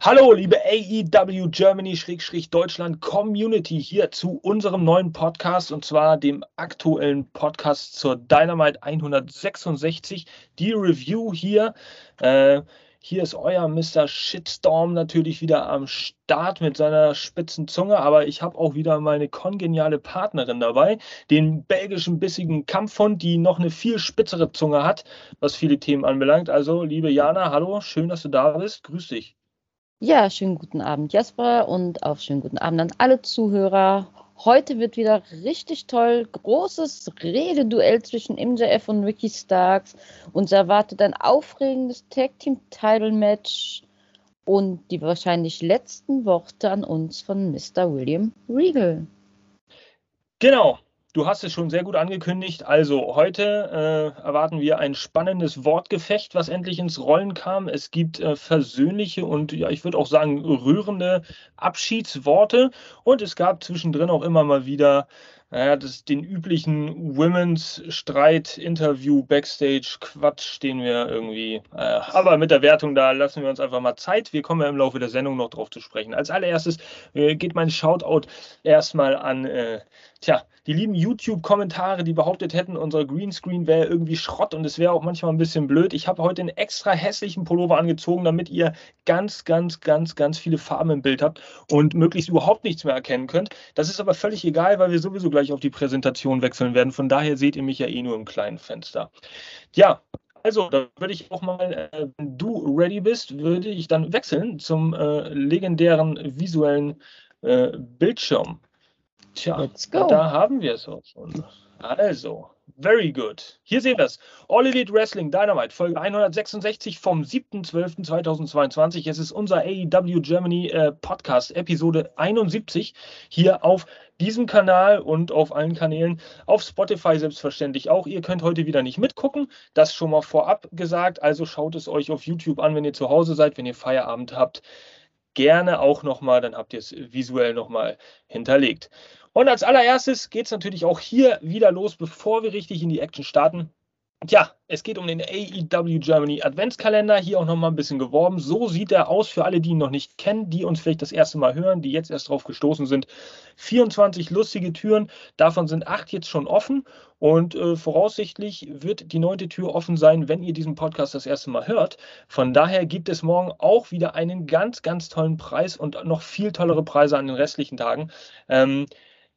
Hallo, liebe AEW Germany-Deutschland Community hier zu unserem neuen Podcast und zwar dem aktuellen Podcast zur Dynamite 166. Die Review hier. Äh, hier ist euer Mr. Shitstorm natürlich wieder am Start mit seiner spitzen Zunge, aber ich habe auch wieder meine kongeniale Partnerin dabei, den belgischen bissigen Kampfhund, die noch eine viel spitzere Zunge hat, was viele Themen anbelangt. Also, liebe Jana, hallo, schön, dass du da bist. Grüß dich. Ja, schönen guten Abend, Jasper, und auch schönen guten Abend an alle Zuhörer. Heute wird wieder richtig toll. Großes Rededuell zwischen MJF und Ricky Starks. Uns erwartet ein aufregendes Tag Team Title Match und die wahrscheinlich letzten Worte an uns von Mr. William Regal. Genau. Du hast es schon sehr gut angekündigt. Also heute äh, erwarten wir ein spannendes Wortgefecht, was endlich ins Rollen kam. Es gibt äh, versöhnliche und ja, ich würde auch sagen rührende Abschiedsworte und es gab zwischendrin auch immer mal wieder naja, das, den üblichen Women's Streit, Interview, Backstage, Quatsch, den wir irgendwie. Äh, aber mit der Wertung, da lassen wir uns einfach mal Zeit. Wir kommen ja im Laufe der Sendung noch drauf zu sprechen. Als allererstes äh, geht mein Shoutout erstmal an, äh, tja, die lieben YouTube-Kommentare, die behauptet hätten, unser Greenscreen wäre irgendwie Schrott und es wäre auch manchmal ein bisschen blöd. Ich habe heute einen extra hässlichen Pullover angezogen, damit ihr ganz, ganz, ganz, ganz viele Farben im Bild habt und möglichst überhaupt nichts mehr erkennen könnt. Das ist aber völlig egal, weil wir sowieso gleich auf die Präsentation wechseln werden. Von daher seht ihr mich ja eh nur im kleinen Fenster. Ja, also, da würde ich auch mal, äh, wenn du ready bist, würde ich dann wechseln zum äh, legendären visuellen äh, Bildschirm. Tja, da haben wir es auch schon. Also, very good. Hier sehen wir es. All Elite Wrestling Dynamite, Folge 166 vom 7.12.2022. Es ist unser AEW Germany äh, Podcast, Episode 71, hier auf diesem Kanal und auf allen Kanälen, auf Spotify selbstverständlich auch. Ihr könnt heute wieder nicht mitgucken, das schon mal vorab gesagt. Also schaut es euch auf YouTube an, wenn ihr zu Hause seid, wenn ihr Feierabend habt. Gerne auch nochmal, dann habt ihr es visuell nochmal hinterlegt. Und als allererstes geht es natürlich auch hier wieder los, bevor wir richtig in die Action starten. Tja, es geht um den AEW Germany Adventskalender. Hier auch nochmal ein bisschen geworben. So sieht er aus für alle, die ihn noch nicht kennen, die uns vielleicht das erste Mal hören, die jetzt erst drauf gestoßen sind. 24 lustige Türen, davon sind acht jetzt schon offen. Und äh, voraussichtlich wird die neunte Tür offen sein, wenn ihr diesen Podcast das erste Mal hört. Von daher gibt es morgen auch wieder einen ganz, ganz tollen Preis und noch viel tollere Preise an den restlichen Tagen. Ähm,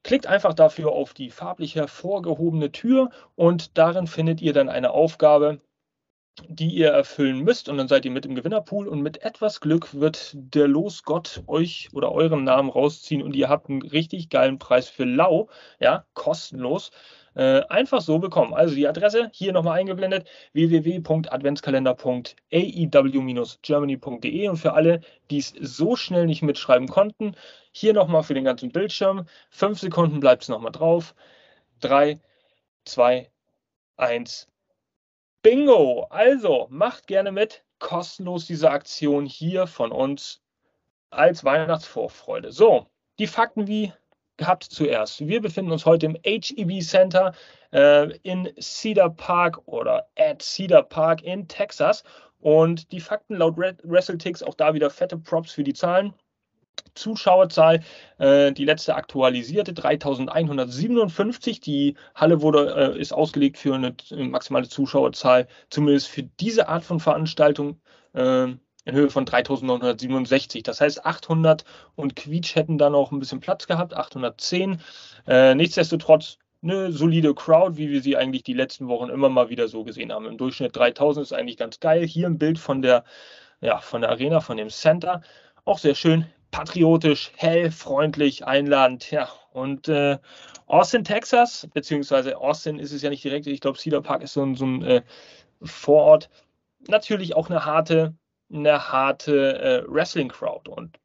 Klickt einfach dafür auf die farblich hervorgehobene Tür und darin findet ihr dann eine Aufgabe, die ihr erfüllen müsst. Und dann seid ihr mit im Gewinnerpool und mit etwas Glück wird der Losgott euch oder euren Namen rausziehen. Und ihr habt einen richtig geilen Preis für Lau, ja, kostenlos äh, einfach so bekommen. Also die Adresse hier nochmal eingeblendet: www.adventskalender.aew-germany.de. Und für alle, die es so schnell nicht mitschreiben konnten, hier nochmal für den ganzen Bildschirm. Fünf Sekunden bleibt es nochmal drauf. Drei, zwei, eins. Bingo! Also macht gerne mit. Kostenlos diese Aktion hier von uns als Weihnachtsvorfreude. So, die Fakten wie gehabt zuerst. Wir befinden uns heute im HEB Center äh, in Cedar Park oder at Cedar Park in Texas. Und die Fakten laut WrestleTix, auch da wieder fette Props für die Zahlen. Zuschauerzahl, äh, die letzte aktualisierte 3157. Die Halle wurde, äh, ist ausgelegt für eine maximale Zuschauerzahl, zumindest für diese Art von Veranstaltung. Äh, in Höhe von 3967. Das heißt, 800 und Quietsch hätten da noch ein bisschen Platz gehabt, 810. Äh, nichtsdestotrotz eine solide Crowd, wie wir sie eigentlich die letzten Wochen immer mal wieder so gesehen haben. Im Durchschnitt 3000 ist eigentlich ganz geil. Hier ein Bild von der, ja, von der Arena, von dem Center. Auch sehr schön, patriotisch, hell, freundlich, einladend. Ja, und äh, Austin, Texas, beziehungsweise Austin ist es ja nicht direkt, ich glaube, Cedar Park ist so ein, so ein äh, Vorort. Natürlich auch eine harte eine harte äh, Wrestling-Crowd. Und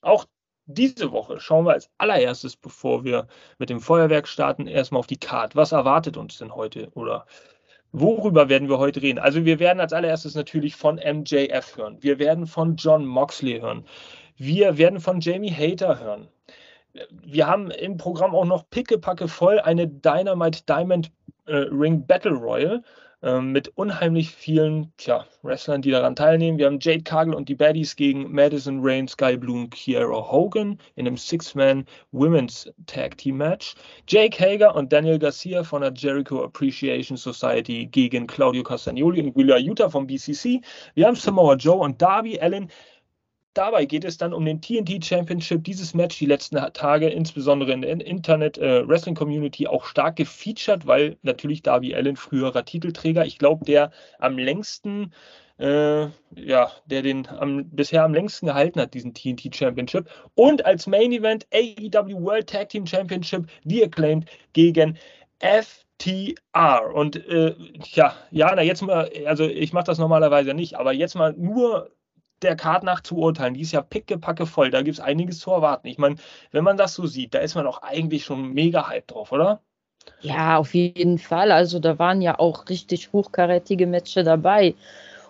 auch diese Woche schauen wir als allererstes, bevor wir mit dem Feuerwerk starten, erstmal auf die Card. Was erwartet uns denn heute oder worüber werden wir heute reden? Also wir werden als allererstes natürlich von MJF hören. Wir werden von John Moxley hören. Wir werden von Jamie Hater hören. Wir haben im Programm auch noch pickepacke voll eine Dynamite Diamond äh, Ring Battle Royal mit unheimlich vielen tja, Wrestlern, die daran teilnehmen. Wir haben Jade Cargill und die Baddies gegen Madison Rain, Sky Blue und Kiera Hogan in einem Six-Man Women's Tag Team Match. Jake Hager und Daniel Garcia von der Jericho Appreciation Society gegen Claudio Castagnoli und Willa Utah vom BCC. Wir haben Samoa Joe und Darby Allen Dabei geht es dann um den TNT Championship. Dieses Match die letzten Tage, insbesondere in der Internet-Wrestling-Community, äh, auch stark gefeatured, weil natürlich Darby Allen früherer Titelträger, ich glaube, der am längsten, äh, ja, der den am, bisher am längsten gehalten hat, diesen TNT Championship. Und als Main Event AEW World Tag Team Championship, wie acclaimed, gegen FTR. Und äh, ja, Jana, jetzt mal, also ich mache das normalerweise nicht, aber jetzt mal nur der Card nach zu urteilen. Die ist ja pickepacke voll. Da gibt es einiges zu erwarten. Ich meine, wenn man das so sieht, da ist man auch eigentlich schon mega hype drauf, oder? Ja, auf jeden Fall. Also da waren ja auch richtig hochkarätige Matches dabei.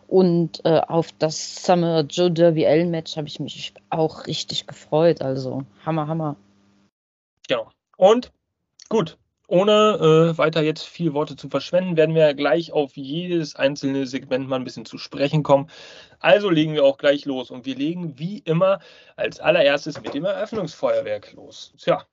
Und äh, auf das Summer Joe Derby L Match habe ich mich auch richtig gefreut. Also Hammer, Hammer. Genau. Und gut, ohne äh, weiter jetzt viel Worte zu verschwenden, werden wir gleich auf jedes einzelne Segment mal ein bisschen zu sprechen kommen. Also legen wir auch gleich los und wir legen wie immer als allererstes mit dem Eröffnungsfeuerwerk los. Tja.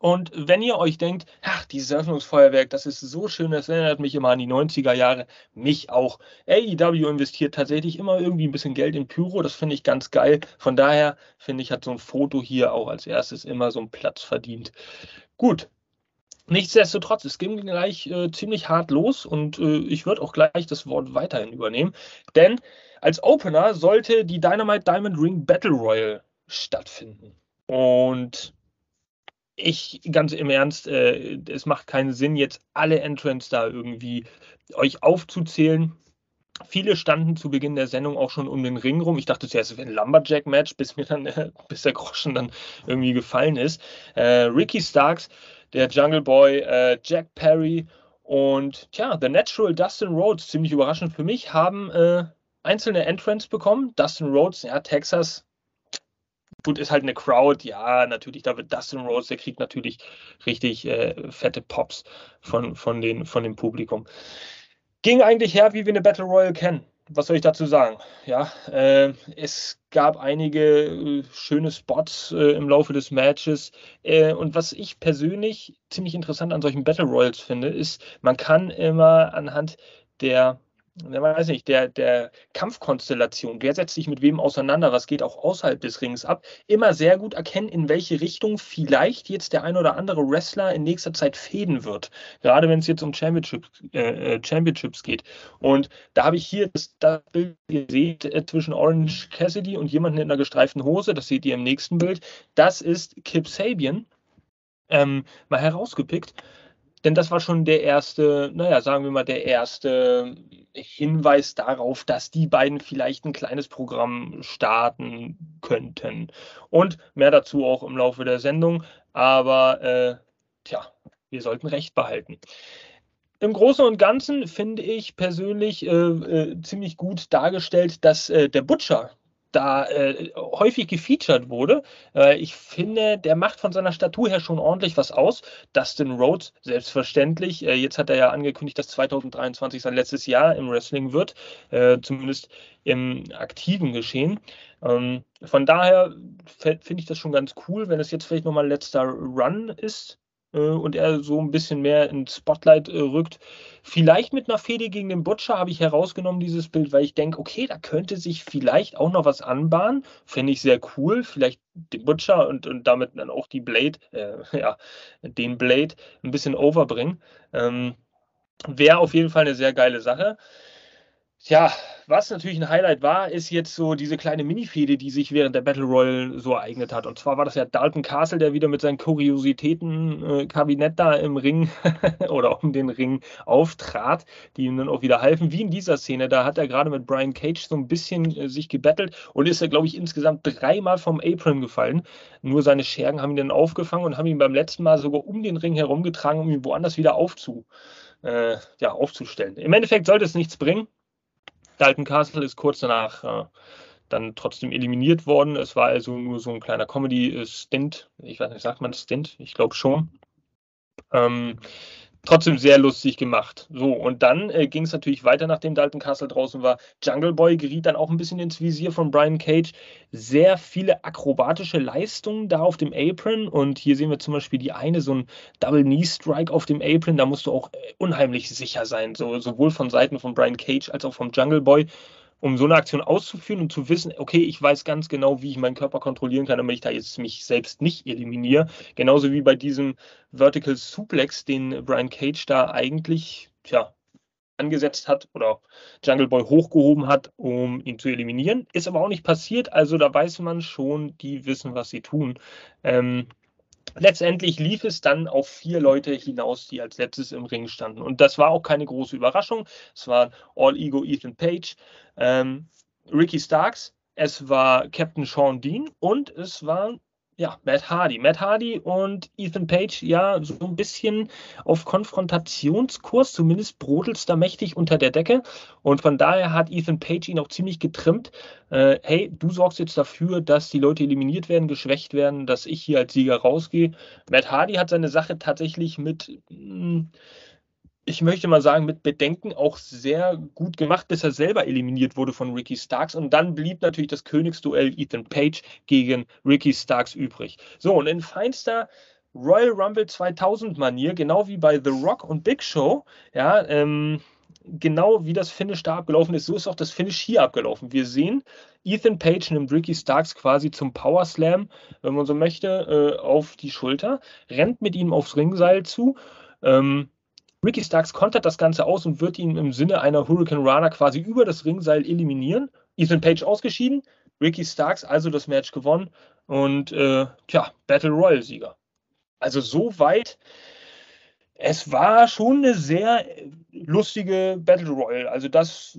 Und wenn ihr euch denkt, ach, dieses Eröffnungsfeuerwerk, das ist so schön, das erinnert mich immer an die 90er Jahre, mich auch. AEW investiert tatsächlich immer irgendwie ein bisschen Geld in Pyro, das finde ich ganz geil. Von daher finde ich, hat so ein Foto hier auch als erstes immer so einen Platz verdient. Gut, Nichtsdestotrotz, es ging gleich äh, ziemlich hart los und äh, ich würde auch gleich das Wort weiterhin übernehmen, denn als Opener sollte die Dynamite Diamond Ring Battle Royal stattfinden. Und ich, ganz im Ernst, äh, es macht keinen Sinn, jetzt alle Entrants da irgendwie euch aufzuzählen. Viele standen zu Beginn der Sendung auch schon um den Ring rum. Ich dachte zuerst, es wäre ein Lumberjack-Match, bis mir dann, äh, bis der Groschen dann irgendwie gefallen ist. Äh, Ricky Starks der Jungle Boy äh, Jack Perry und tja, The Natural Dustin Rhodes, ziemlich überraschend für mich, haben äh, einzelne Entrants bekommen. Dustin Rhodes, ja, Texas, gut, ist halt eine Crowd, ja, natürlich, da wird Dustin Rhodes, der kriegt natürlich richtig äh, fette Pops von, von, den, von dem Publikum. Ging eigentlich her, wie wir eine Battle Royale kennen was soll ich dazu sagen? Ja, äh, es gab einige äh, schöne Spots äh, im Laufe des Matches. Äh, und was ich persönlich ziemlich interessant an solchen Battle Royals finde, ist, man kann immer anhand der ich weiß nicht, der, der Kampfkonstellation, wer setzt sich mit wem auseinander, was geht auch außerhalb des Rings ab, immer sehr gut erkennen, in welche Richtung vielleicht jetzt der ein oder andere Wrestler in nächster Zeit fäden wird. Gerade wenn es jetzt um Championships, äh, äh Championships geht. Und da habe ich hier das, das Bild, seht, äh, zwischen Orange Cassidy und jemandem in einer gestreiften Hose, das seht ihr im nächsten Bild. Das ist Kip Sabian, ähm, mal herausgepickt. Denn das war schon der erste, naja, sagen wir mal, der erste Hinweis darauf, dass die beiden vielleicht ein kleines Programm starten könnten. Und mehr dazu auch im Laufe der Sendung. Aber äh, tja, wir sollten Recht behalten. Im Großen und Ganzen finde ich persönlich äh, äh, ziemlich gut dargestellt, dass äh, der Butcher da äh, häufig gefeatured wurde. Äh, ich finde, der macht von seiner Statur her schon ordentlich was aus. Dustin Rhodes, selbstverständlich. Äh, jetzt hat er ja angekündigt, dass 2023 sein letztes Jahr im Wrestling wird, äh, zumindest im aktiven Geschehen. Ähm, von daher finde ich das schon ganz cool, wenn es jetzt vielleicht nochmal letzter Run ist und er so ein bisschen mehr ins Spotlight äh, rückt. Vielleicht mit einer Fehde gegen den Butcher habe ich herausgenommen, dieses Bild, weil ich denke, okay, da könnte sich vielleicht auch noch was anbahnen. Fände ich sehr cool. Vielleicht den Butcher und, und damit dann auch die Blade, äh, ja, den Blade ein bisschen overbringen. Ähm, Wäre auf jeden Fall eine sehr geile Sache. Tja, was natürlich ein Highlight war, ist jetzt so diese kleine Mini-Fehde, die sich während der Battle Royale so ereignet hat. Und zwar war das ja Dalton Castle, der wieder mit seinem Kuriositäten-Kabinett äh, da im Ring oder um den Ring auftrat, die ihm dann auch wieder halfen. Wie in dieser Szene, da hat er gerade mit Brian Cage so ein bisschen äh, sich gebettelt und ist er, glaube ich, insgesamt dreimal vom Apron gefallen. Nur seine Schergen haben ihn dann aufgefangen und haben ihn beim letzten Mal sogar um den Ring herumgetragen, um ihn woanders wieder aufzu, äh, ja, aufzustellen. Im Endeffekt sollte es nichts bringen. Dalton Castle ist kurz danach äh, dann trotzdem eliminiert worden. Es war also nur so ein kleiner Comedy-Stint. Ich weiß nicht, sagt man Stint? Ich glaube schon. Ähm, trotzdem sehr lustig gemacht. So, und dann äh, ging es natürlich weiter, nachdem Dalton Castle draußen war. Jungle Boy geriet dann auch ein bisschen ins Visier von Brian Cage. Sehr viele akrobatische Leistungen da auf dem Apron. Und hier sehen wir zum Beispiel die eine, so ein Double Knee Strike auf dem Apron. Da musst du auch äh, unheimlich sicher sein, so, sowohl von Seiten von Brian Cage als auch vom Jungle Boy um so eine Aktion auszuführen und zu wissen, okay, ich weiß ganz genau, wie ich meinen Körper kontrollieren kann, damit ich da jetzt mich selbst nicht eliminiere. Genauso wie bei diesem Vertical Suplex, den Brian Cage da eigentlich, tja, angesetzt hat oder Jungle Boy hochgehoben hat, um ihn zu eliminieren. Ist aber auch nicht passiert, also da weiß man schon, die wissen, was sie tun. Ähm, letztendlich lief es dann auf vier Leute hinaus, die als letztes im Ring standen. Und das war auch keine große Überraschung. Es waren All Ego Ethan Page, ähm, Ricky Starks, es war Captain Sean Dean und es war ja, Matt Hardy. Matt Hardy und Ethan Page, ja, so ein bisschen auf Konfrontationskurs, zumindest brodelt es da mächtig unter der Decke. Und von daher hat Ethan Page ihn auch ziemlich getrimmt. Äh, hey, du sorgst jetzt dafür, dass die Leute eliminiert werden, geschwächt werden, dass ich hier als Sieger rausgehe. Matt Hardy hat seine Sache tatsächlich mit. Mh, hm, ich möchte mal sagen, mit Bedenken auch sehr gut gemacht, bis er selber eliminiert wurde von Ricky Starks. Und dann blieb natürlich das Königsduell Ethan Page gegen Ricky Starks übrig. So, und in feinster Royal Rumble 2000 Manier, genau wie bei The Rock und Big Show, ja, ähm, genau wie das Finish da abgelaufen ist, so ist auch das Finish hier abgelaufen. Wir sehen, Ethan Page nimmt Ricky Starks quasi zum Power Slam, wenn man so möchte, äh, auf die Schulter, rennt mit ihm aufs Ringseil zu. Ähm, Ricky Starks kontert das Ganze aus und wird ihn im Sinne einer Hurricane Rana quasi über das Ringseil eliminieren. Ethan Page ausgeschieden, Ricky Starks also das Match gewonnen und äh, tja, Battle Royal Sieger. Also so weit. Es war schon eine sehr lustige Battle Royal. Also das,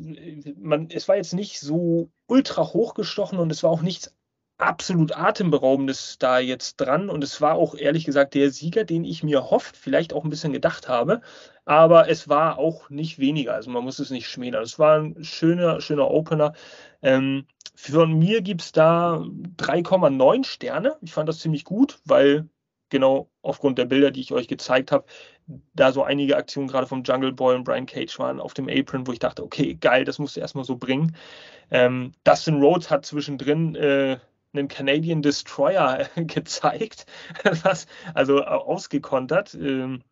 man, es war jetzt nicht so ultra hochgestochen und es war auch nichts absolut atemberaubendes da jetzt dran. Und es war auch ehrlich gesagt der Sieger, den ich mir hofft, vielleicht auch ein bisschen gedacht habe. Aber es war auch nicht weniger. Also man muss es nicht schmälern. Es war ein schöner, schöner Opener. Ähm, von mir gibt es da 3,9 Sterne. Ich fand das ziemlich gut, weil genau aufgrund der Bilder, die ich euch gezeigt habe, da so einige Aktionen gerade vom Jungle Boy und Brian Cage waren auf dem Apron, wo ich dachte, okay, geil, das musst du erstmal so bringen. Ähm, Dustin Rhodes hat zwischendrin äh, einen Canadian Destroyer gezeigt, was, also ausgekontert. Ähm,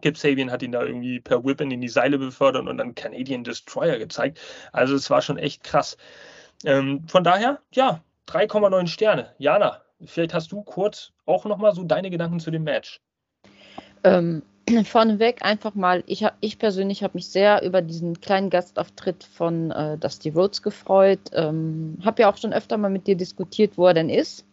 Kip Sabian hat ihn da irgendwie per Whip in die Seile befördert und dann Canadian Destroyer gezeigt. Also es war schon echt krass. Ähm, von daher, ja, 3,9 Sterne. Jana, vielleicht hast du kurz auch nochmal so deine Gedanken zu dem Match. Ähm, vorneweg einfach mal, ich, ich persönlich habe mich sehr über diesen kleinen Gastauftritt von äh, Dusty Rhodes gefreut. Ähm, habe ja auch schon öfter mal mit dir diskutiert, wo er denn ist.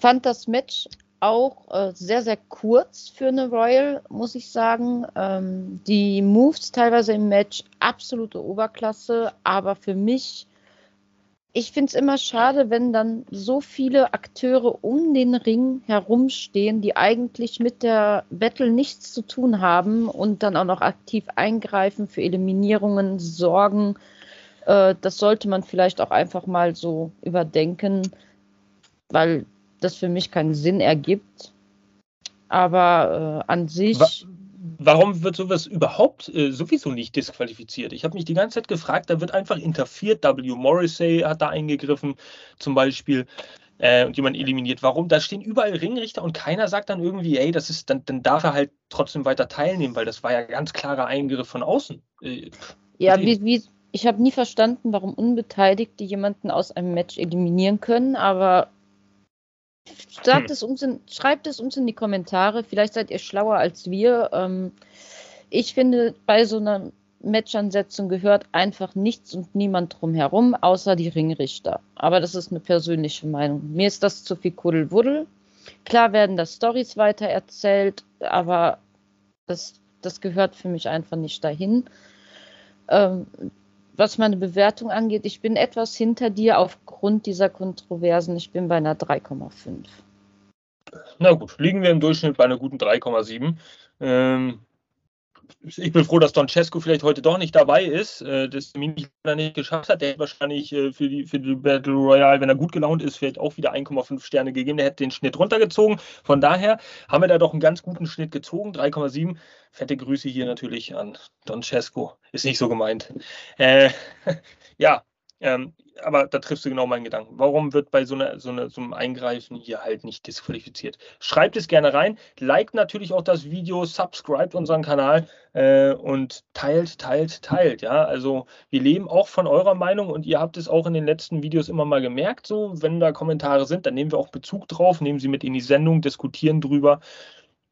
Fand das Match auch äh, sehr, sehr kurz für eine Royal, muss ich sagen. Ähm, die Moves teilweise im Match absolute Oberklasse, aber für mich ich finde es immer schade, wenn dann so viele Akteure um den Ring herumstehen, die eigentlich mit der Battle nichts zu tun haben und dann auch noch aktiv eingreifen, für Eliminierungen sorgen. Äh, das sollte man vielleicht auch einfach mal so überdenken, weil das für mich keinen Sinn ergibt. Aber äh, an sich. Was? Warum wird sowas überhaupt äh, sowieso nicht disqualifiziert? Ich habe mich die ganze Zeit gefragt, da wird einfach interferiert. W. Morrissey hat da eingegriffen, zum Beispiel, äh, und jemand eliminiert. Warum? Da stehen überall Ringrichter und keiner sagt dann irgendwie, ey, das ist, dann, dann darf er halt trotzdem weiter teilnehmen, weil das war ja ganz klarer Eingriff von außen. Äh, ja, wie, wie, ich habe nie verstanden, warum Unbeteiligte jemanden aus einem Match eliminieren können, aber Sagt hm. es uns in, schreibt es uns in die Kommentare. Vielleicht seid ihr schlauer als wir. Ähm, ich finde, bei so einer Matchansetzung gehört einfach nichts und niemand drumherum, außer die Ringrichter. Aber das ist eine persönliche Meinung. Mir ist das zu viel Kuddelwuddel. Klar werden da Stories weiter erzählt, aber das, das gehört für mich einfach nicht dahin. Ähm, was meine Bewertung angeht, ich bin etwas hinter dir aufgrund dieser Kontroversen. Ich bin bei einer 3,5. Na gut, liegen wir im Durchschnitt bei einer guten 3,7. Ähm, ich bin froh, dass Don Cesco vielleicht heute doch nicht dabei ist, äh, das Termin nicht geschafft hat. Der hätte wahrscheinlich äh, für, die, für die Battle Royale, wenn er gut gelaunt ist, vielleicht auch wieder 1,5 Sterne gegeben. Der hätte den Schnitt runtergezogen. Von daher haben wir da doch einen ganz guten Schnitt gezogen. 3,7. Fette Grüße hier natürlich an Don Cesco. Ist nicht so gemeint. Äh, ja, ähm, aber da triffst du genau meinen Gedanken. Warum wird bei so, einer, so, einer, so einem Eingreifen hier halt nicht disqualifiziert? Schreibt es gerne rein, liked natürlich auch das Video, subscribt unseren Kanal äh, und teilt, teilt, teilt. Ja, also wir leben auch von eurer Meinung und ihr habt es auch in den letzten Videos immer mal gemerkt. So, wenn da Kommentare sind, dann nehmen wir auch Bezug drauf, nehmen sie mit in die Sendung, diskutieren drüber.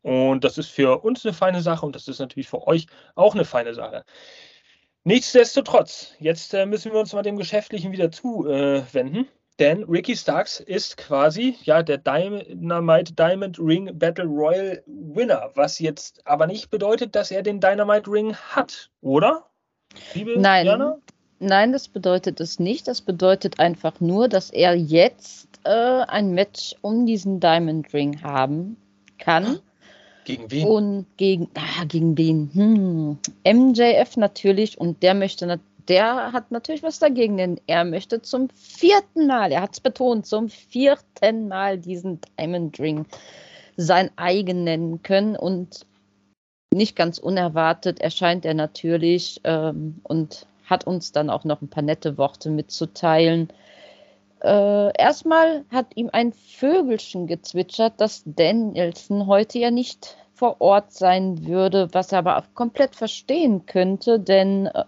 Und das ist für uns eine feine Sache und das ist natürlich für euch auch eine feine Sache. Nichtsdestotrotz, jetzt äh, müssen wir uns mal dem Geschäftlichen wieder zuwenden. Äh, denn Ricky Starks ist quasi ja der Dynamite Diamond Ring Battle Royal Winner, was jetzt aber nicht bedeutet, dass er den Dynamite Ring hat, oder? Liebe Nein. Jana? Nein, das bedeutet es nicht. Das bedeutet einfach nur, dass er jetzt äh, ein Match um diesen Diamond Ring haben kann. Gegen wen? Und gegen, ah, gegen wen? Hm. MJF natürlich und der möchte, der hat natürlich was dagegen, denn er möchte zum vierten Mal, er hat es betont, zum vierten Mal diesen Diamond Ring sein eigen nennen können und nicht ganz unerwartet erscheint er natürlich ähm, und hat uns dann auch noch ein paar nette Worte mitzuteilen. Äh, erstmal hat ihm ein Vögelchen gezwitschert, dass Danielson heute ja nicht vor Ort sein würde, was er aber auch komplett verstehen könnte, denn äh,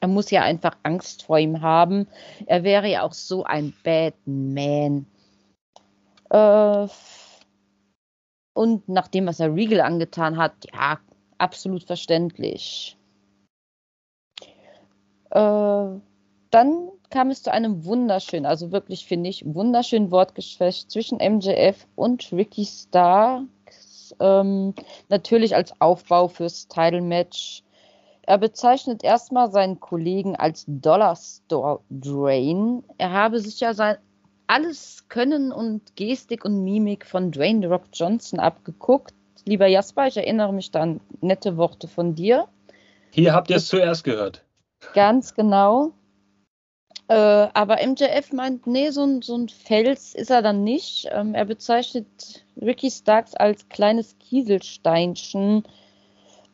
er muss ja einfach Angst vor ihm haben. Er wäre ja auch so ein Bad Man. Äh, und nach dem, was er Regal angetan hat, ja, absolut verständlich. Äh, dann kam es zu einem wunderschönen, also wirklich finde ich, wunderschönen Wortgefecht zwischen MJF und Ricky Starr. Ähm, natürlich als Aufbau fürs Title-Match. Er bezeichnet erstmal seinen Kollegen als Dollar Store Drain. Er habe sich ja sein alles Können und Gestik und Mimik von Dwayne The Rock Johnson abgeguckt. Lieber Jasper, ich erinnere mich da an nette Worte von dir. Hier habt ihr es zuerst gehört. Ganz genau. Äh, aber MJF meint, nee, so ein, so ein Fels ist er dann nicht. Ähm, er bezeichnet Ricky Starks als kleines Kieselsteinchen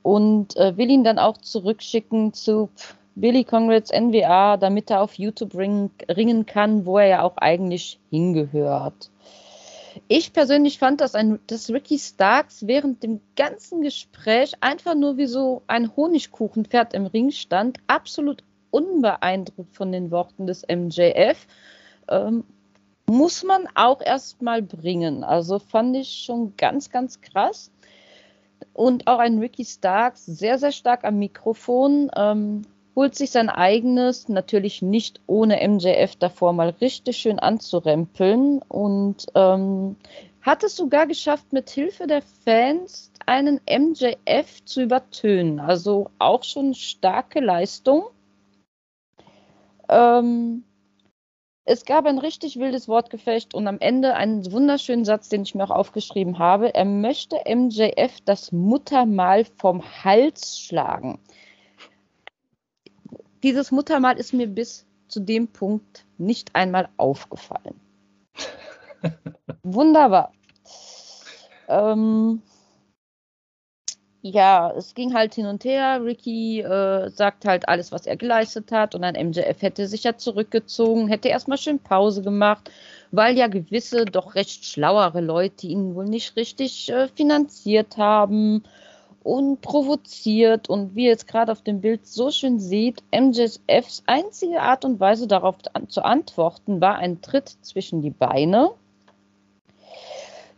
und äh, will ihn dann auch zurückschicken zu Billy Conrads NWA, damit er auf YouTube ring, ringen kann, wo er ja auch eigentlich hingehört. Ich persönlich fand, dass, ein, dass Ricky Starks während dem ganzen Gespräch einfach nur wie so ein Honigkuchenpferd im Ring stand, absolut unbeeindruckt von den Worten des MJF. Ähm, muss man auch erstmal bringen. Also fand ich schon ganz, ganz krass. Und auch ein Ricky Starks, sehr, sehr stark am Mikrofon, ähm, holt sich sein eigenes, natürlich nicht ohne MJF davor mal richtig schön anzurempeln und ähm, hat es sogar geschafft, mit Hilfe der Fans einen MJF zu übertönen. Also auch schon starke Leistung. Ähm, es gab ein richtig wildes Wortgefecht und am Ende einen wunderschönen Satz, den ich mir auch aufgeschrieben habe. Er möchte MJF das Muttermal vom Hals schlagen. Dieses Muttermal ist mir bis zu dem Punkt nicht einmal aufgefallen. Wunderbar. Ähm, ja, es ging halt hin und her. Ricky äh, sagt halt alles, was er geleistet hat. Und dann MJF hätte sich ja zurückgezogen, hätte erstmal schön Pause gemacht, weil ja gewisse, doch recht schlauere Leute ihn wohl nicht richtig äh, finanziert haben und provoziert. Und wie ihr jetzt gerade auf dem Bild so schön seht, MJFs einzige Art und Weise darauf zu antworten war ein Tritt zwischen die Beine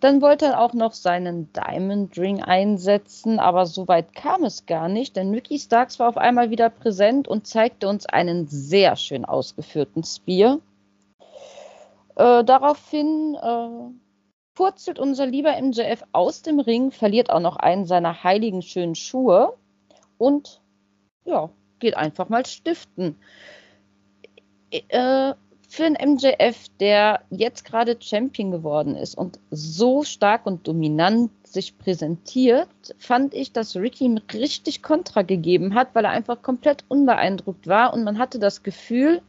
dann wollte er auch noch seinen Diamond Ring einsetzen, aber so weit kam es gar nicht, denn Ricky Starks war auf einmal wieder präsent und zeigte uns einen sehr schön ausgeführten Spear. Äh, daraufhin äh, purzelt unser lieber MJF aus dem Ring, verliert auch noch einen seiner heiligen schönen Schuhe und ja, geht einfach mal stiften. Äh, für einen MJF, der jetzt gerade Champion geworden ist und so stark und dominant sich präsentiert, fand ich, dass Ricky ihm richtig Kontra gegeben hat, weil er einfach komplett unbeeindruckt war und man hatte das Gefühl,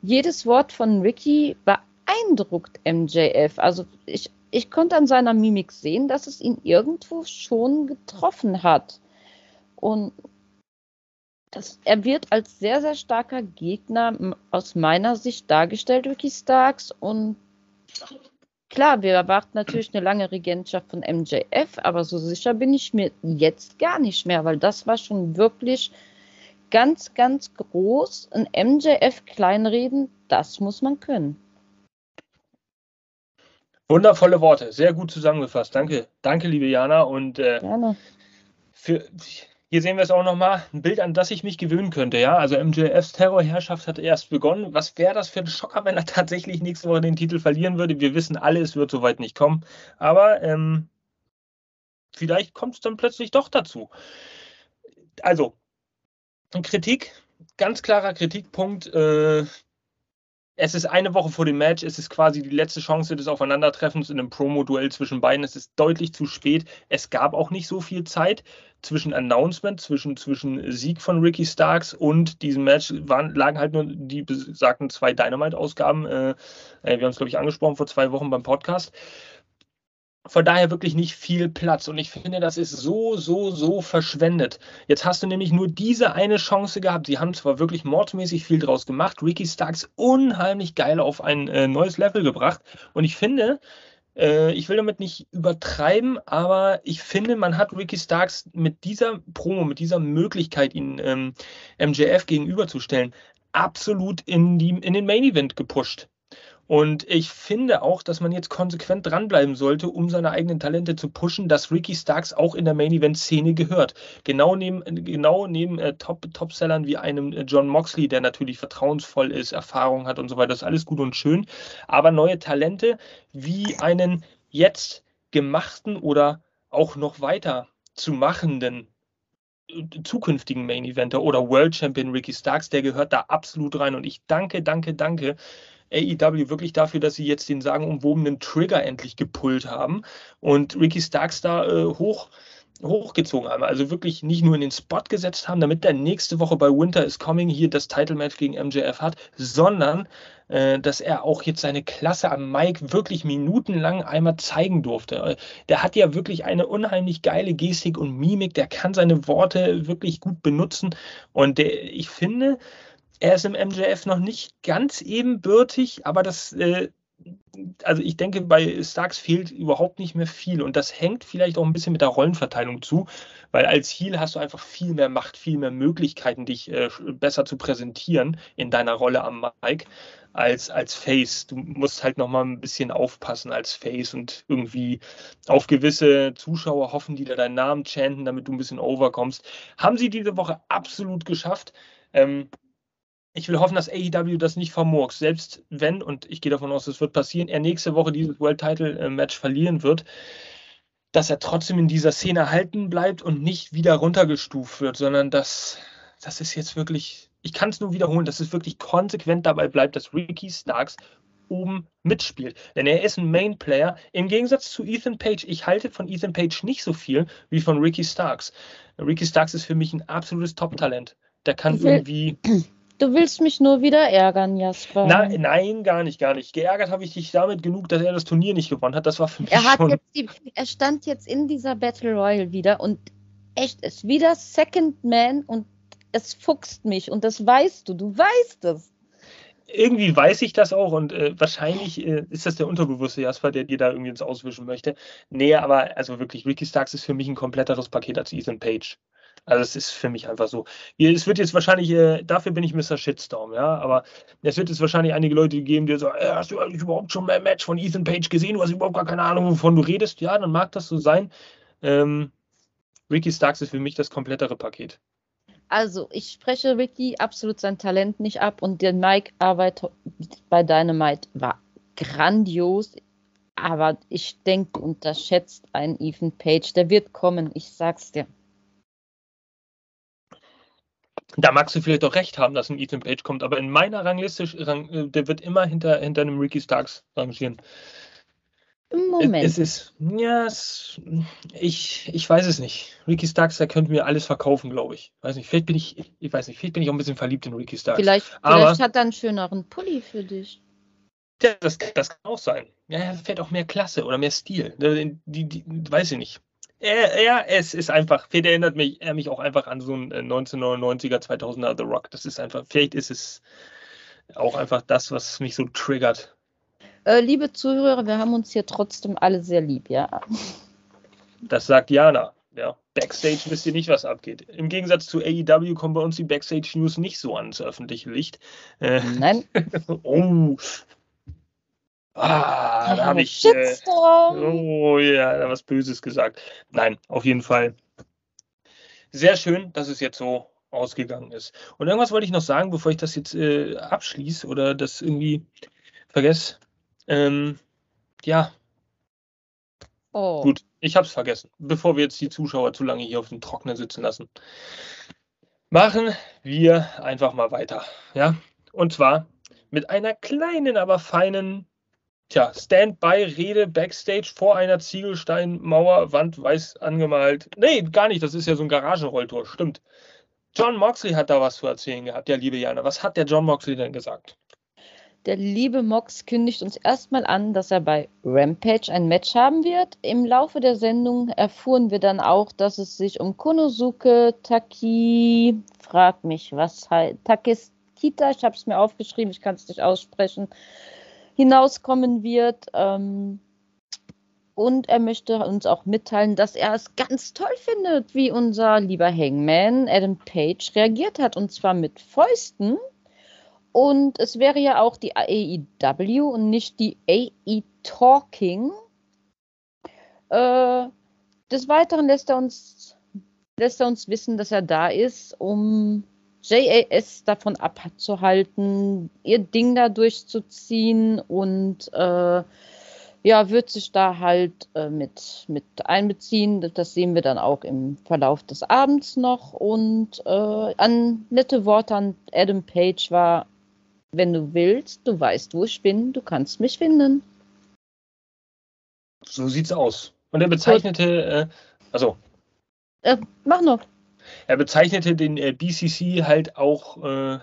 jedes Wort von Ricky beeindruckt MJF. Also ich, ich konnte an seiner Mimik sehen, dass es ihn irgendwo schon getroffen hat. Und das, er wird als sehr, sehr starker Gegner aus meiner Sicht dargestellt, Ricky Starks. Und klar, wir erwarten natürlich eine lange Regentschaft von MJF, aber so sicher bin ich mir jetzt gar nicht mehr, weil das war schon wirklich ganz, ganz groß. Ein MJF kleinreden, das muss man können. Wundervolle Worte, sehr gut zusammengefasst. Danke, danke, liebe Jana. Und äh, Gerne. Für, hier sehen wir es auch nochmal, ein Bild, an das ich mich gewöhnen könnte. Ja, also MJFs Terrorherrschaft hat erst begonnen. Was wäre das für ein Schocker, wenn er tatsächlich nächste Woche den Titel verlieren würde? Wir wissen alle, es wird soweit nicht kommen. Aber ähm, vielleicht kommt es dann plötzlich doch dazu. Also, Kritik, ganz klarer Kritikpunkt. Äh, es ist eine Woche vor dem Match, es ist quasi die letzte Chance des Aufeinandertreffens in einem Promo-Duell zwischen beiden. Es ist deutlich zu spät. Es gab auch nicht so viel Zeit zwischen Announcement, zwischen, zwischen Sieg von Ricky Starks und diesem Match waren, lagen halt nur die besagten zwei Dynamite-Ausgaben. Äh, äh wir haben es, glaube ich, angesprochen vor zwei Wochen beim Podcast von daher wirklich nicht viel Platz. Und ich finde, das ist so, so, so verschwendet. Jetzt hast du nämlich nur diese eine Chance gehabt. Sie haben zwar wirklich mordmäßig viel draus gemacht, Ricky Starks unheimlich geil auf ein äh, neues Level gebracht. Und ich finde, äh, ich will damit nicht übertreiben, aber ich finde, man hat Ricky Starks mit dieser Promo, mit dieser Möglichkeit, ihn ähm, MJF gegenüberzustellen, absolut in, die, in den Main Event gepusht. Und ich finde auch, dass man jetzt konsequent dranbleiben sollte, um seine eigenen Talente zu pushen, dass Ricky Starks auch in der Main-Event-Szene gehört. Genau neben, genau neben äh, Top, Top-Sellern wie einem äh, John Moxley, der natürlich vertrauensvoll ist, Erfahrung hat und so weiter, das ist alles gut und schön. Aber neue Talente wie einen jetzt gemachten oder auch noch weiter zu machenden äh, zukünftigen Main Eventer oder World Champion Ricky Starks, der gehört da absolut rein. Und ich danke, danke, danke AEW wirklich dafür, dass sie jetzt den sagenumwobenen Trigger endlich gepullt haben und Ricky Starks da äh, hoch hochgezogen haben. Also wirklich nicht nur in den Spot gesetzt haben, damit der nächste Woche bei Winter is Coming hier das Title Match gegen MJF hat, sondern äh, dass er auch jetzt seine Klasse am Mike wirklich minutenlang einmal zeigen durfte. Der hat ja wirklich eine unheimlich geile Gestik und Mimik, der kann seine Worte wirklich gut benutzen und der, ich finde, er ist im MJF noch nicht ganz ebenbürtig, aber das, äh, also ich denke, bei Starks fehlt überhaupt nicht mehr viel und das hängt vielleicht auch ein bisschen mit der Rollenverteilung zu, weil als Heel hast du einfach viel mehr Macht, viel mehr Möglichkeiten, dich äh, besser zu präsentieren in deiner Rolle am Mike als, als Face. Du musst halt nochmal ein bisschen aufpassen als Face und irgendwie auf gewisse Zuschauer hoffen, die da deinen Namen chanten, damit du ein bisschen overkommst. Haben sie diese Woche absolut geschafft. Ähm, ich will hoffen, dass AEW das nicht vermurkst. Selbst wenn, und ich gehe davon aus, das wird passieren, er nächste Woche dieses World Title äh, Match verlieren wird, dass er trotzdem in dieser Szene halten bleibt und nicht wieder runtergestuft wird, sondern dass das ist jetzt wirklich, ich kann es nur wiederholen, dass es wirklich konsequent dabei bleibt, dass Ricky Starks oben mitspielt. Denn er ist ein Main Player. Im Gegensatz zu Ethan Page, ich halte von Ethan Page nicht so viel wie von Ricky Starks. Ricky Starks ist für mich ein absolutes Top-Talent. Der kann irgendwie Du willst mich nur wieder ärgern, Jasper. Na, nein, gar nicht, gar nicht. Geärgert habe ich dich damit genug, dass er das Turnier nicht gewonnen hat. Das war für mich er hat schon... Jetzt die, er stand jetzt in dieser Battle Royale wieder und echt, ist wieder Second Man und es fuchst mich und das weißt du, du weißt es. Irgendwie weiß ich das auch und äh, wahrscheinlich äh, ist das der unterbewusste Jasper, der dir da irgendwie ins Auswischen möchte. Nee, aber also wirklich, Ricky Starks ist für mich ein kompletteres Paket als Ethan Page. Also es ist für mich einfach so. Es wird jetzt wahrscheinlich, äh, dafür bin ich Mr. Shitstorm, ja, aber es wird jetzt wahrscheinlich einige Leute geben, die sagen, äh, hast du eigentlich überhaupt schon mal ein Match von Ethan Page gesehen? Du hast überhaupt gar keine Ahnung, wovon du redest. Ja, dann mag das so sein. Ähm, Ricky Starks ist für mich das komplettere Paket. Also, ich spreche Ricky absolut sein Talent nicht ab und der Mike-Arbeit bei Dynamite war grandios. Aber ich denke, unterschätzt einen Ethan Page. Der wird kommen, ich sag's dir. Da magst du vielleicht auch recht haben, dass ein Ethan Page kommt, aber in meiner Rangliste, äh, der wird immer hinter, hinter einem Ricky Starks rangieren. Moment. Es ist, ja, es, ich, ich weiß es nicht. Ricky Starks, der könnte mir alles verkaufen, glaube ich. Weiß nicht, vielleicht bin ich, ich weiß nicht, vielleicht bin ich auch ein bisschen verliebt in Ricky Starks. Vielleicht, Aber- vielleicht hat er einen schöneren Pulli für dich. Ja, das, das kann auch sein. Ja, er fährt auch mehr Klasse oder mehr Stil. Die, die, die, weiß ich nicht. Ja, ja, es ist einfach, vielleicht erinnert mich, er mich auch einfach an so einen äh, 1999er, 2000er The Rock. Das ist einfach, vielleicht ist es auch einfach das, was mich so triggert. Äh, liebe Zuhörer, wir haben uns hier trotzdem alle sehr lieb, ja. Das sagt Jana. Ja, Backstage wisst ihr nicht, was abgeht. Im Gegensatz zu AEW kommen bei uns die Backstage News nicht so ans öffentliche Licht. Äh, Nein. oh. Ah, da habe ich. Äh, oh ja, da was Böses gesagt. Nein, auf jeden Fall. Sehr schön, dass es jetzt so ausgegangen ist. Und irgendwas wollte ich noch sagen, bevor ich das jetzt äh, abschließe oder das irgendwie vergesse. Ähm, ja, Oh. Gut, ich habe es vergessen. Bevor wir jetzt die Zuschauer zu lange hier auf dem Trocknen sitzen lassen, machen wir einfach mal weiter. Ja, und zwar mit einer kleinen, aber feinen tja, Standby-Rede backstage vor einer Ziegelsteinmauer, Wand weiß angemalt. Nee, gar nicht, das ist ja so ein Garagenrolltor, stimmt. John Moxley hat da was zu erzählen gehabt, ja, liebe Jana. Was hat der John Moxley denn gesagt? Der liebe Mox kündigt uns erstmal an, dass er bei Rampage ein Match haben wird. Im Laufe der Sendung erfuhren wir dann auch, dass es sich um Konosuke Taki, frag mich, was heißt, Takeskita, ich habe es mir aufgeschrieben, ich kann es nicht aussprechen, hinauskommen wird. Ähm, und er möchte uns auch mitteilen, dass er es ganz toll findet, wie unser lieber Hangman Adam Page reagiert hat. Und zwar mit Fäusten. Und es wäre ja auch die AEW und nicht die AE Talking. Äh, des Weiteren lässt er, uns, lässt er uns wissen, dass er da ist, um JAS davon abzuhalten, ihr Ding da durchzuziehen und äh, ja, wird sich da halt äh, mit, mit einbeziehen. Das sehen wir dann auch im Verlauf des Abends noch. Und äh, an nette Worte an Adam Page war, wenn du willst, du weißt, wo ich bin, du kannst mich finden. So sieht's aus. Und er bezeichnete, äh, also Äh, mach noch. Er bezeichnete den äh, BCC halt auch äh,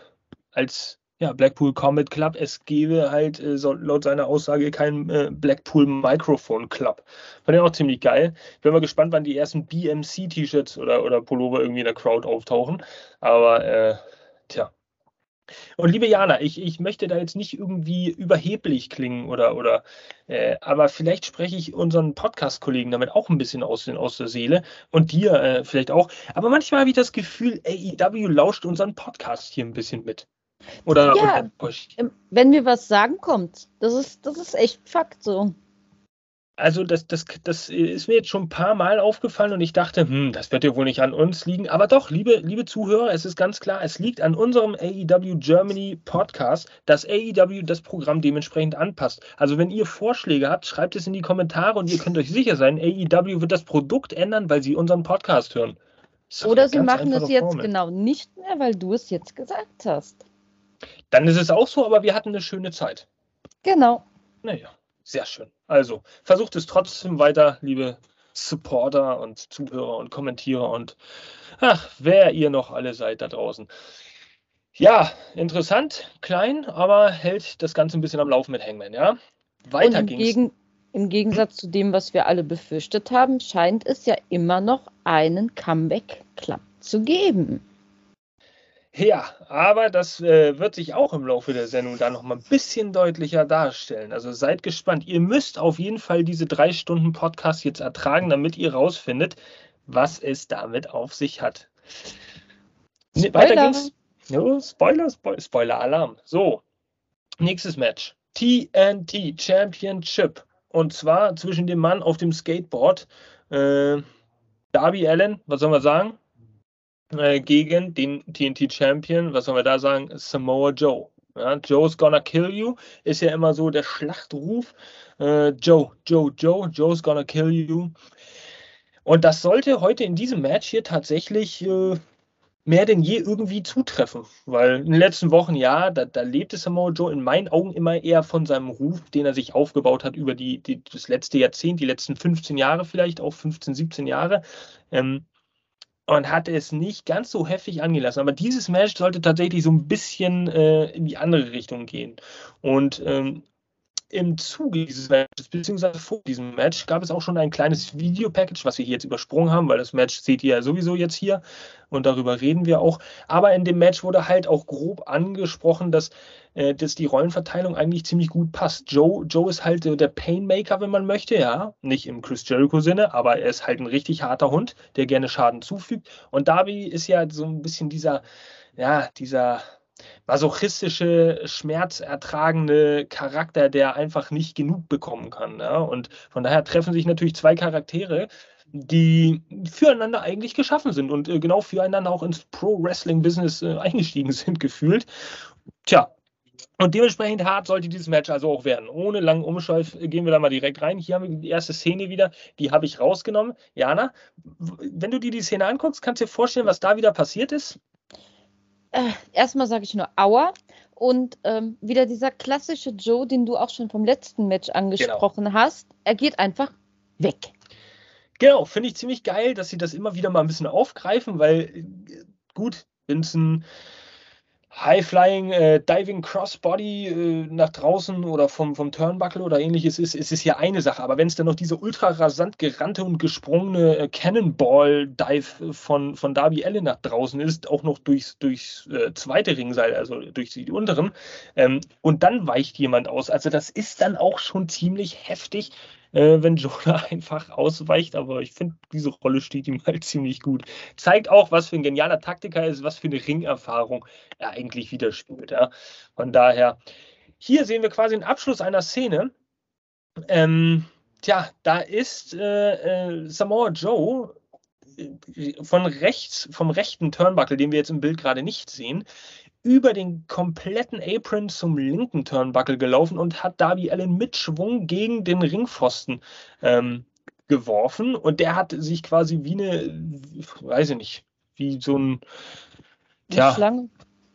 als ja, Blackpool Combat Club. Es gäbe halt äh, so, laut seiner Aussage keinen äh, Blackpool Microphone Club. Fand ich auch ziemlich geil. Bin mal gespannt, wann die ersten BMC-T-Shirts oder, oder Pullover irgendwie in der Crowd auftauchen. Aber äh, tja. Und liebe Jana, ich, ich möchte da jetzt nicht irgendwie überheblich klingen oder, oder äh, aber vielleicht spreche ich unseren Podcast-Kollegen damit auch ein bisschen aus, den, aus der Seele und dir äh, vielleicht auch. Aber manchmal habe ich das Gefühl, AEW lauscht unseren Podcast hier ein bisschen mit. Oder, Ja. Ähm, Wenn wir was sagen, kommt. Das ist, das ist echt Fakt so. Also das, das, das ist mir jetzt schon ein paar Mal aufgefallen und ich dachte, hm, das wird ja wohl nicht an uns liegen. Aber doch, liebe, liebe Zuhörer, es ist ganz klar, es liegt an unserem AEW Germany Podcast, dass AEW das Programm dementsprechend anpasst. Also wenn ihr Vorschläge habt, schreibt es in die Kommentare und ihr könnt euch sicher sein, AEW wird das Produkt ändern, weil sie unseren Podcast hören. Oder sie machen es jetzt Formel. genau nicht mehr, weil du es jetzt gesagt hast. Dann ist es auch so, aber wir hatten eine schöne Zeit. Genau. Naja, sehr schön. Also, versucht es trotzdem weiter, liebe Supporter und Zuhörer und Kommentierer und ach, wer ihr noch alle seid da draußen. Ja, interessant, klein, aber hält das Ganze ein bisschen am Laufen mit Hangman, ja? Und Weiter im, ging's. Gegen, im Gegensatz zu dem, was wir alle befürchtet haben, scheint es ja immer noch einen Comeback-Club zu geben. Ja, aber das äh, wird sich auch im Laufe der Sendung dann noch mal ein bisschen deutlicher darstellen. Also seid gespannt. Ihr müsst auf jeden Fall diese drei Stunden Podcast jetzt ertragen, damit ihr rausfindet, was es damit auf sich hat. Ne, Weiter Spoiler. ging's. Jo, Spoiler, Spoiler, Spoiler-Alarm. So, nächstes Match. TNT Championship. Und zwar zwischen dem Mann auf dem Skateboard, äh, Darby Allen, was sollen wir sagen? Äh, gegen den TNT Champion, was sollen wir da sagen? Samoa Joe. Ja, Joe's gonna kill you ist ja immer so der Schlachtruf. Äh, Joe, Joe, Joe, Joe's gonna kill you. Und das sollte heute in diesem Match hier tatsächlich äh, mehr denn je irgendwie zutreffen. Weil in den letzten Wochen, ja, da, da lebte Samoa Joe in meinen Augen immer eher von seinem Ruf, den er sich aufgebaut hat über die, die das letzte Jahrzehnt, die letzten 15 Jahre vielleicht, auch 15, 17 Jahre. Ähm, und hat es nicht ganz so heftig angelassen. Aber dieses Match sollte tatsächlich so ein bisschen äh, in die andere Richtung gehen. Und ähm, im Zuge dieses Matches, beziehungsweise vor diesem Match, gab es auch schon ein kleines Videopackage, was wir hier jetzt übersprungen haben, weil das Match seht ihr ja sowieso jetzt hier und darüber reden wir auch. Aber in dem Match wurde halt auch grob angesprochen, dass, äh, dass die Rollenverteilung eigentlich ziemlich gut passt. Joe, Joe ist halt äh, der Painmaker, wenn man möchte, ja, nicht im Chris Jericho-Sinne, aber er ist halt ein richtig harter Hund, der gerne Schaden zufügt. Und Darby ist ja so ein bisschen dieser, ja, dieser masochistische, schmerzertragende Charakter, der einfach nicht genug bekommen kann. Ja? Und von daher treffen sich natürlich zwei Charaktere, die füreinander eigentlich geschaffen sind und äh, genau füreinander auch ins Pro-Wrestling-Business äh, eingestiegen sind, gefühlt. Tja, und dementsprechend hart sollte dieses Match also auch werden. Ohne langen Umschweif gehen wir da mal direkt rein. Hier haben wir die erste Szene wieder, die habe ich rausgenommen. Jana, wenn du dir die Szene anguckst, kannst du dir vorstellen, was da wieder passiert ist? Äh, erstmal sage ich nur Aua. Und ähm, wieder dieser klassische Joe, den du auch schon vom letzten Match angesprochen genau. hast, er geht einfach weg. Genau, finde ich ziemlich geil, dass sie das immer wieder mal ein bisschen aufgreifen, weil äh, gut, Vincent High-Flying, äh, Diving Crossbody äh, nach draußen oder vom, vom Turnbuckle oder ähnliches ist, ist es ja eine Sache. Aber wenn es dann noch diese ultra rasant gerannte und gesprungene äh, Cannonball-Dive von, von Darby Allen nach draußen ist, auch noch durchs, durchs äh, zweite Ringseil, also durch die unteren, ähm, und dann weicht jemand aus. Also das ist dann auch schon ziemlich heftig äh, wenn Jonah einfach ausweicht. Aber ich finde, diese Rolle steht ihm halt ziemlich gut. Zeigt auch, was für ein genialer Taktiker er ist, was für eine Ringerfahrung er eigentlich widerspielt. Ja. Von daher, hier sehen wir quasi den Abschluss einer Szene. Ähm, tja, da ist äh, äh, Samoa Joe äh, von rechts, vom rechten Turnbuckle, den wir jetzt im Bild gerade nicht sehen, über den kompletten Apron zum linken Turnbuckle gelaufen und hat Darby Allen mit Schwung gegen den Ringpfosten ähm, geworfen. Und der hat sich quasi wie eine, weiß ich nicht, wie so ein. Tja, Schlange.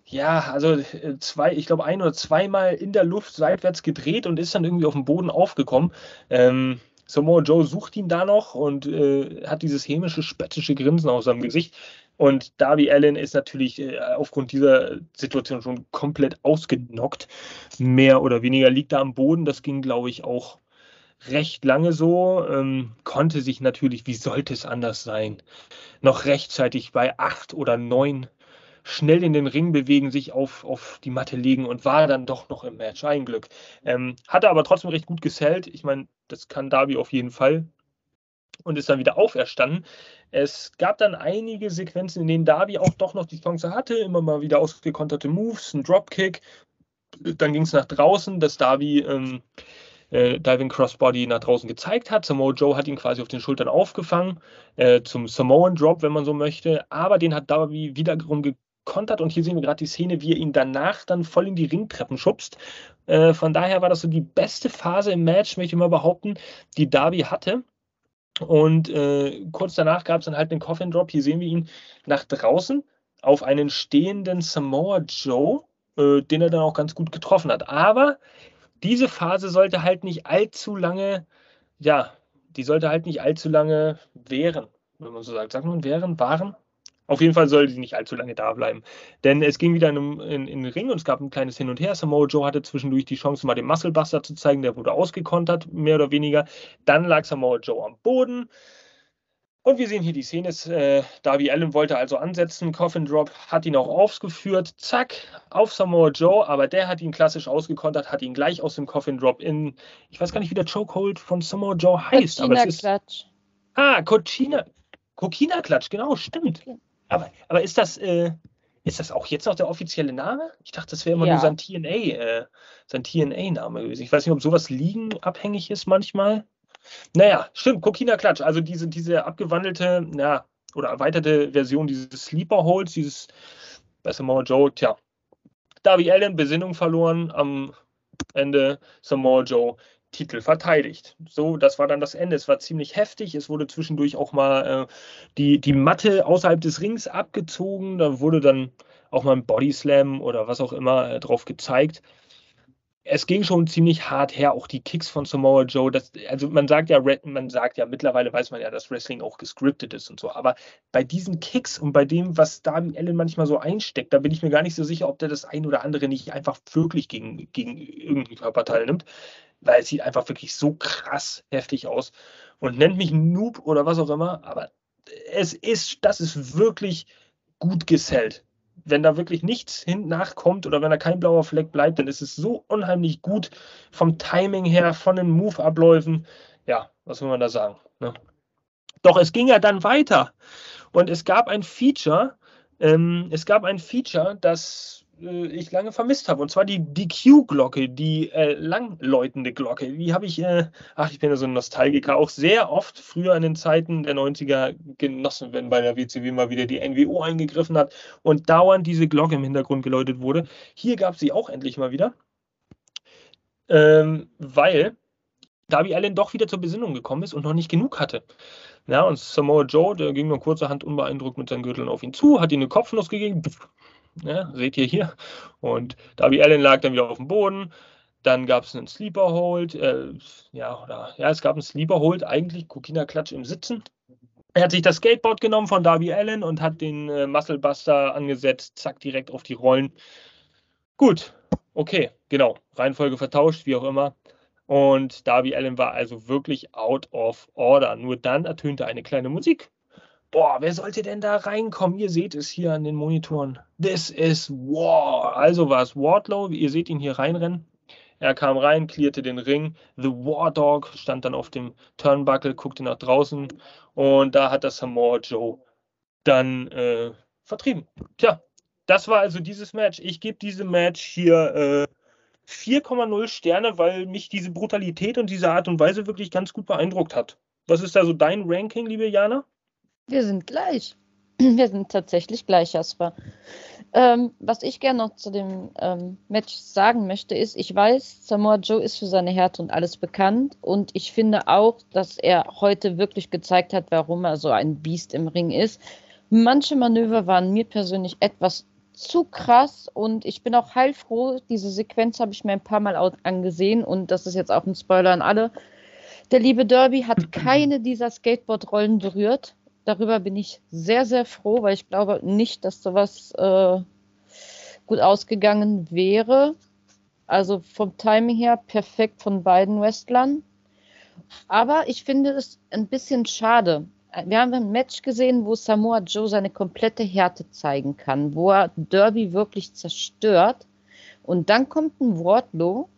Ja, also äh, zwei, ich glaube ein oder zweimal in der Luft seitwärts gedreht und ist dann irgendwie auf dem Boden aufgekommen. Ähm, Samoa Joe sucht ihn da noch und äh, hat dieses hämische, spöttische Grinsen auf seinem Gesicht. Und Darby Allen ist natürlich äh, aufgrund dieser Situation schon komplett ausgenockt. Mehr oder weniger liegt er am Boden. Das ging, glaube ich, auch recht lange so. Ähm, konnte sich natürlich, wie sollte es anders sein, noch rechtzeitig bei acht oder neun schnell in den Ring bewegen, sich auf, auf die Matte legen und war dann doch noch im Match. Ein Glück. Ähm, hatte aber trotzdem recht gut gesellt. Ich meine, das kann Darby auf jeden Fall und ist dann wieder auferstanden. Es gab dann einige Sequenzen, in denen Darby auch doch noch die Chance hatte, immer mal wieder ausgekonterte Moves, ein Dropkick. Dann ging es nach draußen, dass Darby ähm, äh, Diving Crossbody nach draußen gezeigt hat. Samoa Joe hat ihn quasi auf den Schultern aufgefangen, äh, zum Samoan Drop, wenn man so möchte. Aber den hat Darby wiederum gekontert und hier sehen wir gerade die Szene, wie er ihn danach dann voll in die Ringtreppen schubst. Äh, von daher war das so die beste Phase im Match, möchte ich mal behaupten, die Darby hatte. Und äh, kurz danach gab es dann halt einen Coffin Drop. Hier sehen wir ihn nach draußen auf einen stehenden Samoa Joe, äh, den er dann auch ganz gut getroffen hat. Aber diese Phase sollte halt nicht allzu lange, ja, die sollte halt nicht allzu lange währen, wenn man so sagt. Sagt man wären, waren? Auf jeden Fall sollte sie nicht allzu lange da bleiben. Denn es ging wieder in, in, in, den Ring und es gab ein kleines Hin und Her. Samoa Joe hatte zwischendurch die Chance, mal den Musclebuster zu zeigen. Der wurde ausgekontert, mehr oder weniger. Dann lag Samoa Joe am Boden. Und wir sehen hier die Szene. Äh, Darby Allen wollte also ansetzen. Coffin Drop hat ihn auch aufgeführt. Zack, auf Samoa Joe. Aber der hat ihn klassisch ausgekontert, hat ihn gleich aus dem Coffin Drop in, ich weiß gar nicht, wie der Chokehold von Samoa Joe heißt. Cochina aber es ist, Klatsch. Ah, Cochina. Coquina Klatsch, genau, stimmt. Okay. Aber, aber ist das, äh, ist das auch jetzt noch der offizielle Name? Ich dachte, das wäre immer ja. nur sein TNA, äh, sein TNA-Name gewesen. Ich weiß nicht, ob sowas liegen abhängig ist manchmal. Naja, stimmt, Kokina Klatsch, also diese, diese abgewandelte, ja, oder erweiterte Version dieses Sleeper Holds, dieses bei Samoa Joe, tja. Darby Allen, Besinnung verloren am Ende, Samoa Joe Titel verteidigt. So, das war dann das Ende. Es war ziemlich heftig. Es wurde zwischendurch auch mal äh, die, die Matte außerhalb des Rings abgezogen. Da wurde dann auch mal ein Bodyslam oder was auch immer äh, drauf gezeigt es ging schon ziemlich hart her, auch die Kicks von Samoa Joe. Das, also man sagt ja, man sagt ja, mittlerweile weiß man ja, dass Wrestling auch gescriptet ist und so. Aber bei diesen Kicks und bei dem, was Darby Allen manchmal so einsteckt, da bin ich mir gar nicht so sicher, ob der das ein oder andere nicht einfach wirklich gegen, gegen irgendeinen Körperteil nimmt. Weil es sieht einfach wirklich so krass heftig aus. Und nennt mich Noob oder was auch immer, aber es ist, das ist wirklich gut gesellt wenn da wirklich nichts hinten nachkommt oder wenn da kein blauer Fleck bleibt, dann ist es so unheimlich gut vom Timing her, von den Move-Abläufen. Ja, was will man da sagen? Ne? Doch es ging ja dann weiter und es gab ein Feature, ähm, es gab ein Feature, das äh, ich lange vermisst habe. Und zwar die DQ-Glocke, die äh, langläutende Glocke. Die habe ich, äh, ach, ich bin ja so ein Nostalgiker, auch sehr oft früher in den Zeiten der 90er genossen, wenn bei der WCW mal wieder die NWO eingegriffen hat und dauernd diese Glocke im Hintergrund geläutet wurde. Hier gab es sie auch endlich mal wieder. Ähm, weil Darby Allen doch wieder zur Besinnung gekommen ist und noch nicht genug hatte. Ja, und Samoa Joe, der ging nur kurzerhand unbeeindruckt mit seinen Gürteln auf ihn zu, hat ihm eine Kopfnuss gegeben, Ne? Seht ihr hier. Und Darby Allen lag dann wieder auf dem Boden. Dann gab es einen Sleeper Hold. Äh, ja, oder, ja, es gab einen Sleeper Hold, eigentlich Kokina Klatsch im Sitzen. Er hat sich das Skateboard genommen von Darby Allen und hat den äh, Muscle Buster angesetzt, zack, direkt auf die Rollen. Gut, okay, genau. Reihenfolge vertauscht, wie auch immer. Und Darby Allen war also wirklich out of order. Nur dann ertönte eine kleine Musik boah, wer sollte denn da reinkommen? Ihr seht es hier an den Monitoren. This is War. Also war es Wardlow. Ihr seht ihn hier reinrennen. Er kam rein, clearte den Ring. The War Dog stand dann auf dem Turnbuckle, guckte nach draußen und da hat das Samoa Joe dann äh, vertrieben. Tja, das war also dieses Match. Ich gebe diesem Match hier äh, 4,0 Sterne, weil mich diese Brutalität und diese Art und Weise wirklich ganz gut beeindruckt hat. Was ist da so dein Ranking, liebe Jana? Wir sind gleich. Wir sind tatsächlich gleich, Jasper. Ähm, was ich gerne noch zu dem ähm, Match sagen möchte, ist, ich weiß, Samoa Joe ist für seine Härte und alles bekannt. Und ich finde auch, dass er heute wirklich gezeigt hat, warum er so ein Biest im Ring ist. Manche Manöver waren mir persönlich etwas zu krass und ich bin auch heilfroh. Diese Sequenz habe ich mir ein paar Mal angesehen und das ist jetzt auch ein Spoiler an alle. Der liebe Derby hat keine dieser Skateboard-Rollen berührt. Darüber bin ich sehr, sehr froh, weil ich glaube nicht, dass sowas äh, gut ausgegangen wäre. Also vom Timing her perfekt von beiden Wrestlern. Aber ich finde es ein bisschen schade. Wir haben ein Match gesehen, wo Samoa Joe seine komplette Härte zeigen kann, wo er Derby wirklich zerstört. Und dann kommt ein Wardlow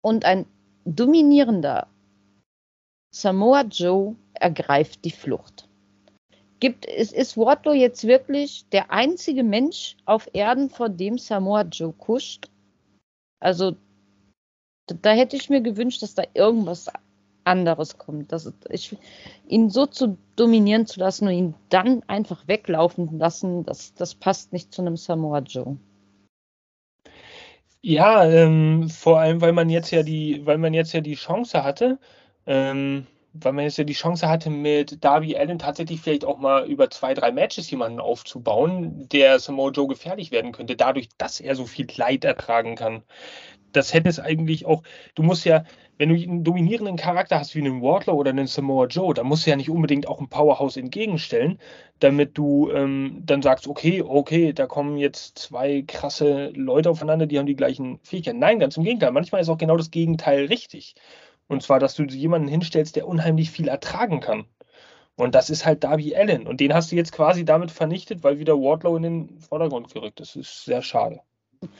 und ein dominierender Samoa Joe ergreift die Flucht gibt, ist, ist Wardlow jetzt wirklich der einzige Mensch auf Erden, vor dem Samoa Joe kuscht? Also, da, da hätte ich mir gewünscht, dass da irgendwas anderes kommt. Dass ich, ihn so zu dominieren zu lassen und ihn dann einfach weglaufen lassen, das, das passt nicht zu einem Samoa Joe. Ja, ähm, vor allem, weil man jetzt ja die, weil man jetzt ja die Chance hatte, ähm, weil man jetzt ja die Chance hatte, mit Darby Allen tatsächlich vielleicht auch mal über zwei, drei Matches jemanden aufzubauen, der Samoa Joe gefährlich werden könnte, dadurch, dass er so viel Leid ertragen kann. Das hätte es eigentlich auch, du musst ja, wenn du einen dominierenden Charakter hast wie einen Wardlow oder einen Samoa Joe, da musst du ja nicht unbedingt auch ein Powerhouse entgegenstellen, damit du ähm, dann sagst, okay, okay, da kommen jetzt zwei krasse Leute aufeinander, die haben die gleichen Fähigkeiten. Nein, ganz im Gegenteil. Manchmal ist auch genau das Gegenteil richtig. Und zwar, dass du jemanden hinstellst, der unheimlich viel ertragen kann. Und das ist halt Darby Allen. Und den hast du jetzt quasi damit vernichtet, weil wieder Wardlow in den Vordergrund gerückt ist. Das ist sehr schade.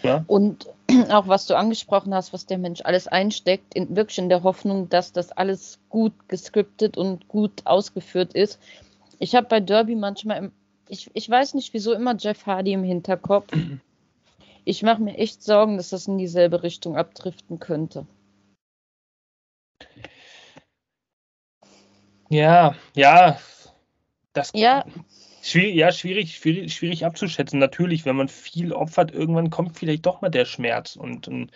Ja? Und auch was du angesprochen hast, was der Mensch alles einsteckt, in, wirklich in der Hoffnung, dass das alles gut gescriptet und gut ausgeführt ist. Ich habe bei Derby manchmal, im, ich, ich weiß nicht wieso, immer Jeff Hardy im Hinterkopf. Ich mache mir echt Sorgen, dass das in dieselbe Richtung abdriften könnte. Ja, ja, das ja. Schwierig, ja, schwierig, schwierig, schwierig abzuschätzen. Natürlich, wenn man viel opfert, irgendwann kommt vielleicht doch mal der Schmerz und, und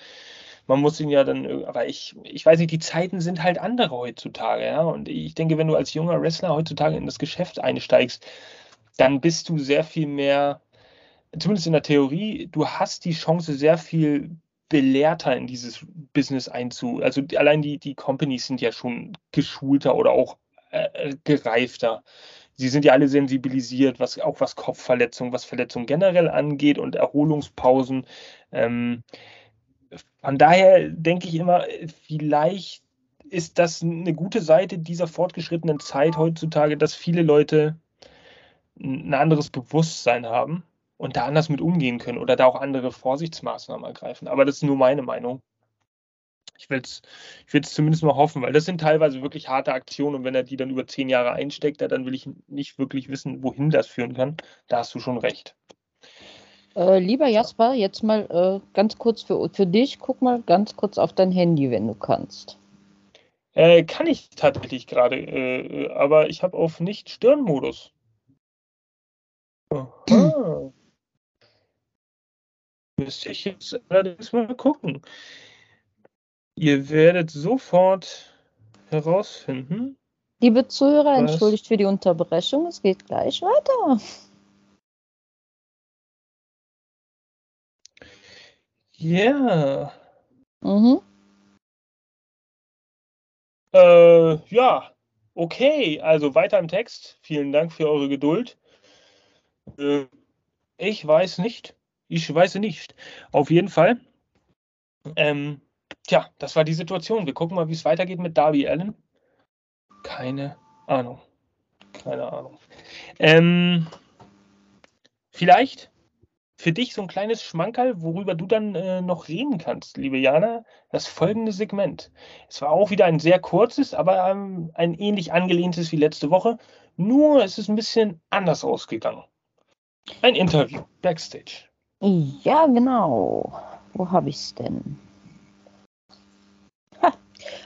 man muss ihn ja dann, aber ich, ich weiß nicht, die Zeiten sind halt andere heutzutage, ja. Und ich denke, wenn du als junger Wrestler heutzutage in das Geschäft einsteigst, dann bist du sehr viel mehr, zumindest in der Theorie, du hast die Chance, sehr viel belehrter in dieses Business einzu. Also allein die, die Companies sind ja schon geschulter oder auch äh, gereifter. Sie sind ja alle sensibilisiert, was auch was Kopfverletzungen, was Verletzungen generell angeht und Erholungspausen. Ähm, von daher denke ich immer, vielleicht ist das eine gute Seite dieser fortgeschrittenen Zeit heutzutage, dass viele Leute ein anderes Bewusstsein haben und da anders mit umgehen können oder da auch andere Vorsichtsmaßnahmen ergreifen. Aber das ist nur meine Meinung. Ich will es ich zumindest mal hoffen, weil das sind teilweise wirklich harte Aktionen und wenn er die dann über zehn Jahre einsteckt, dann will ich nicht wirklich wissen, wohin das führen kann. Da hast du schon recht. Äh, lieber Jasper, jetzt mal äh, ganz kurz für, für dich, guck mal ganz kurz auf dein Handy, wenn du kannst. Äh, kann ich tatsächlich gerade, äh, aber ich habe auf Nicht-Stirn-Modus. Aha. Müsste ich jetzt allerdings mal gucken. Ihr werdet sofort herausfinden. Liebe Zuhörer, was... entschuldigt für die Unterbrechung. Es geht gleich weiter. Ja. Mhm. Äh, ja, okay. Also weiter im Text. Vielen Dank für eure Geduld. Äh, ich weiß nicht. Ich weiß nicht. Auf jeden Fall. Ähm, tja, das war die Situation. Wir gucken mal, wie es weitergeht mit Darby Allen. Keine Ahnung. Keine Ahnung. Ähm, vielleicht für dich so ein kleines Schmankerl, worüber du dann äh, noch reden kannst, liebe Jana, das folgende Segment. Es war auch wieder ein sehr kurzes, aber ähm, ein ähnlich angelehntes wie letzte Woche. Nur es ist ein bisschen anders ausgegangen. Ein Interview, Backstage. Ja, genau. Wo habe ich es denn? Ha,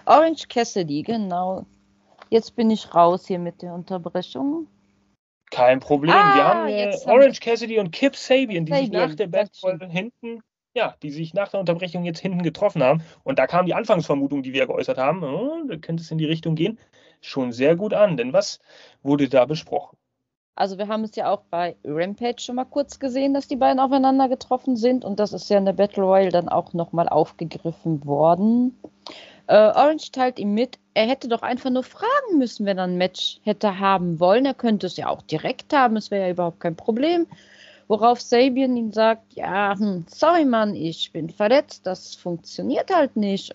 Orange Cassidy, genau. Jetzt bin ich raus hier mit der Unterbrechung. Kein Problem. Ah, wir haben äh, Orange Cassidy und Kip Sabian, die Sabian, sich nach der Backball hinten, ja, die sich nach der Unterbrechung jetzt hinten getroffen haben. Und da kam die Anfangsvermutung, die wir geäußert haben, oh, da könnte es in die Richtung gehen, schon sehr gut an. Denn was wurde da besprochen? Also wir haben es ja auch bei Rampage schon mal kurz gesehen, dass die beiden aufeinander getroffen sind und das ist ja in der Battle Royale dann auch nochmal aufgegriffen worden. Äh, Orange teilt ihm mit, er hätte doch einfach nur fragen müssen, wenn er ein Match hätte haben wollen. Er könnte es ja auch direkt haben, es wäre ja überhaupt kein Problem. Worauf Sabian ihm sagt, ja, hm, sorry Mann, ich bin verletzt, das funktioniert halt nicht.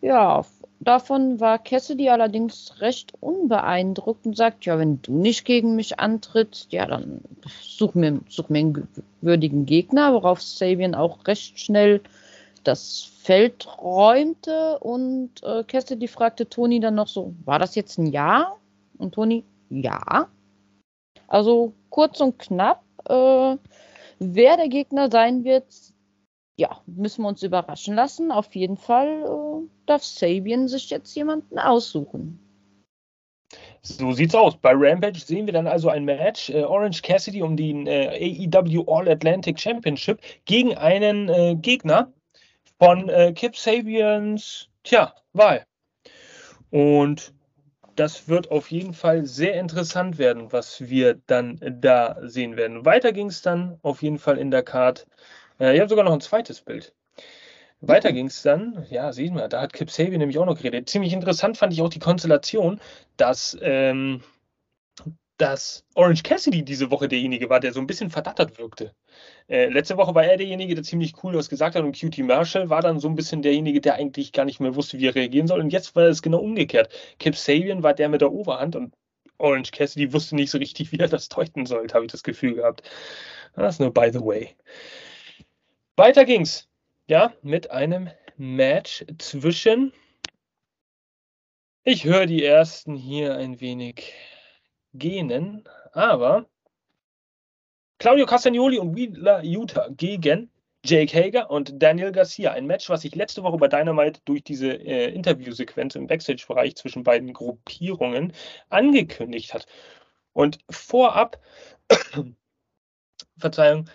Ja, Davon war Cassidy allerdings recht unbeeindruckt und sagt, ja, wenn du nicht gegen mich antrittst, ja, dann such mir, such mir einen würdigen Gegner, worauf Sabian auch recht schnell das Feld räumte und äh, Cassidy fragte Tony dann noch so, war das jetzt ein Ja? Und Tony, ja. Also kurz und knapp, äh, wer der Gegner sein wird, ja, müssen wir uns überraschen lassen. Auf jeden Fall äh, darf Sabian sich jetzt jemanden aussuchen. So sieht's aus. Bei Rampage sehen wir dann also ein Match. Äh, Orange Cassidy um den äh, AEW All Atlantic Championship gegen einen äh, Gegner von äh, Kip Sabians, tja, Wahl. Und das wird auf jeden Fall sehr interessant werden, was wir dann da sehen werden. Weiter ging es dann auf jeden Fall in der Card äh, ich habe sogar noch ein zweites Bild. Weiter ging es dann, ja, sehen wir, da hat Kip Sabian nämlich auch noch geredet. Ziemlich interessant fand ich auch die Konstellation, dass, ähm, dass Orange Cassidy diese Woche derjenige war, der so ein bisschen verdattert wirkte. Äh, letzte Woche war er derjenige, der ziemlich cool was gesagt hat und Cutie Marshall war dann so ein bisschen derjenige, der eigentlich gar nicht mehr wusste, wie er reagieren soll. Und jetzt war es genau umgekehrt. Kip Sabian war der mit der Oberhand und Orange Cassidy wusste nicht so richtig, wie er das deuten sollte, habe ich das Gefühl gehabt. Das ist nur by the way. Weiter ging's, ja, mit einem Match zwischen. Ich höre die ersten hier ein wenig gähnen, aber Claudio Castagnoli und Wheeler Utah gegen Jake Hager und Daniel Garcia. Ein Match, was sich letzte Woche bei Dynamite durch diese äh, Interviewsequenz im Backstage-Bereich zwischen beiden Gruppierungen angekündigt hat. Und vorab, Verzeihung,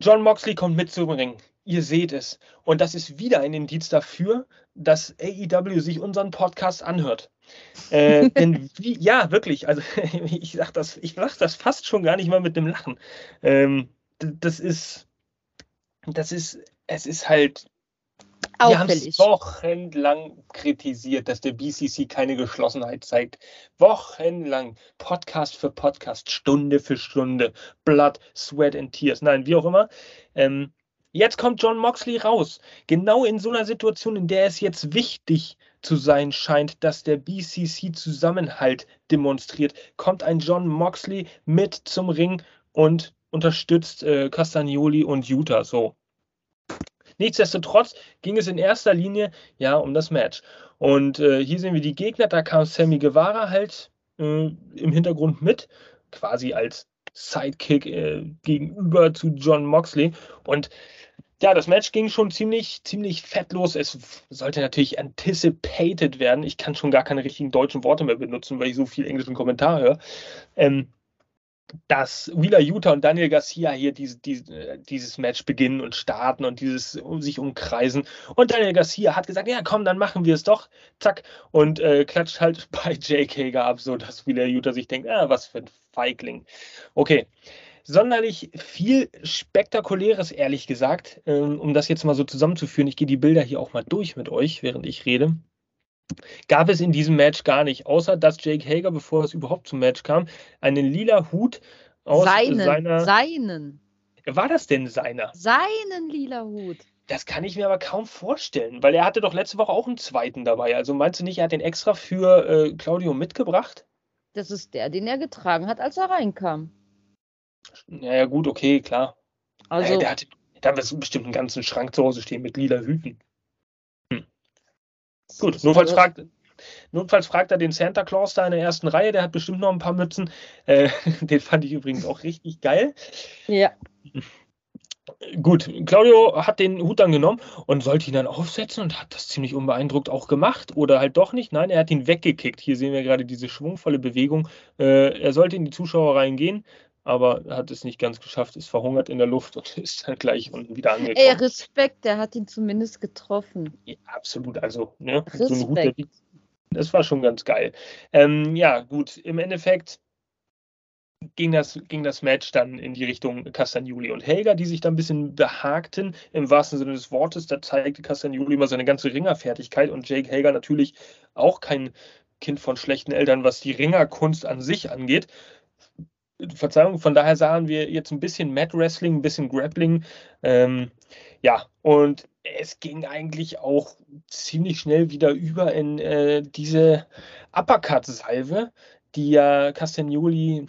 John Moxley kommt mit zum Ring. ihr seht es. Und das ist wieder ein Indiz dafür, dass AEW sich unseren Podcast anhört. Äh, denn wie, ja, wirklich, also ich sag das, ich sag das fast schon gar nicht mal mit dem Lachen. Ähm, das ist, das ist, es ist halt. Wir haben es wochenlang kritisiert, dass der BCC keine Geschlossenheit zeigt. Wochenlang. Podcast für Podcast, Stunde für Stunde. Blood, Sweat and Tears. Nein, wie auch immer. Ähm, Jetzt kommt John Moxley raus. Genau in so einer Situation, in der es jetzt wichtig zu sein scheint, dass der BCC Zusammenhalt demonstriert, kommt ein John Moxley mit zum Ring und unterstützt äh, Castagnoli und Utah so. Nichtsdestotrotz ging es in erster Linie ja um das Match. Und äh, hier sehen wir die Gegner, da kam Sammy Guevara halt äh, im Hintergrund mit, quasi als Sidekick äh, gegenüber zu John Moxley. Und ja, das Match ging schon ziemlich, ziemlich fett los. Es sollte natürlich anticipated werden. Ich kann schon gar keine richtigen deutschen Worte mehr benutzen, weil ich so viel englischen Kommentar höre. Ähm, dass Wheeler Utah und Daniel Garcia hier diese, diese, dieses Match beginnen und starten und dieses sich umkreisen. Und Daniel Garcia hat gesagt, ja komm, dann machen wir es doch. Zack. Und äh, klatscht halt bei Jake Hager ab, so dass Wheeler Utah sich denkt, ah, was für ein Feigling. Okay. Sonderlich viel Spektakuläres, ehrlich gesagt, ähm, um das jetzt mal so zusammenzuführen. Ich gehe die Bilder hier auch mal durch mit euch, während ich rede gab es in diesem Match gar nicht, außer dass Jake Hager, bevor es überhaupt zum Match kam, einen lila Hut aus seinen, seiner. Seinen. War das denn seiner? Seinen lila Hut. Das kann ich mir aber kaum vorstellen, weil er hatte doch letzte Woche auch einen zweiten dabei. Also meinst du nicht, er hat den extra für äh, Claudio mitgebracht? Das ist der, den er getragen hat, als er reinkam. Naja, gut, okay, klar. Also, naja, der hat, da wird bestimmt einen ganzen Schrank zu Hause stehen mit lila Hüten. Gut, notfalls fragt, notfalls fragt er den Santa Claus da in der ersten Reihe, der hat bestimmt noch ein paar Mützen. Äh, den fand ich übrigens auch richtig geil. Ja. Gut, Claudio hat den Hut dann genommen und sollte ihn dann aufsetzen und hat das ziemlich unbeeindruckt auch gemacht oder halt doch nicht. Nein, er hat ihn weggekickt. Hier sehen wir gerade diese schwungvolle Bewegung. Äh, er sollte in die Zuschauer reingehen, aber hat es nicht ganz geschafft, ist verhungert in der Luft und ist dann gleich unten wieder angekommen. Ey, Respekt, der hat ihn zumindest getroffen. Ja, absolut, also ne, so ein Hut, der, das war schon ganz geil. Ähm, ja, gut, im Endeffekt ging das, ging das Match dann in die Richtung Castagnoli und Helga, die sich da ein bisschen behagten, im wahrsten Sinne des Wortes. Da zeigte Castagnoli mal seine ganze Ringerfertigkeit und Jake Helga natürlich auch kein Kind von schlechten Eltern, was die Ringerkunst an sich angeht. Verzeihung, von daher sahen wir jetzt ein bisschen Mat Wrestling, ein bisschen Grappling. Ähm, ja, und es ging eigentlich auch ziemlich schnell wieder über in äh, diese Uppercut-Salve, die ja Castagnoli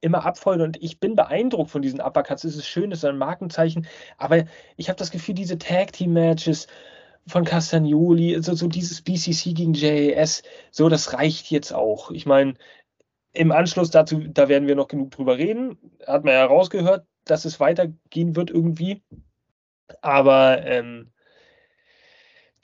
immer abfeuert und ich bin beeindruckt von diesen Uppercuts. Es ist schön, es ist ein Markenzeichen, aber ich habe das Gefühl, diese Tag Team Matches von Castagnoli, so, so dieses BCC gegen JAS, so das reicht jetzt auch. Ich meine, im Anschluss dazu, da werden wir noch genug drüber reden. Hat man ja rausgehört, dass es weitergehen wird irgendwie. Aber ähm,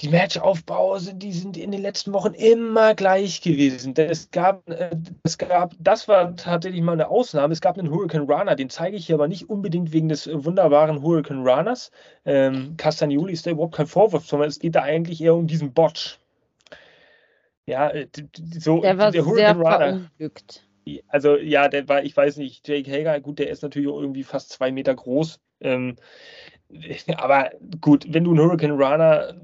die Matchaufbau, die sind in den letzten Wochen immer gleich gewesen. Es gab, äh, es gab, das war tatsächlich mal eine Ausnahme. Es gab einen Hurricane Runner, den zeige ich hier aber nicht unbedingt wegen des wunderbaren Hurricane Runners. Ähm, Castagnoli ist da überhaupt kein Vorwurf, sondern es geht da eigentlich eher um diesen Botch. Ja, äh, so der war der sehr verunglückt. Also ja, der war, ich weiß nicht, Jake Hager, gut, der ist natürlich auch irgendwie fast zwei Meter groß. Ähm, aber gut, wenn du einen Hurricane Runner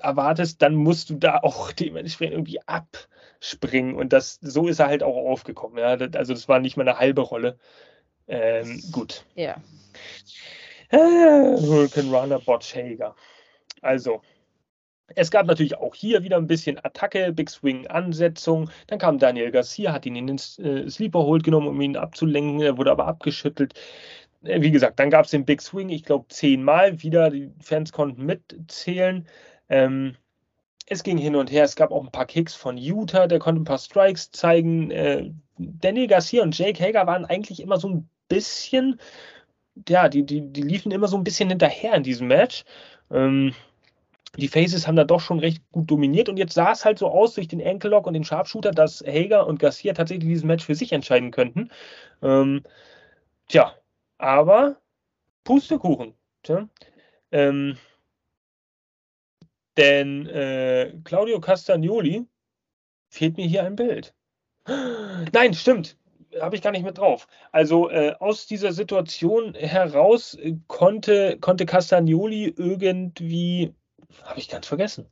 erwartest, dann musst du da auch dementsprechend irgendwie abspringen. Und das, so ist er halt auch aufgekommen. Ja? Also das war nicht mal eine halbe Rolle. Ähm, gut. Ja. Äh, Hurricane Runner Botch Hager. Also, es gab natürlich auch hier wieder ein bisschen Attacke, Big Swing Ansetzung. Dann kam Daniel Garcia, hat ihn in den äh, Sleeper Hold genommen, um ihn abzulenken. Er wurde aber abgeschüttelt. Äh, wie gesagt, dann gab es den Big Swing, ich glaube zehnmal wieder. Die Fans konnten mitzählen. Ähm, es ging hin und her. Es gab auch ein paar Kicks von Utah, der konnte ein paar Strikes zeigen. Äh, Daniel Garcia und Jake Hager waren eigentlich immer so ein bisschen, ja, die, die, die liefen immer so ein bisschen hinterher in diesem Match. Ähm, die Faces haben da doch schon recht gut dominiert und jetzt sah es halt so aus durch den Ankle Lock und den Sharpshooter, dass Hager und Garcia tatsächlich dieses Match für sich entscheiden könnten. Ähm, tja, aber Pustekuchen. Tja. Ähm, denn äh, Claudio Castagnoli fehlt mir hier ein Bild. Nein, stimmt. Habe ich gar nicht mit drauf. Also äh, aus dieser Situation heraus konnte, konnte Castagnoli irgendwie, habe ich ganz vergessen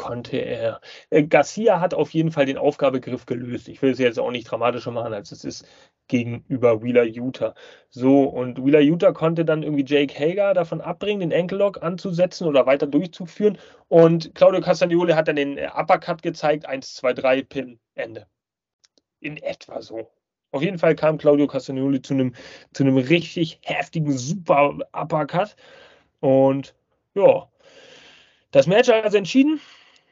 konnte er. Äh, Garcia hat auf jeden Fall den Aufgabegriff gelöst. Ich will es jetzt auch nicht dramatischer machen, als es ist gegenüber Wheeler Utah. So, und Wheeler Utah konnte dann irgendwie Jake Hager davon abbringen, den Ankle-Lock anzusetzen oder weiter durchzuführen. Und Claudio Castagnoli hat dann den äh, Uppercut gezeigt, 1, 2, 3, Pin, Ende. In etwa so. Auf jeden Fall kam Claudio Castagnoli zu einem, zu einem richtig heftigen, super Uppercut. Und ja, das Match also entschieden.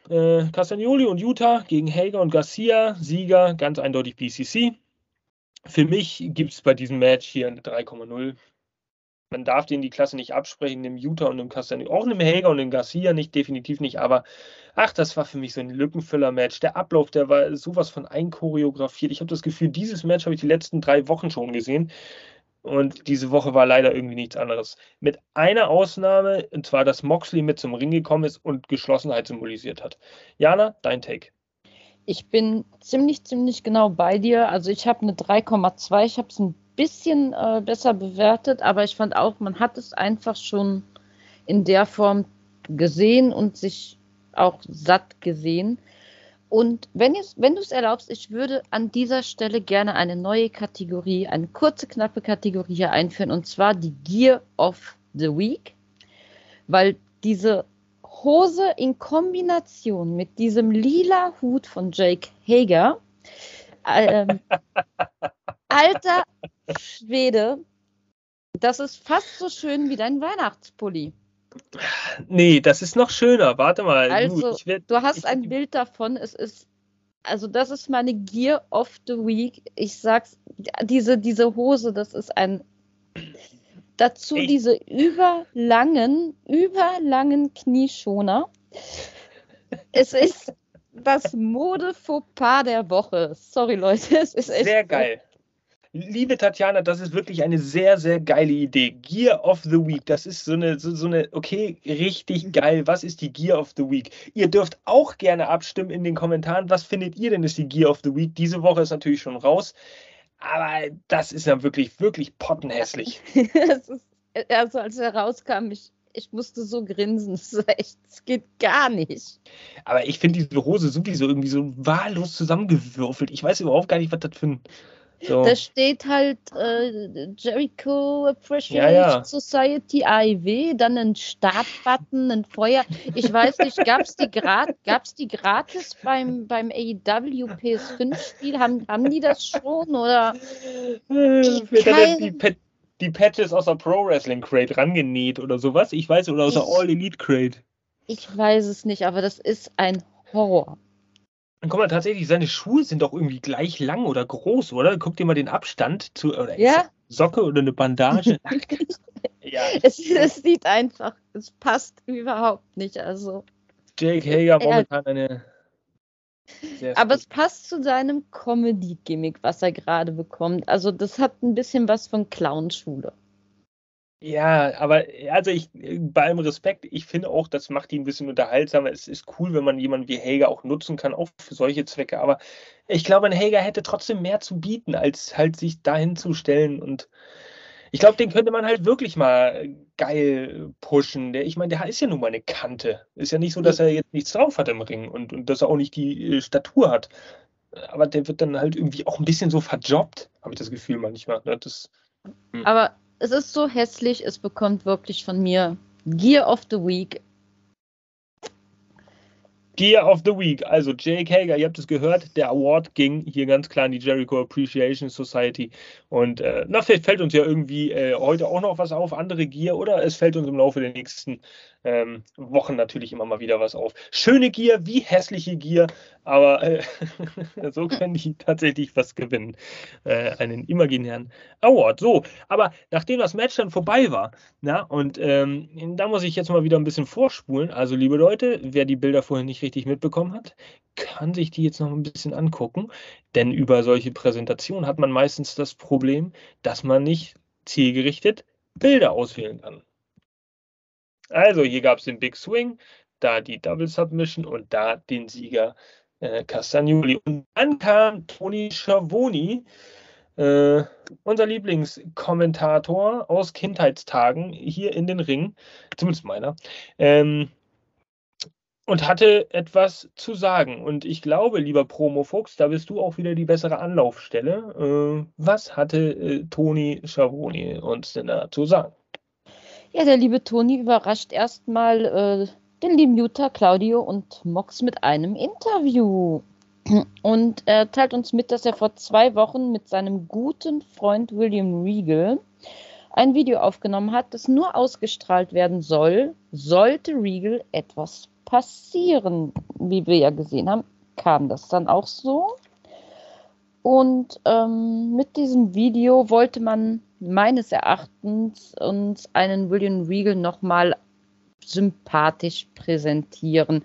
Äh, Castagnoli und Utah gegen Hager und Garcia. Sieger ganz eindeutig BCC. Für mich gibt es bei diesem Match hier eine 3,0. Man darf denen die Klasse nicht absprechen, dem Utah und dem Castagnoli, auch dem Hager und dem Garcia nicht, definitiv nicht, aber ach, das war für mich so ein Lückenfüller-Match. Der Ablauf, der war sowas von einchoreografiert. Ich habe das Gefühl, dieses Match habe ich die letzten drei Wochen schon gesehen. Und diese Woche war leider irgendwie nichts anderes. Mit einer Ausnahme, und zwar, dass Moxley mit zum Ring gekommen ist und Geschlossenheit symbolisiert hat. Jana, dein Take. Ich bin ziemlich, ziemlich genau bei dir. Also ich habe eine 3,2. Ich habe es ein bisschen äh, besser bewertet, aber ich fand auch, man hat es einfach schon in der Form gesehen und sich auch satt gesehen. Und wenn, wenn du es erlaubst, ich würde an dieser Stelle gerne eine neue Kategorie, eine kurze, knappe Kategorie hier einführen, und zwar die Gear of the Week, weil diese Hose in Kombination mit diesem lila Hut von Jake Hager, ähm, alter Schwede, das ist fast so schön wie dein Weihnachtspulli. Nee, das ist noch schöner. Warte mal. Also, du, werd, du hast ein Bild davon. Es ist, also das ist meine Gear of the Week. Ich sag's, diese, diese Hose, das ist ein. Dazu Echt? diese überlangen, überlangen Knieschoner. es ist das Mode-Fauxpas der Woche. Sorry, Leute. Es ist echt Sehr geil. Liebe Tatjana, das ist wirklich eine sehr, sehr geile Idee. Gear of the Week, das ist so eine, so, so, eine, okay, richtig geil. Was ist die Gear of the Week? Ihr dürft auch gerne abstimmen in den Kommentaren. Was findet ihr denn ist die Gear of the Week? Diese Woche ist natürlich schon raus. Aber das ist ja wirklich, wirklich pottenhässlich. ist, also als er rauskam, ich, ich musste so grinsen. Es es geht gar nicht. Aber ich finde diese Hose sowieso irgendwie so wahllos zusammengewürfelt. Ich weiß überhaupt gar nicht, was das für ein so. Da steht halt äh, Jericho Appreciation ja, ja. Society AIW, dann ein Startbutton, ein Feuer. Ich weiß nicht, gab es die, gab's die gratis beim, beim AEW PS5-Spiel? Haben, haben die das schon? Oder? Wird dann die, Pat die Patches aus der Pro Wrestling Crate rangenäht oder sowas? Ich weiß, oder aus der All Elite Crate. Ich weiß es nicht, aber das ist ein Horror. Dann guck mal, tatsächlich, seine Schuhe sind doch irgendwie gleich lang oder groß, oder? Guck dir mal den Abstand zu, oder ja. Socke oder eine Bandage. ja. Es, es, sieht einfach, es passt überhaupt nicht. Also. Jake Hager momentan eine. Aber es passt zu seinem Comedy-Gimmick, was er gerade bekommt. Also, das hat ein bisschen was von Clownschule. Ja, aber also ich, bei allem Respekt, ich finde auch, das macht ihn ein bisschen unterhaltsamer. Es ist cool, wenn man jemanden wie Hager auch nutzen kann, auch für solche Zwecke. Aber ich glaube, ein Hager hätte trotzdem mehr zu bieten, als halt sich dahin zu stellen. Und ich glaube, den könnte man halt wirklich mal geil pushen. Der, ich meine, der ist ja nun mal eine Kante. Ist ja nicht so, dass er jetzt nichts drauf hat im Ring und, und dass er auch nicht die äh, Statur hat. Aber der wird dann halt irgendwie auch ein bisschen so verjobbt, habe ich das Gefühl manchmal. Ne? Das. Aber es ist so hässlich, es bekommt wirklich von mir Gear of the Week. Gear of the Week, also Jake Hager, ihr habt es gehört, der Award ging hier ganz klar in die Jericho Appreciation Society. Und äh, na, vielleicht fällt uns ja irgendwie äh, heute auch noch was auf, andere Gear, oder es fällt uns im Laufe der nächsten ähm, Wochen natürlich immer mal wieder was auf. Schöne Gier wie hässliche Gier, aber äh, so können die tatsächlich was gewinnen. Äh, einen imaginären Award. So, aber nachdem das Match dann vorbei war, na, und ähm, da muss ich jetzt mal wieder ein bisschen vorspulen. Also, liebe Leute, wer die Bilder vorhin nicht richtig mitbekommen hat, kann sich die jetzt noch ein bisschen angucken. Denn über solche Präsentationen hat man meistens das Problem, dass man nicht zielgerichtet Bilder auswählen kann. Also hier gab es den Big Swing, da die Double Submission und da den Sieger äh, Castagnoli. Und dann kam Toni Schiavoni, äh, unser Lieblingskommentator aus Kindheitstagen hier in den Ring, zumindest meiner, ähm, und hatte etwas zu sagen. Und ich glaube, lieber Promo-Fuchs, da bist du auch wieder die bessere Anlaufstelle. Äh, was hatte äh, Toni Schiavoni uns denn da zu sagen? Ja, der liebe Toni überrascht erstmal äh, den lieben Jutta, Claudio und Mox mit einem Interview. Und er teilt uns mit, dass er vor zwei Wochen mit seinem guten Freund William Regal ein Video aufgenommen hat, das nur ausgestrahlt werden soll, sollte Regal etwas passieren. Wie wir ja gesehen haben, kam das dann auch so. Und ähm, mit diesem Video wollte man meines Erachtens uns einen William Regal nochmal sympathisch präsentieren.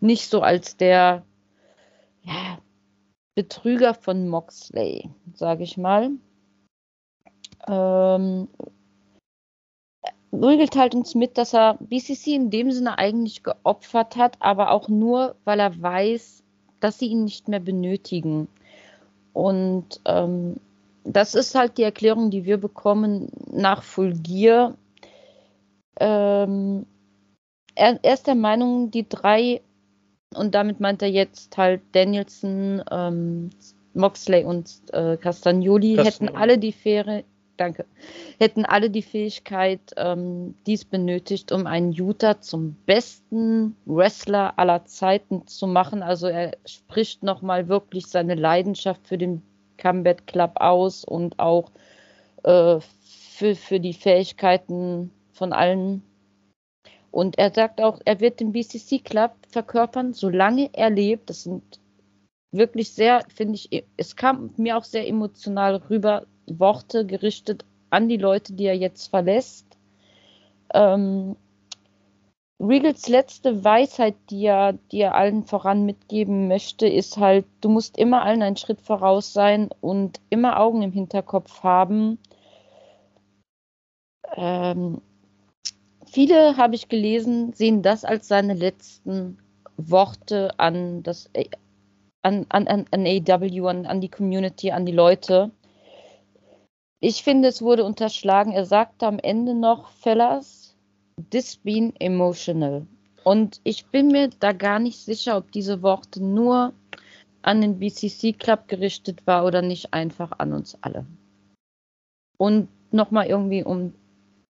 Nicht so als der ja, Betrüger von Moxley, sage ich mal. Ähm, Regal teilt uns mit, dass er BCC in dem Sinne eigentlich geopfert hat, aber auch nur, weil er weiß, dass sie ihn nicht mehr benötigen. Und ähm, das ist halt die Erklärung, die wir bekommen nach Fulgier. Ähm, er, er, ist der Meinung, die drei, und damit meint er jetzt halt Danielson, ähm, Moxley und äh, Castagnoli, hätten alle die Fähre, danke, hätten alle die Fähigkeit, ähm, dies benötigt, um einen Utah zum besten Wrestler aller Zeiten zu machen. Also er spricht nochmal wirklich seine Leidenschaft für den Combat Club aus und auch äh, für, für die Fähigkeiten von allen. Und er sagt auch, er wird den BCC Club verkörpern, solange er lebt. Das sind wirklich sehr, finde ich, es kam mir auch sehr emotional rüber, Worte gerichtet an die Leute, die er jetzt verlässt. Ähm, Regals letzte Weisheit, die er, die er allen voran mitgeben möchte, ist halt, du musst immer allen einen Schritt voraus sein und immer Augen im Hinterkopf haben. Ähm, viele, habe ich gelesen, sehen das als seine letzten Worte an das an, an, an, an AW, an, an die Community, an die Leute. Ich finde, es wurde unterschlagen. Er sagte am Ende noch, Fellas, this been emotional. Und ich bin mir da gar nicht sicher, ob diese Worte nur an den BCC Club gerichtet war oder nicht einfach an uns alle. Und nochmal irgendwie um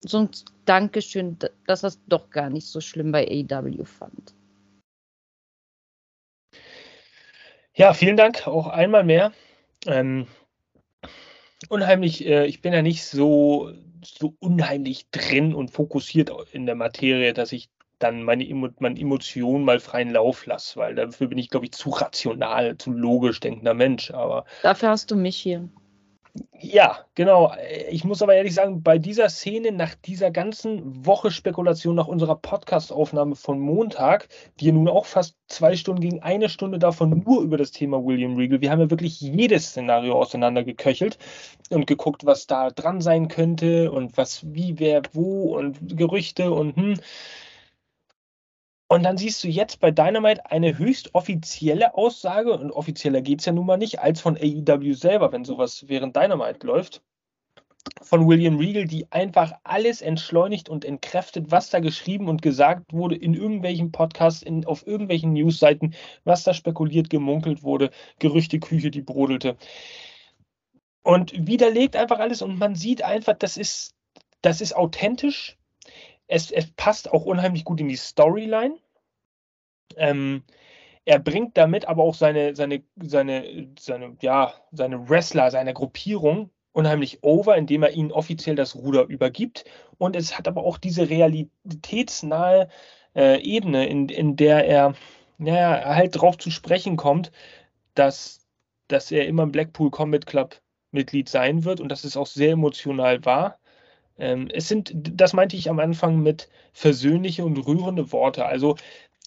so ein Dankeschön, dass es doch gar nicht so schlimm bei AEW fand. Ja, vielen Dank auch einmal mehr. Ähm, unheimlich, äh, ich bin ja nicht so so unheimlich drin und fokussiert in der Materie, dass ich dann meine, meine Emotionen mal freien Lauf lasse, weil dafür bin ich, glaube ich, zu rational, zu logisch denkender Mensch. Aber dafür hast du mich hier. Ja, genau. Ich muss aber ehrlich sagen, bei dieser Szene, nach dieser ganzen Woche Spekulation, nach unserer Podcast-Aufnahme von Montag, die nun auch fast zwei Stunden ging, eine Stunde davon nur über das Thema William Regal. Wir haben ja wirklich jedes Szenario auseinandergeköchelt und geguckt, was da dran sein könnte und was, wie, wer, wo und Gerüchte und hm. Und dann siehst du jetzt bei Dynamite eine höchst offizielle Aussage, und offizieller geht es ja nun mal nicht, als von AEW selber, wenn sowas während Dynamite läuft, von William Regal, die einfach alles entschleunigt und entkräftet, was da geschrieben und gesagt wurde in irgendwelchen Podcasts, in, auf irgendwelchen Newsseiten, was da spekuliert, gemunkelt wurde, Gerüchteküche, die brodelte. Und widerlegt einfach alles und man sieht einfach, das ist, das ist authentisch, es, es passt auch unheimlich gut in die Storyline. Ähm, er bringt damit aber auch seine, seine, seine, seine, ja, seine Wrestler, seine Gruppierung unheimlich over, indem er ihnen offiziell das Ruder übergibt. Und es hat aber auch diese realitätsnahe äh, Ebene, in, in der er naja, halt drauf zu sprechen kommt, dass, dass er immer im Blackpool Combat Club Mitglied sein wird und dass es auch sehr emotional war. Ähm, es sind, das meinte ich am Anfang mit versöhnliche und rührende Worte. Also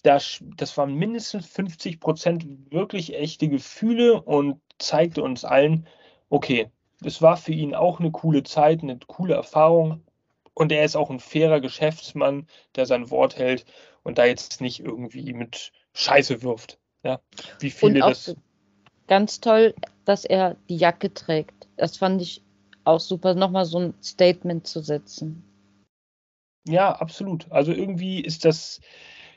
das, das waren mindestens 50 Prozent wirklich echte Gefühle und zeigte uns allen, okay, es war für ihn auch eine coole Zeit, eine coole Erfahrung Und er ist auch ein fairer Geschäftsmann, der sein Wort hält und da jetzt nicht irgendwie mit Scheiße wirft. Ja, wie viele das. Ganz toll, dass er die Jacke trägt. Das fand ich auch super, nochmal so ein Statement zu setzen. Ja, absolut. Also irgendwie ist das,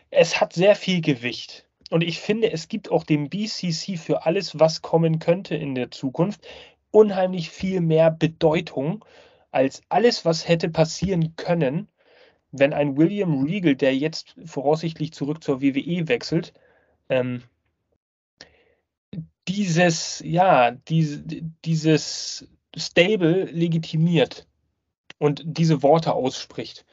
es hat sehr viel Gewicht. Und ich finde, es gibt auch dem BCC für alles, was kommen könnte in der Zukunft, unheimlich viel mehr Bedeutung als alles, was hätte passieren können, wenn ein William Regal, der jetzt voraussichtlich zurück zur WWE wechselt, ähm, dieses, ja, diese, dieses Stable legitimiert und diese Worte ausspricht.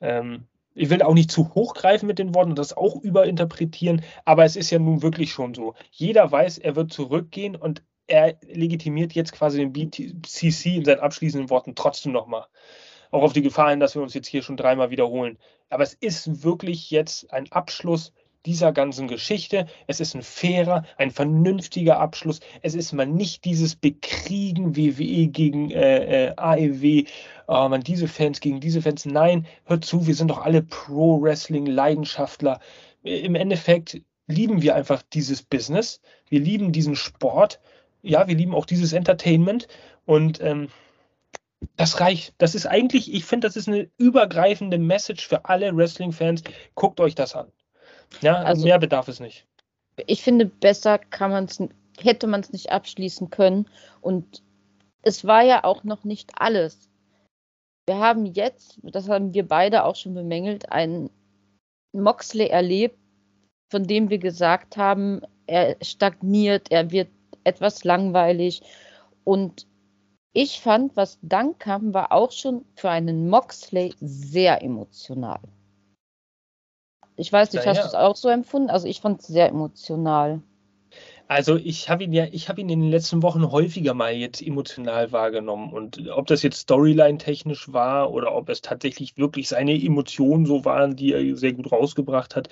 Ähm, ich will auch nicht zu hoch greifen mit den Worten und das auch überinterpretieren, aber es ist ja nun wirklich schon so. Jeder weiß, er wird zurückgehen und er legitimiert jetzt quasi den BCC in seinen abschließenden Worten trotzdem nochmal. Auch auf die Gefahr hin, dass wir uns jetzt hier schon dreimal wiederholen. Aber es ist wirklich jetzt ein Abschluss dieser ganzen Geschichte. Es ist ein fairer, ein vernünftiger Abschluss. Es ist mal nicht dieses Bekriegen WWE gegen äh, äh, AEW, oh man, diese Fans gegen diese Fans. Nein, hört zu, wir sind doch alle Pro-Wrestling-Leidenschaftler. Im Endeffekt lieben wir einfach dieses Business. Wir lieben diesen Sport. Ja, wir lieben auch dieses Entertainment. Und ähm, das reicht. Das ist eigentlich, ich finde, das ist eine übergreifende Message für alle Wrestling-Fans. Guckt euch das an. Ja, also, mehr bedarf es nicht. Ich finde, besser kann man es, hätte man es nicht abschließen können. Und es war ja auch noch nicht alles. Wir haben jetzt, das haben wir beide auch schon bemängelt, einen Moxley erlebt, von dem wir gesagt haben, er stagniert, er wird etwas langweilig. Und ich fand, was dann kam, war auch schon für einen Moxley sehr emotional. Ich weiß nicht, hast du es auch so empfunden? Also ich fand es sehr emotional. Also ich habe ihn ja, ich habe ihn in den letzten Wochen häufiger mal jetzt emotional wahrgenommen. Und ob das jetzt Storyline-technisch war oder ob es tatsächlich wirklich seine Emotionen so waren, die er sehr gut rausgebracht hat,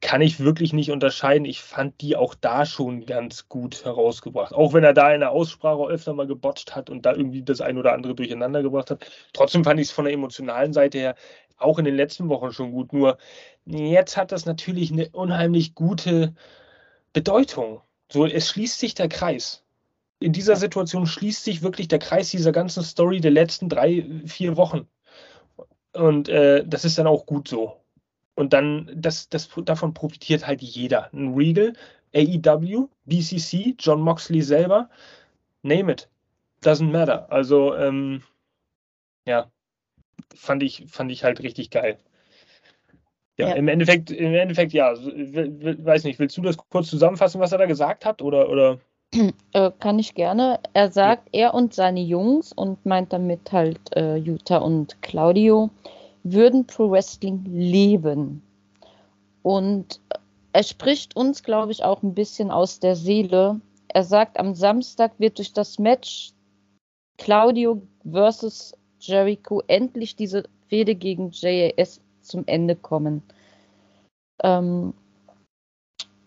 kann ich wirklich nicht unterscheiden. Ich fand die auch da schon ganz gut herausgebracht. Auch wenn er da in der Aussprache öfter mal gebotcht hat und da irgendwie das ein oder andere durcheinander gebracht hat. Trotzdem fand ich es von der emotionalen Seite her auch in den letzten Wochen schon gut. Nur jetzt hat das natürlich eine unheimlich gute Bedeutung. So, es schließt sich der Kreis. In dieser Situation schließt sich wirklich der Kreis dieser ganzen Story der letzten drei, vier Wochen. Und äh, das ist dann auch gut so. Und dann, das, das, davon profitiert halt jeder. Ein Regal, AEW, BCC, John Moxley selber, name it. Doesn't matter. Also, ähm, ja, fand ich, fand ich halt richtig geil. Ja, ja, im Endeffekt, im Endeffekt, ja, weiß nicht, willst du das kurz zusammenfassen, was er da gesagt hat? Oder, oder? Äh, kann ich gerne. Er sagt, ja. er und seine Jungs und meint damit halt äh, Jutta und Claudio, würden Pro Wrestling leben. Und er spricht uns, glaube ich, auch ein bisschen aus der Seele. Er sagt, am Samstag wird durch das Match Claudio versus Jericho endlich diese Fehde gegen JAS zum Ende kommen. Ähm,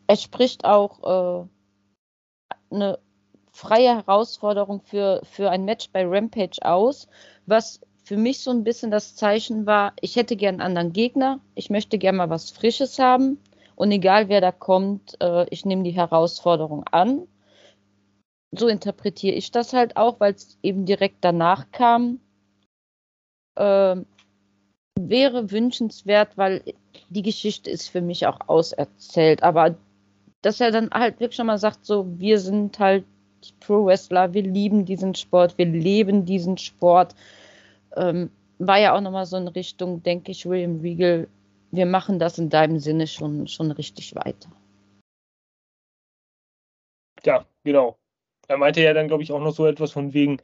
er spricht auch äh, eine freie Herausforderung für, für ein Match bei Rampage aus, was für mich so ein bisschen das Zeichen war, ich hätte gern einen anderen Gegner, ich möchte gern mal was Frisches haben und egal wer da kommt, äh, ich nehme die Herausforderung an. So interpretiere ich das halt auch, weil es eben direkt danach kam. Äh, wäre wünschenswert, weil die Geschichte ist für mich auch auserzählt. Aber dass er dann halt wirklich schon mal sagt, so, wir sind halt Pro-Wrestler, wir lieben diesen Sport, wir leben diesen Sport ähm, war ja auch nochmal so in Richtung, denke ich, William Regal, wir machen das in deinem Sinne schon, schon richtig weiter. Ja, genau. Er meinte ja dann, glaube ich, auch noch so etwas von wegen,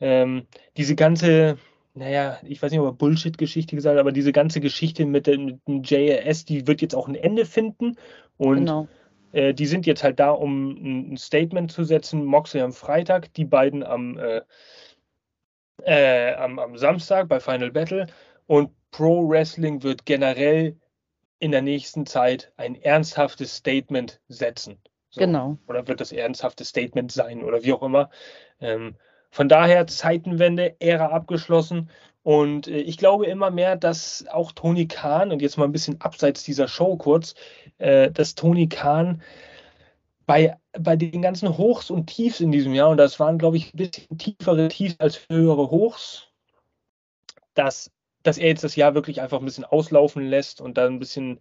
ähm, diese ganze, naja, ich weiß nicht, ob er Bullshit-Geschichte gesagt hat, aber diese ganze Geschichte mit, mit dem JAS, die wird jetzt auch ein Ende finden. Und genau. äh, die sind jetzt halt da, um ein Statement zu setzen. Moxley am Freitag, die beiden am äh, äh, am, am Samstag bei Final Battle. Und Pro Wrestling wird generell in der nächsten Zeit ein ernsthaftes Statement setzen. So. Genau. Oder wird das ernsthafte Statement sein oder wie auch immer. Ähm, von daher Zeitenwende, Ära abgeschlossen Und äh, ich glaube immer mehr, dass auch Tony Khan, und jetzt mal ein bisschen abseits dieser Show kurz, äh, dass Tony Khan bei, bei den ganzen Hochs und Tiefs in diesem Jahr, und das waren, glaube ich, ein bisschen tiefere Tiefs als höhere Hochs, dass, dass er jetzt das Jahr wirklich einfach ein bisschen auslaufen lässt und dann ein bisschen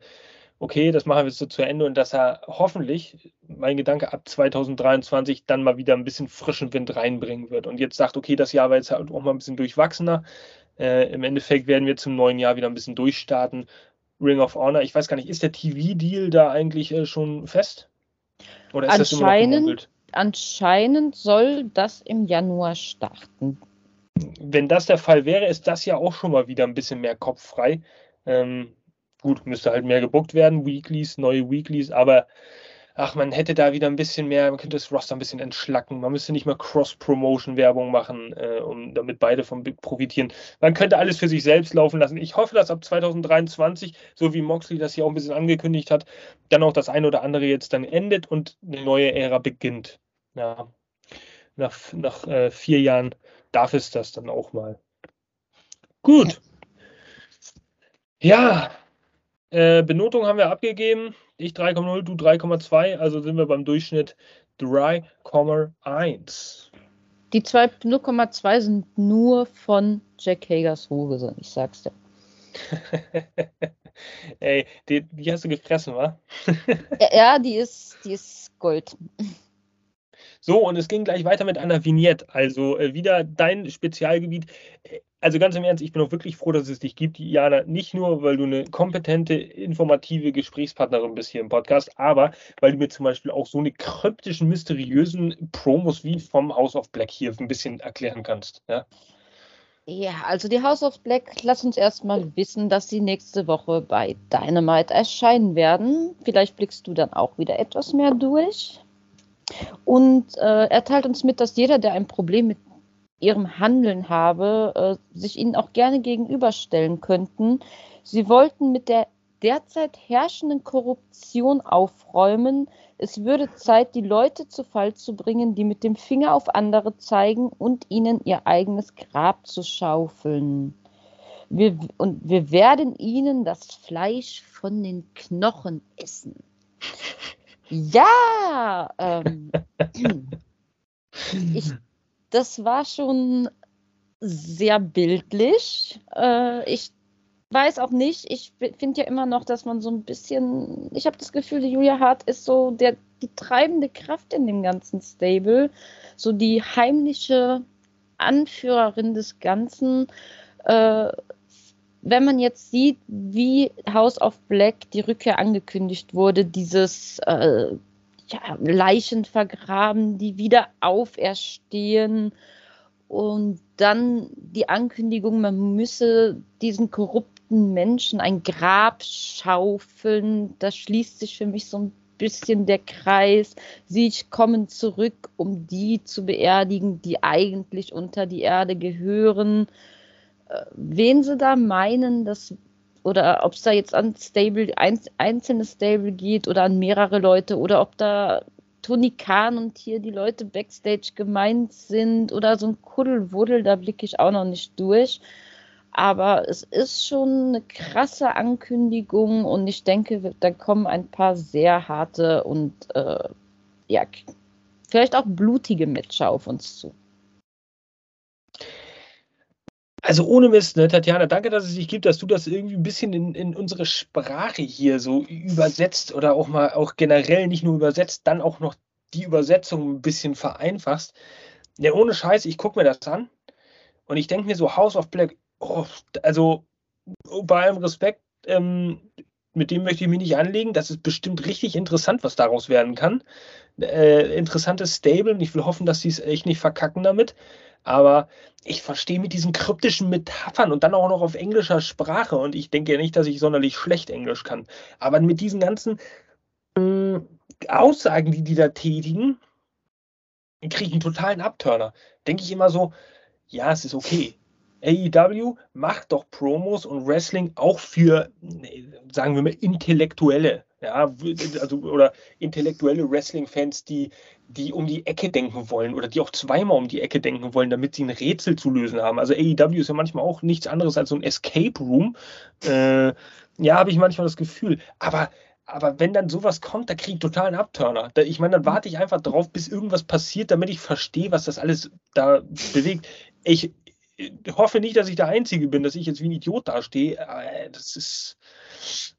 okay, das machen wir jetzt so zu Ende und dass er hoffentlich, mein Gedanke, ab 2023 dann mal wieder ein bisschen frischen Wind reinbringen wird und jetzt sagt, okay, das Jahr war jetzt halt auch mal ein bisschen durchwachsener. Äh, Im Endeffekt werden wir zum neuen Jahr wieder ein bisschen durchstarten. Ring of Honor, ich weiß gar nicht, ist der TV-Deal da eigentlich äh, schon fest? Oder ist anscheinend, das anscheinend soll das im Januar starten. Wenn das der Fall wäre, ist das ja auch schon mal wieder ein bisschen mehr kopffrei. Ähm, Gut, müsste halt mehr gebuckt werden, Weeklies, neue Weeklies, aber ach, man hätte da wieder ein bisschen mehr, man könnte das Roster ein bisschen entschlacken. Man müsste nicht mehr Cross-Promotion-Werbung machen, äh, um damit beide vom profitieren. Man könnte alles für sich selbst laufen lassen. Ich hoffe, dass ab 2023, so wie Moxley das hier auch ein bisschen angekündigt hat, dann auch das eine oder andere jetzt dann endet und eine neue Ära beginnt. Ja. Nach, nach äh, vier Jahren darf es das dann auch mal. Gut. Ja, äh, Benotung haben wir abgegeben. Ich 3,0, du 3,2. Also sind wir beim Durchschnitt 3,1. Die 0,2 sind nur von Jack Hagers Hose, ich sag's dir. Ey, die, die, hast du gefressen, wa? ja, die ist, die ist Gold. So, und es ging gleich weiter mit einer Vignette. Also äh, wieder dein Spezialgebiet. Also ganz im Ernst, ich bin auch wirklich froh, dass es dich gibt, Jana. Nicht nur, weil du eine kompetente, informative Gesprächspartnerin bist hier im Podcast, aber weil du mir zum Beispiel auch so eine kryptischen, mysteriösen Promos wie vom House of Black hier ein bisschen erklären kannst. Ja, ja also die House of Black, lass uns erstmal wissen, dass sie nächste Woche bei Dynamite erscheinen werden. Vielleicht blickst du dann auch wieder etwas mehr durch. Und äh, er teilt uns mit, dass jeder, der ein Problem mit ihrem Handeln habe, äh, sich ihnen auch gerne gegenüberstellen könnten. Sie wollten mit der derzeit herrschenden Korruption aufräumen. Es würde Zeit, die Leute zu Fall zu bringen, die mit dem Finger auf andere zeigen und ihnen ihr eigenes Grab zu schaufeln. Wir, und wir werden ihnen das Fleisch von den Knochen essen. Ja, ähm, ich, das war schon sehr bildlich. Äh, ich weiß auch nicht, ich finde ja immer noch, dass man so ein bisschen, ich habe das Gefühl, die Julia Hart ist so der, die treibende Kraft in dem ganzen Stable, so die heimliche Anführerin des Ganzen. Äh, wenn man jetzt sieht, wie House of Black die Rückkehr angekündigt wurde, dieses äh, ja, Leichen vergraben, die wieder auferstehen. Und dann die Ankündigung, man müsse diesen korrupten Menschen ein Grab schaufeln, da schließt sich für mich so ein bisschen der Kreis. Sie kommen zurück, um die zu beerdigen, die eigentlich unter die Erde gehören. Wen sie da meinen, dass oder ob es da jetzt an Stable, ein, einzelne Stable geht oder an mehrere Leute oder ob da Tony Khan und hier die Leute backstage gemeint sind oder so ein Kuddelwuddel, da blicke ich auch noch nicht durch. Aber es ist schon eine krasse Ankündigung und ich denke, da kommen ein paar sehr harte und äh, ja, vielleicht auch blutige Matcher auf uns zu. Also ohne Mist, ne, Tatjana, danke, dass es sich gibt, dass du das irgendwie ein bisschen in, in unsere Sprache hier so übersetzt oder auch mal auch generell nicht nur übersetzt, dann auch noch die Übersetzung ein bisschen vereinfachst. Ja, ohne Scheiß, ich gucke mir das an und ich denke mir so, House of Black, oh, also bei allem Respekt, ähm, mit dem möchte ich mich nicht anlegen. Das ist bestimmt richtig interessant, was daraus werden kann. Äh, interessantes Stable und ich will hoffen, dass sie es echt nicht verkacken damit aber ich verstehe mit diesen kryptischen Metaphern und dann auch noch auf englischer Sprache und ich denke ja nicht, dass ich sonderlich schlecht Englisch kann, aber mit diesen ganzen äh, Aussagen, die die da tätigen, kriege ich einen totalen Abturner. Denke ich immer so, ja, es ist okay. AEW macht doch Promos und Wrestling auch für, sagen wir mal, Intellektuelle. Ja, also, oder intellektuelle Wrestling-Fans, die, die um die Ecke denken wollen oder die auch zweimal um die Ecke denken wollen, damit sie ein Rätsel zu lösen haben. Also AEW ist ja manchmal auch nichts anderes als so ein Escape Room. Äh, ja, habe ich manchmal das Gefühl. Aber aber wenn dann sowas kommt, da kriege ich totalen Abturner. Da, ich meine, dann warte ich einfach drauf, bis irgendwas passiert, damit ich verstehe, was das alles da bewegt. Ich, hoffe nicht, dass ich der Einzige bin, dass ich jetzt wie ein Idiot dastehe. Äh, das ist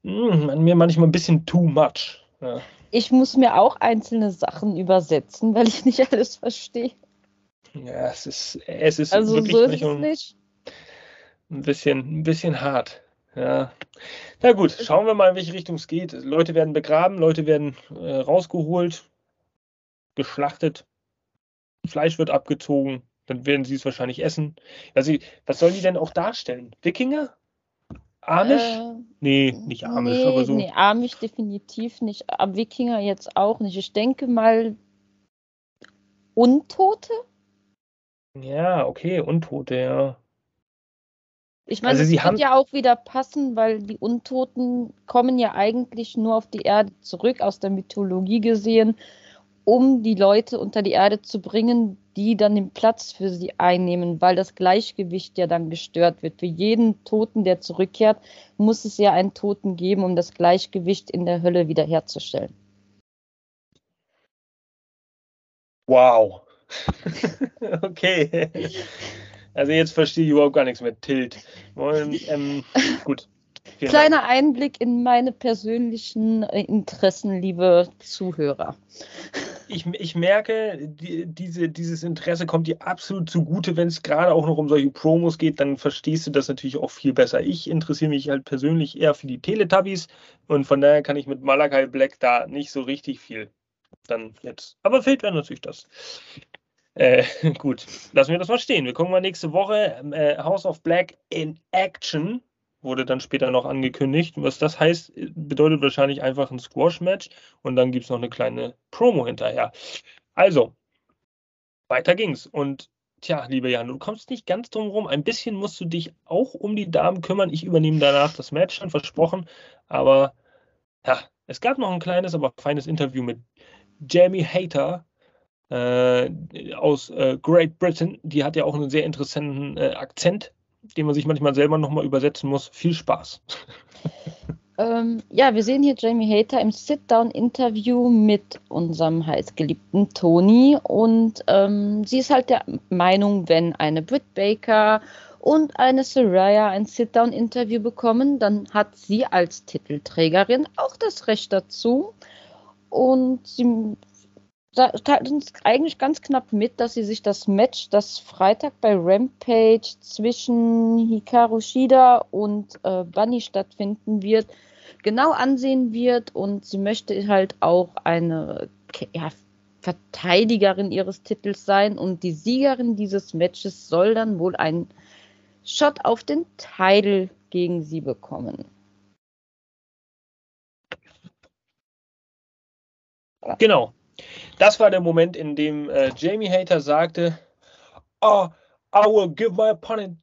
mh, hm, mir manchmal ein bisschen too much. Ja. Ich muss mir auch einzelne Sachen übersetzen, weil ich nicht alles verstehe. Ja, es ist, es ist also wirklich so ist es nicht. ein bisschen, ein bisschen hart. Ja. Na gut, schauen wir mal, in welche Richtung es geht. Leute werden begraben, Leute werden äh, rausgeholt, geschlachtet, Fleisch wird abgezogen dann werden sie es wahrscheinlich essen. Also, was sollen die denn auch darstellen? Wikinger? Amish? Äh, nee, nicht Amish, nee, aber so. Nee, Amish definitiv nicht. Aber Wikinger jetzt auch nicht. Ich denke mal Untote? Ja, okay, Untote, ja. Ich meine, also das wird ja auch wieder passen, weil die Untoten kommen ja eigentlich nur auf die Erde zurück, aus der Mythologie gesehen, um die Leute unter die Erde zu bringen, die dann den Platz für sie einnehmen, weil das Gleichgewicht ja dann gestört wird. Für jeden Toten, der zurückkehrt, muss es ja einen Toten geben, um das Gleichgewicht in der Hölle wiederherzustellen. Wow. okay. Also jetzt verstehe ich überhaupt gar nichts mehr. Tilt. Und, ähm, gut. Kleiner Einblick in meine persönlichen äh, Interessen, liebe Zuhörer ich, ich merke, die, diese, dieses Interesse kommt dir absolut zugute, wenn es gerade auch noch um solche Promos geht, dann verstehst du das natürlich auch viel besser. Ich interessiere mich halt persönlich eher für die Teletubbies und von daher kann ich mit Malakai Black da nicht so richtig viel dann jetzt. Aber fehlt mir natürlich das. Äh, gut, lassen wir das mal stehen. Wir gucken mal nächste Woche äh, House of Black in Action wurde dann später noch angekündigt. Was das heißt, bedeutet wahrscheinlich einfach ein Squash-Match und dann gibt es noch eine kleine Promo hinterher. Also, weiter ging's. Und tja, lieber Jan, du kommst nicht ganz drum rum. Ein bisschen musst du dich auch um die Damen kümmern. Ich übernehme danach das Match, schon versprochen. Aber ja, es gab noch ein kleines, aber feines Interview mit Jamie Hater. Äh, aus äh, Great Britain, die hat ja auch einen sehr interessanten äh, Akzent, den man sich manchmal selber nochmal übersetzen muss. Viel Spaß. Ähm, ja, wir sehen hier Jamie Hater im Sit-Down-Interview mit unserem heißgeliebten Tony und ähm, sie ist halt der Meinung, wenn eine Britt Baker und eine Soraya ein Sit-Down-Interview bekommen, dann hat sie als Titelträgerin auch das Recht dazu. Und sie teilt uns eigentlich ganz knapp mit, dass sie sich das Match, das Freitag bei Rampage zwischen Hikaru Shida und äh, Bunny stattfinden wird, genau ansehen wird. Und sie möchte halt auch eine ja, Verteidigerin ihres Titels sein. Und die Siegerin dieses Matches soll dann wohl einen Shot auf den Titel gegen sie bekommen. Genau, das war der Moment, in dem äh, Jamie Hater sagte, oh, I will give my opponent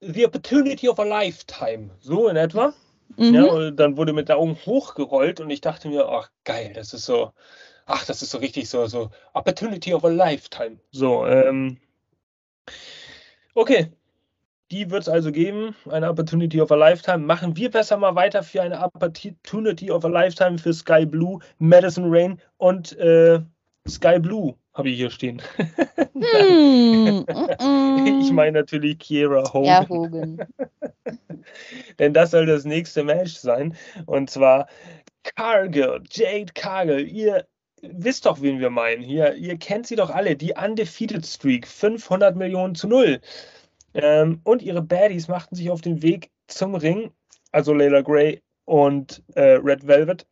the opportunity of a lifetime. So in etwa. Mhm. Ja, und dann wurde mit der Augen hochgerollt und ich dachte mir, ach geil, das ist so, ach, das ist so richtig so, so Opportunity of a Lifetime. So, ähm, okay. Die wird es also geben, eine Opportunity of a Lifetime. Machen wir besser mal weiter für eine Opportunity of a Lifetime für Sky Blue, Madison Rain und äh, Sky Blue habe ich hier stehen. Hm, ich meine natürlich Kiera Hogan. Ja, Hogan. Denn das soll das nächste Match sein. Und zwar Cargill, Jade Cargill. Ihr wisst doch, wen wir meinen. Hier, ihr kennt sie doch alle. Die Undefeated Streak. 500 Millionen zu null. Ähm, und ihre Baddies machten sich auf den Weg zum Ring. Also Layla Gray und äh, Red Velvet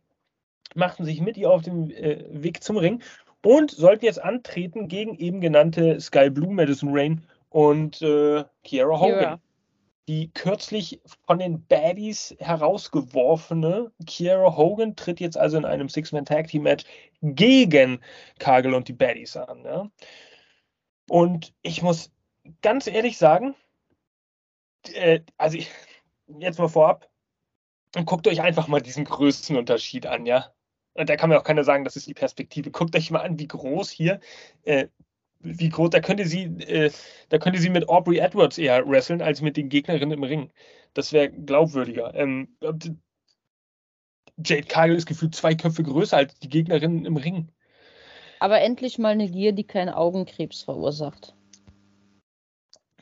machten sich mit ihr auf den äh, Weg zum Ring und sollten jetzt antreten gegen eben genannte Sky Blue, Madison Rain und äh, Kiara Hogan. Ja. Die kürzlich von den Baddies herausgeworfene Kiara Hogan tritt jetzt also in einem Six-Man-Tag-Team-Match gegen Kagel und die Baddies an. Ja? Und ich muss ganz ehrlich sagen, äh, also ich, jetzt mal vorab, Und guckt euch einfach mal diesen Größenunterschied an, ja. Und da kann mir auch keiner sagen, das ist die Perspektive. Guckt euch mal an, wie groß hier, äh, wie groß, da könnte sie, äh, da könnte sie mit Aubrey Edwards eher wresteln, als mit den Gegnerinnen im Ring. Das wäre glaubwürdiger. Ähm, Jade Cargill ist gefühlt zwei Köpfe größer als die Gegnerinnen im Ring. Aber endlich mal eine Gier, die keinen Augenkrebs verursacht.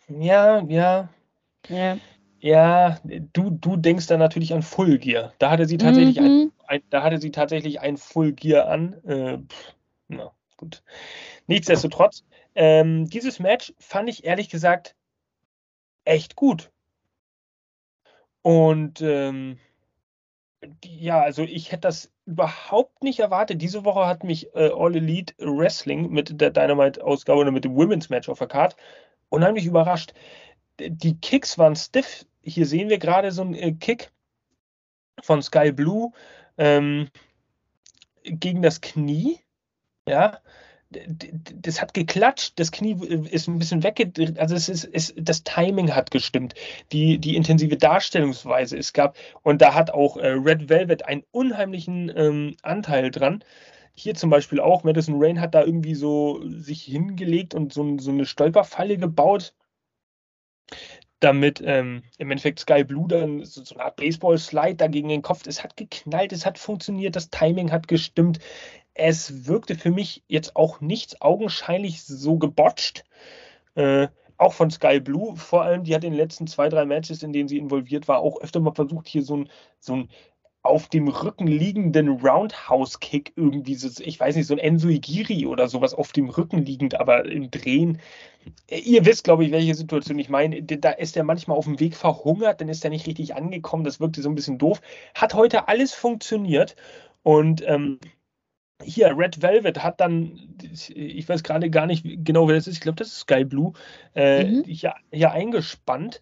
Ja, ja. Ja. Ja, du, du denkst dann natürlich an Full Gear. Da hatte sie tatsächlich, mhm. ein, ein, da hatte sie tatsächlich ein Full Gear an. Äh, pff, na, gut. Nichtsdestotrotz, ähm, dieses Match fand ich ehrlich gesagt echt gut. Und ähm, ja, also ich hätte das überhaupt nicht erwartet. Diese Woche hat mich äh, All Elite Wrestling mit der Dynamite-Ausgabe oder mit dem Women's Match auf der Card unheimlich überrascht. Die Kicks waren stiff. Hier sehen wir gerade so einen äh, Kick von Sky Blue ähm, gegen das Knie. Ja, das hat geklatscht, das Knie ist ein bisschen weggedreht, also es ist, es, das Timing hat gestimmt, die, die intensive Darstellungsweise es gab und da hat auch äh, Red Velvet einen unheimlichen ähm, Anteil dran. Hier zum Beispiel auch, Madison Rain hat da irgendwie so sich hingelegt und so, so eine Stolperfalle gebaut, damit ähm, im Endeffekt Sky Blue dann so, so eine Art Baseball-Slide da gegen den Kopf, es hat geknallt, es hat funktioniert, das Timing hat gestimmt es wirkte für mich jetzt auch nichts augenscheinlich so gebotcht. Äh, auch von Sky Blue vor allem, die hat in den letzten zwei, drei Matches, in denen sie involviert war, auch öfter mal versucht, hier so ein, so ein auf dem Rücken liegenden Roundhouse-Kick irgendwie, so, ich weiß nicht, so ein Enzo Igiri oder sowas auf dem Rücken liegend, aber im Drehen. Äh, ihr wisst, glaube ich, welche Situation ich meine. Da ist er manchmal auf dem Weg verhungert, dann ist er nicht richtig angekommen, das wirkte so ein bisschen doof. Hat heute alles funktioniert und ähm, hier, Red Velvet hat dann, ich weiß gerade gar nicht genau, wer das ist, ich glaube, das ist Sky Blue, äh, mhm. hier, hier eingespannt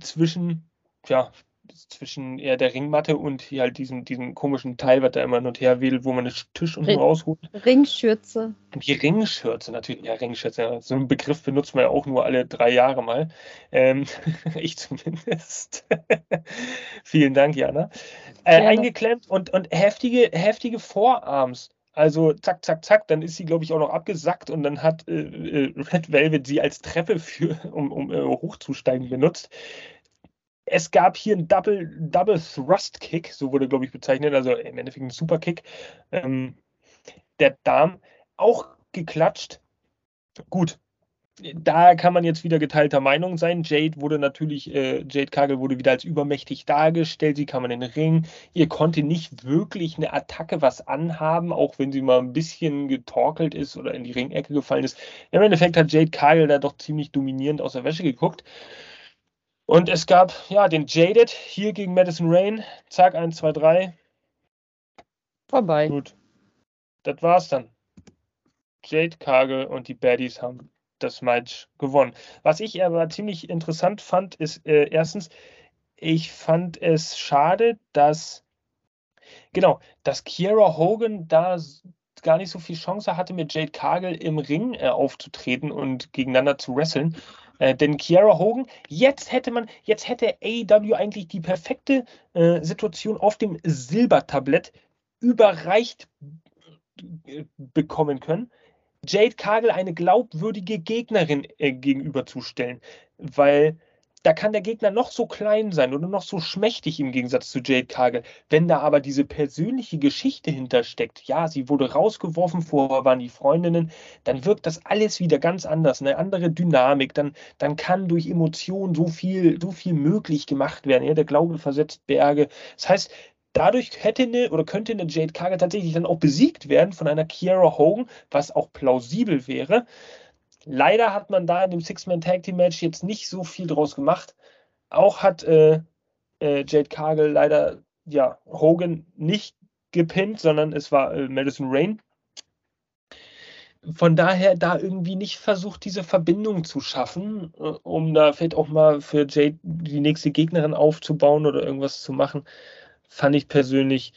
zwischen, ja, zwischen eher der Ringmatte und hier halt diesem, diesem komischen Teil, was da immer hin und her wedelt, wo man den Tisch unten Ring, rausholt. Ringschürze. Die Ringschürze, natürlich, ja, Ringschürze. Ja. So einen Begriff benutzt man ja auch nur alle drei Jahre mal. Ähm, ich zumindest. Vielen Dank, Jana. Äh, eingeklemmt und, und heftige, heftige Vorarms. Also zack, zack, zack, dann ist sie, glaube ich, auch noch abgesackt und dann hat äh, äh, Red Velvet sie als Treppe für, um, um äh, hochzusteigen benutzt. Es gab hier einen Double, Double Thrust Kick, so wurde, glaube ich, bezeichnet, also im Endeffekt ein Super Kick. Ähm, der Darm auch geklatscht. Gut, da kann man jetzt wieder geteilter Meinung sein. Jade wurde natürlich, äh, Jade Kagel wurde wieder als übermächtig dargestellt. Sie kam in den Ring. Ihr konnte nicht wirklich eine Attacke was anhaben, auch wenn sie mal ein bisschen getorkelt ist oder in die Ringecke gefallen ist. Im Endeffekt hat Jade Kagel da doch ziemlich dominierend aus der Wäsche geguckt. Und es gab, ja, den Jaded hier gegen Madison Rain. Zack, 1, 2, 3. Vorbei. Gut. Das war's dann. Jade Kagel und die Baddies haben das Match gewonnen. Was ich aber ziemlich interessant fand, ist äh, erstens, ich fand es schade, dass genau, dass Kiera Hogan da gar nicht so viel Chance hatte, mit Jade Cargill im Ring äh, aufzutreten und gegeneinander zu wresteln. Äh, denn Kiara Hogan, jetzt hätte man, jetzt hätte AEW eigentlich die perfekte äh, Situation auf dem Silbertablett überreicht äh, bekommen können. Jade Cargill eine glaubwürdige Gegnerin äh, gegenüberzustellen, weil da kann der Gegner noch so klein sein oder noch so schmächtig im Gegensatz zu Jade Cargill. Wenn da aber diese persönliche Geschichte hintersteckt, ja, sie wurde rausgeworfen, vorher waren die Freundinnen, dann wirkt das alles wieder ganz anders, eine andere Dynamik. Dann, dann kann durch Emotionen so viel, so viel möglich gemacht werden. Ja, der Glaube versetzt Berge. Das heißt, dadurch hätte eine oder könnte eine Jade Cargill tatsächlich dann auch besiegt werden von einer Kiera Hogan, was auch plausibel wäre. Leider hat man da in dem Six-Man Tag Team Match jetzt nicht so viel draus gemacht. Auch hat äh, äh, Jade Cargill leider ja, Hogan nicht gepinnt, sondern es war äh, Madison Rain. Von daher da irgendwie nicht versucht, diese Verbindung zu schaffen, äh, um da vielleicht auch mal für Jade die nächste Gegnerin aufzubauen oder irgendwas zu machen fand ich persönlich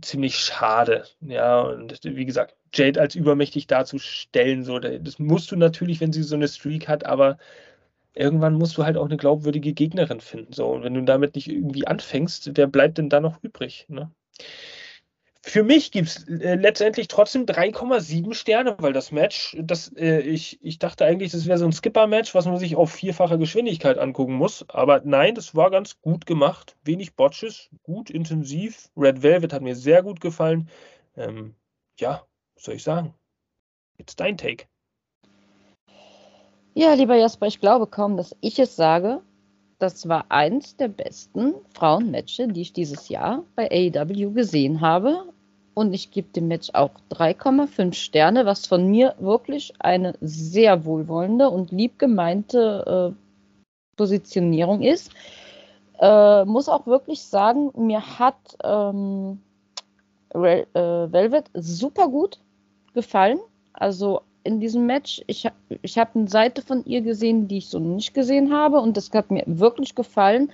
ziemlich schade. Ja, und wie gesagt, Jade als übermächtig darzustellen, so, das musst du natürlich, wenn sie so eine Streak hat, aber irgendwann musst du halt auch eine glaubwürdige Gegnerin finden. So, und wenn du damit nicht irgendwie anfängst, wer bleibt denn da noch übrig? Ne? Für mich gibt es äh, letztendlich trotzdem 3,7 Sterne, weil das Match, das, äh, ich, ich dachte eigentlich, das wäre so ein Skipper-Match, was man sich auf vierfache Geschwindigkeit angucken muss. Aber nein, das war ganz gut gemacht. Wenig Botches, gut, intensiv. Red Velvet hat mir sehr gut gefallen. Ähm, ja, soll ich sagen? Jetzt dein Take. Ja, lieber Jasper, ich glaube kaum, dass ich es sage. Das war eins der besten Frauenmatches, die ich dieses Jahr bei AEW gesehen habe. Und ich gebe dem Match auch 3,5 Sterne, was von mir wirklich eine sehr wohlwollende und lieb gemeinte äh, Positionierung ist. Äh, muss auch wirklich sagen, mir hat ähm, äh, Velvet super gut gefallen. Also in diesem Match. Ich, ich habe eine Seite von ihr gesehen, die ich so nicht gesehen habe und das hat mir wirklich gefallen.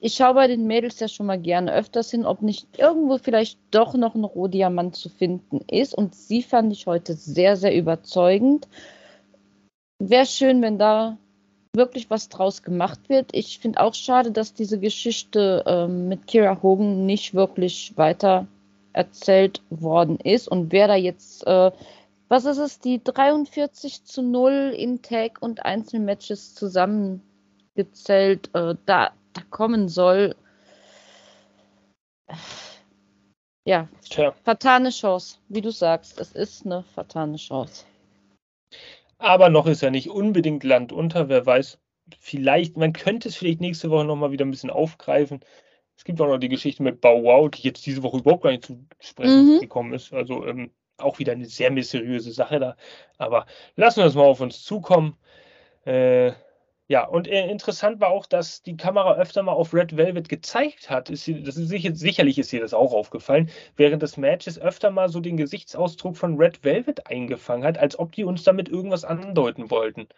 Ich schaue bei den Mädels ja schon mal gerne öfters hin, ob nicht irgendwo vielleicht doch noch ein Rohdiamant zu finden ist. Und sie fand ich heute sehr, sehr überzeugend. Wäre schön, wenn da wirklich was draus gemacht wird. Ich finde auch schade, dass diese Geschichte ähm, mit Kira Hogan nicht wirklich weiter erzählt worden ist und wer da jetzt äh, was ist es, die 43 zu 0 in Tag und Einzelmatches zusammengezählt äh, da, da kommen soll. Ja, Tja. fatale Chance, wie du sagst. Es ist eine fatale Chance. Aber noch ist ja nicht unbedingt Land unter, wer weiß. Vielleicht, man könnte es vielleicht nächste Woche nochmal wieder ein bisschen aufgreifen. Es gibt auch noch die Geschichte mit Bow Wow, die jetzt diese Woche überhaupt gar nicht zu sprechen mhm. gekommen ist. Also ähm, auch wieder eine sehr mysteriöse Sache da. Aber lassen wir es mal auf uns zukommen. Äh, ja, und äh, interessant war auch, dass die Kamera öfter mal auf Red Velvet gezeigt hat. Ist, das ist sicher, sicherlich ist ihr das auch aufgefallen, während des Matches öfter mal so den Gesichtsausdruck von Red Velvet eingefangen hat, als ob die uns damit irgendwas andeuten wollten.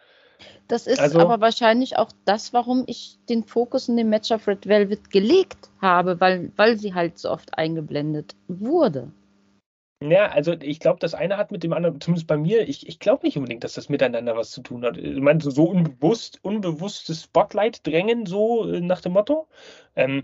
Das ist also, aber wahrscheinlich auch das, warum ich den Fokus in dem Match auf Red Velvet gelegt habe, weil, weil sie halt so oft eingeblendet wurde. Ja, also ich glaube, das eine hat mit dem anderen, zumindest bei mir, ich, ich glaube nicht unbedingt, dass das miteinander was zu tun hat. Ich meine, so, so unbewusst, unbewusstes Spotlight drängen, so äh, nach dem Motto. Ähm,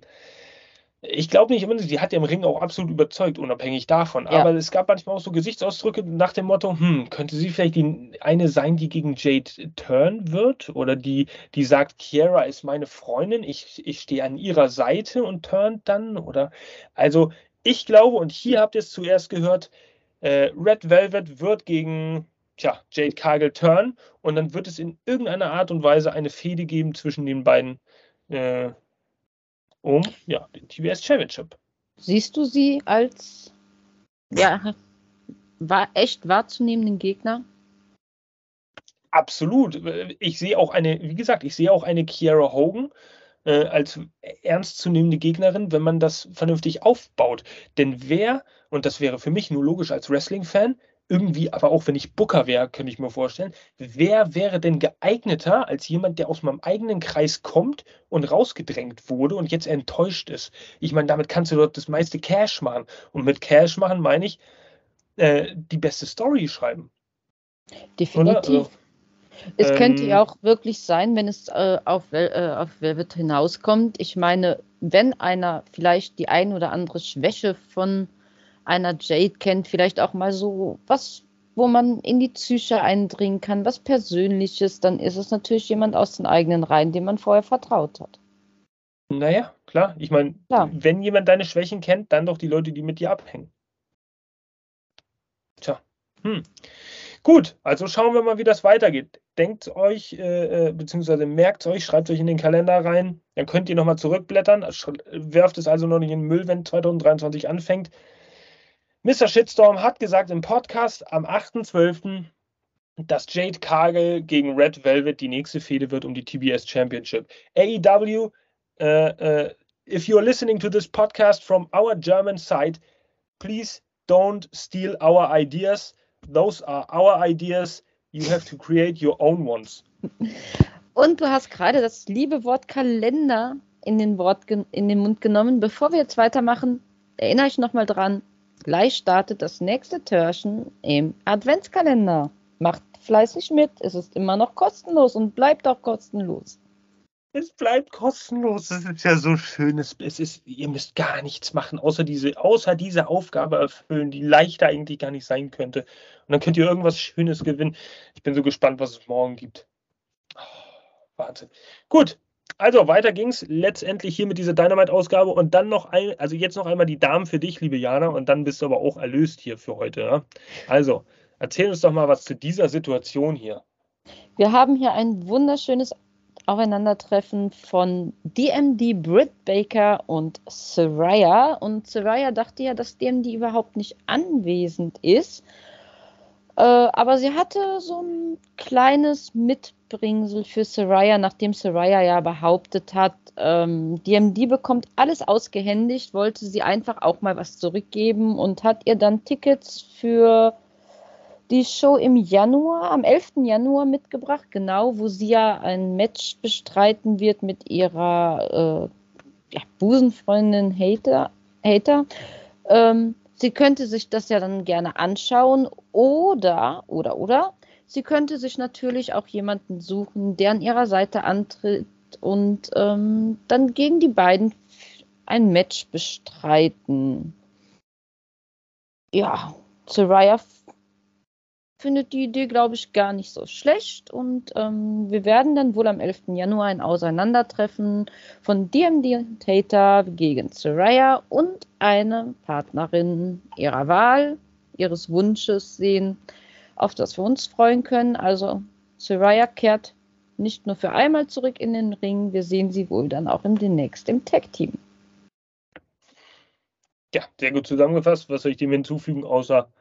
ich glaube nicht immer, sie hat ja im Ring auch absolut überzeugt, unabhängig davon. Ja. Aber es gab manchmal auch so Gesichtsausdrücke nach dem Motto, hm, könnte sie vielleicht die eine sein, die gegen Jade turn wird? Oder die, die sagt, Kiera ist meine Freundin, ich, ich stehe an ihrer Seite und turnt dann? Oder also ich glaube, und hier habt ihr es zuerst gehört, äh, Red Velvet wird gegen tja, Jade Cargill turn und dann wird es in irgendeiner Art und Weise eine Fehde geben zwischen den beiden äh, um ja, den TBS Championship. Siehst du sie als ja, war echt wahrzunehmenden Gegner? Absolut. Ich sehe auch eine, wie gesagt, ich sehe auch eine Kiara Hogan äh, als ernstzunehmende Gegnerin, wenn man das vernünftig aufbaut. Denn wer, und das wäre für mich nur logisch als Wrestling-Fan, irgendwie, aber auch wenn ich Booker wäre, könnte ich mir vorstellen, wer wäre denn geeigneter als jemand, der aus meinem eigenen Kreis kommt und rausgedrängt wurde und jetzt enttäuscht ist? Ich meine, damit kannst du dort das meiste Cash machen. Und mit Cash machen meine ich äh, die beste Story schreiben. Definitiv. Also, es ähm, könnte ja auch wirklich sein, wenn es äh, auf, äh, auf Velvet hinauskommt. Ich meine, wenn einer vielleicht die ein oder andere Schwäche von einer Jade kennt, vielleicht auch mal so was, wo man in die Psyche eindringen kann, was Persönliches, dann ist es natürlich jemand aus den eigenen Reihen, dem man vorher vertraut hat. Naja, klar. Ich meine, wenn jemand deine Schwächen kennt, dann doch die Leute, die mit dir abhängen. Tja. Hm. Gut, also schauen wir mal, wie das weitergeht. Denkt euch, äh, äh beziehungsweise merkt euch, schreibt euch in den Kalender rein. Dann könnt ihr nochmal zurückblättern. Werft es also noch nicht in den Müll, wenn 2023 anfängt. Mr. Shitstorm hat gesagt im Podcast am 8.12., dass Jade Cargill gegen Red Velvet die nächste Fehde wird um die TBS Championship. AEW, uh, uh, if you're listening to this podcast from our German side, please don't steal our ideas. Those are our ideas. You have to create your own ones. Und du hast gerade das liebe Wort Kalender in den, Wort in den Mund genommen. Bevor wir jetzt weitermachen, erinnere ich nochmal dran, gleich startet das nächste Türchen im Adventskalender. Macht fleißig mit. Es ist immer noch kostenlos und bleibt auch kostenlos. Es bleibt kostenlos. Das ist ja so schön. Es, ist, ihr müsst gar nichts machen, außer diese, außer diese Aufgabe erfüllen, die leichter eigentlich gar nicht sein könnte. Und dann könnt ihr irgendwas Schönes gewinnen. Ich bin so gespannt, was es morgen gibt. Oh, Wahnsinn. Gut, also weiter ging's letztendlich hier mit dieser Dynamite-Ausgabe und dann noch ein, also jetzt noch einmal die Damen für dich, liebe Jana, und dann bist du aber auch erlöst hier für heute. Ja? Also, erzähl uns doch mal was zu dieser Situation hier. Wir haben hier ein wunderschönes Aufeinandertreffen von DMD Britt Baker und Soraya. Und Soraya dachte ja, dass DMD überhaupt nicht anwesend ist. Äh, aber sie hatte so ein kleines Mitbringsel für Soraya, nachdem Soraya ja behauptet hat, ähm, DMD bekommt alles ausgehändigt, wollte sie einfach auch mal was zurückgeben und hat ihr dann Tickets für die Show im Januar, am 11. Januar mitgebracht, genau, wo sie ja ein Match bestreiten wird mit ihrer äh, ja, Busenfreundin Hater. Hater. Ähm, sie könnte sich das ja dann gerne anschauen oder, oder, oder, sie könnte sich natürlich auch jemanden suchen, der an ihrer Seite antritt und ähm, dann gegen die beiden ein Match bestreiten. Ja, Soraya findet die Idee, glaube ich, gar nicht so schlecht. Und ähm, wir werden dann wohl am 11. Januar ein Auseinandertreffen von DMD Tater gegen Soraya und eine Partnerin ihrer Wahl, ihres Wunsches sehen, auf das wir uns freuen können. Also Soraya kehrt nicht nur für einmal zurück in den Ring, wir sehen sie wohl dann auch im demnächst im Tag-Team. Ja, sehr gut zusammengefasst. Was soll ich dem hinzufügen, außer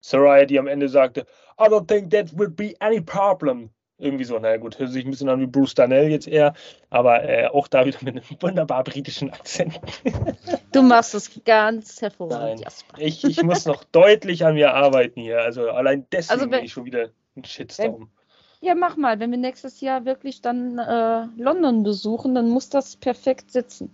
Soraya, die am Ende sagte, I don't think that would be any problem. Irgendwie so, naja gut, hört sich ein bisschen an wie Bruce Darnell jetzt eher, aber äh, auch da wieder mit einem wunderbar britischen Akzent. Du machst es ganz hervorragend, Jasper. Ich, ich muss noch deutlich an mir arbeiten hier. Also allein deswegen also wenn, bin ich schon wieder ein Shitstorm. Wenn, ja, mach mal. Wenn wir nächstes Jahr wirklich dann äh, London besuchen, dann muss das perfekt sitzen.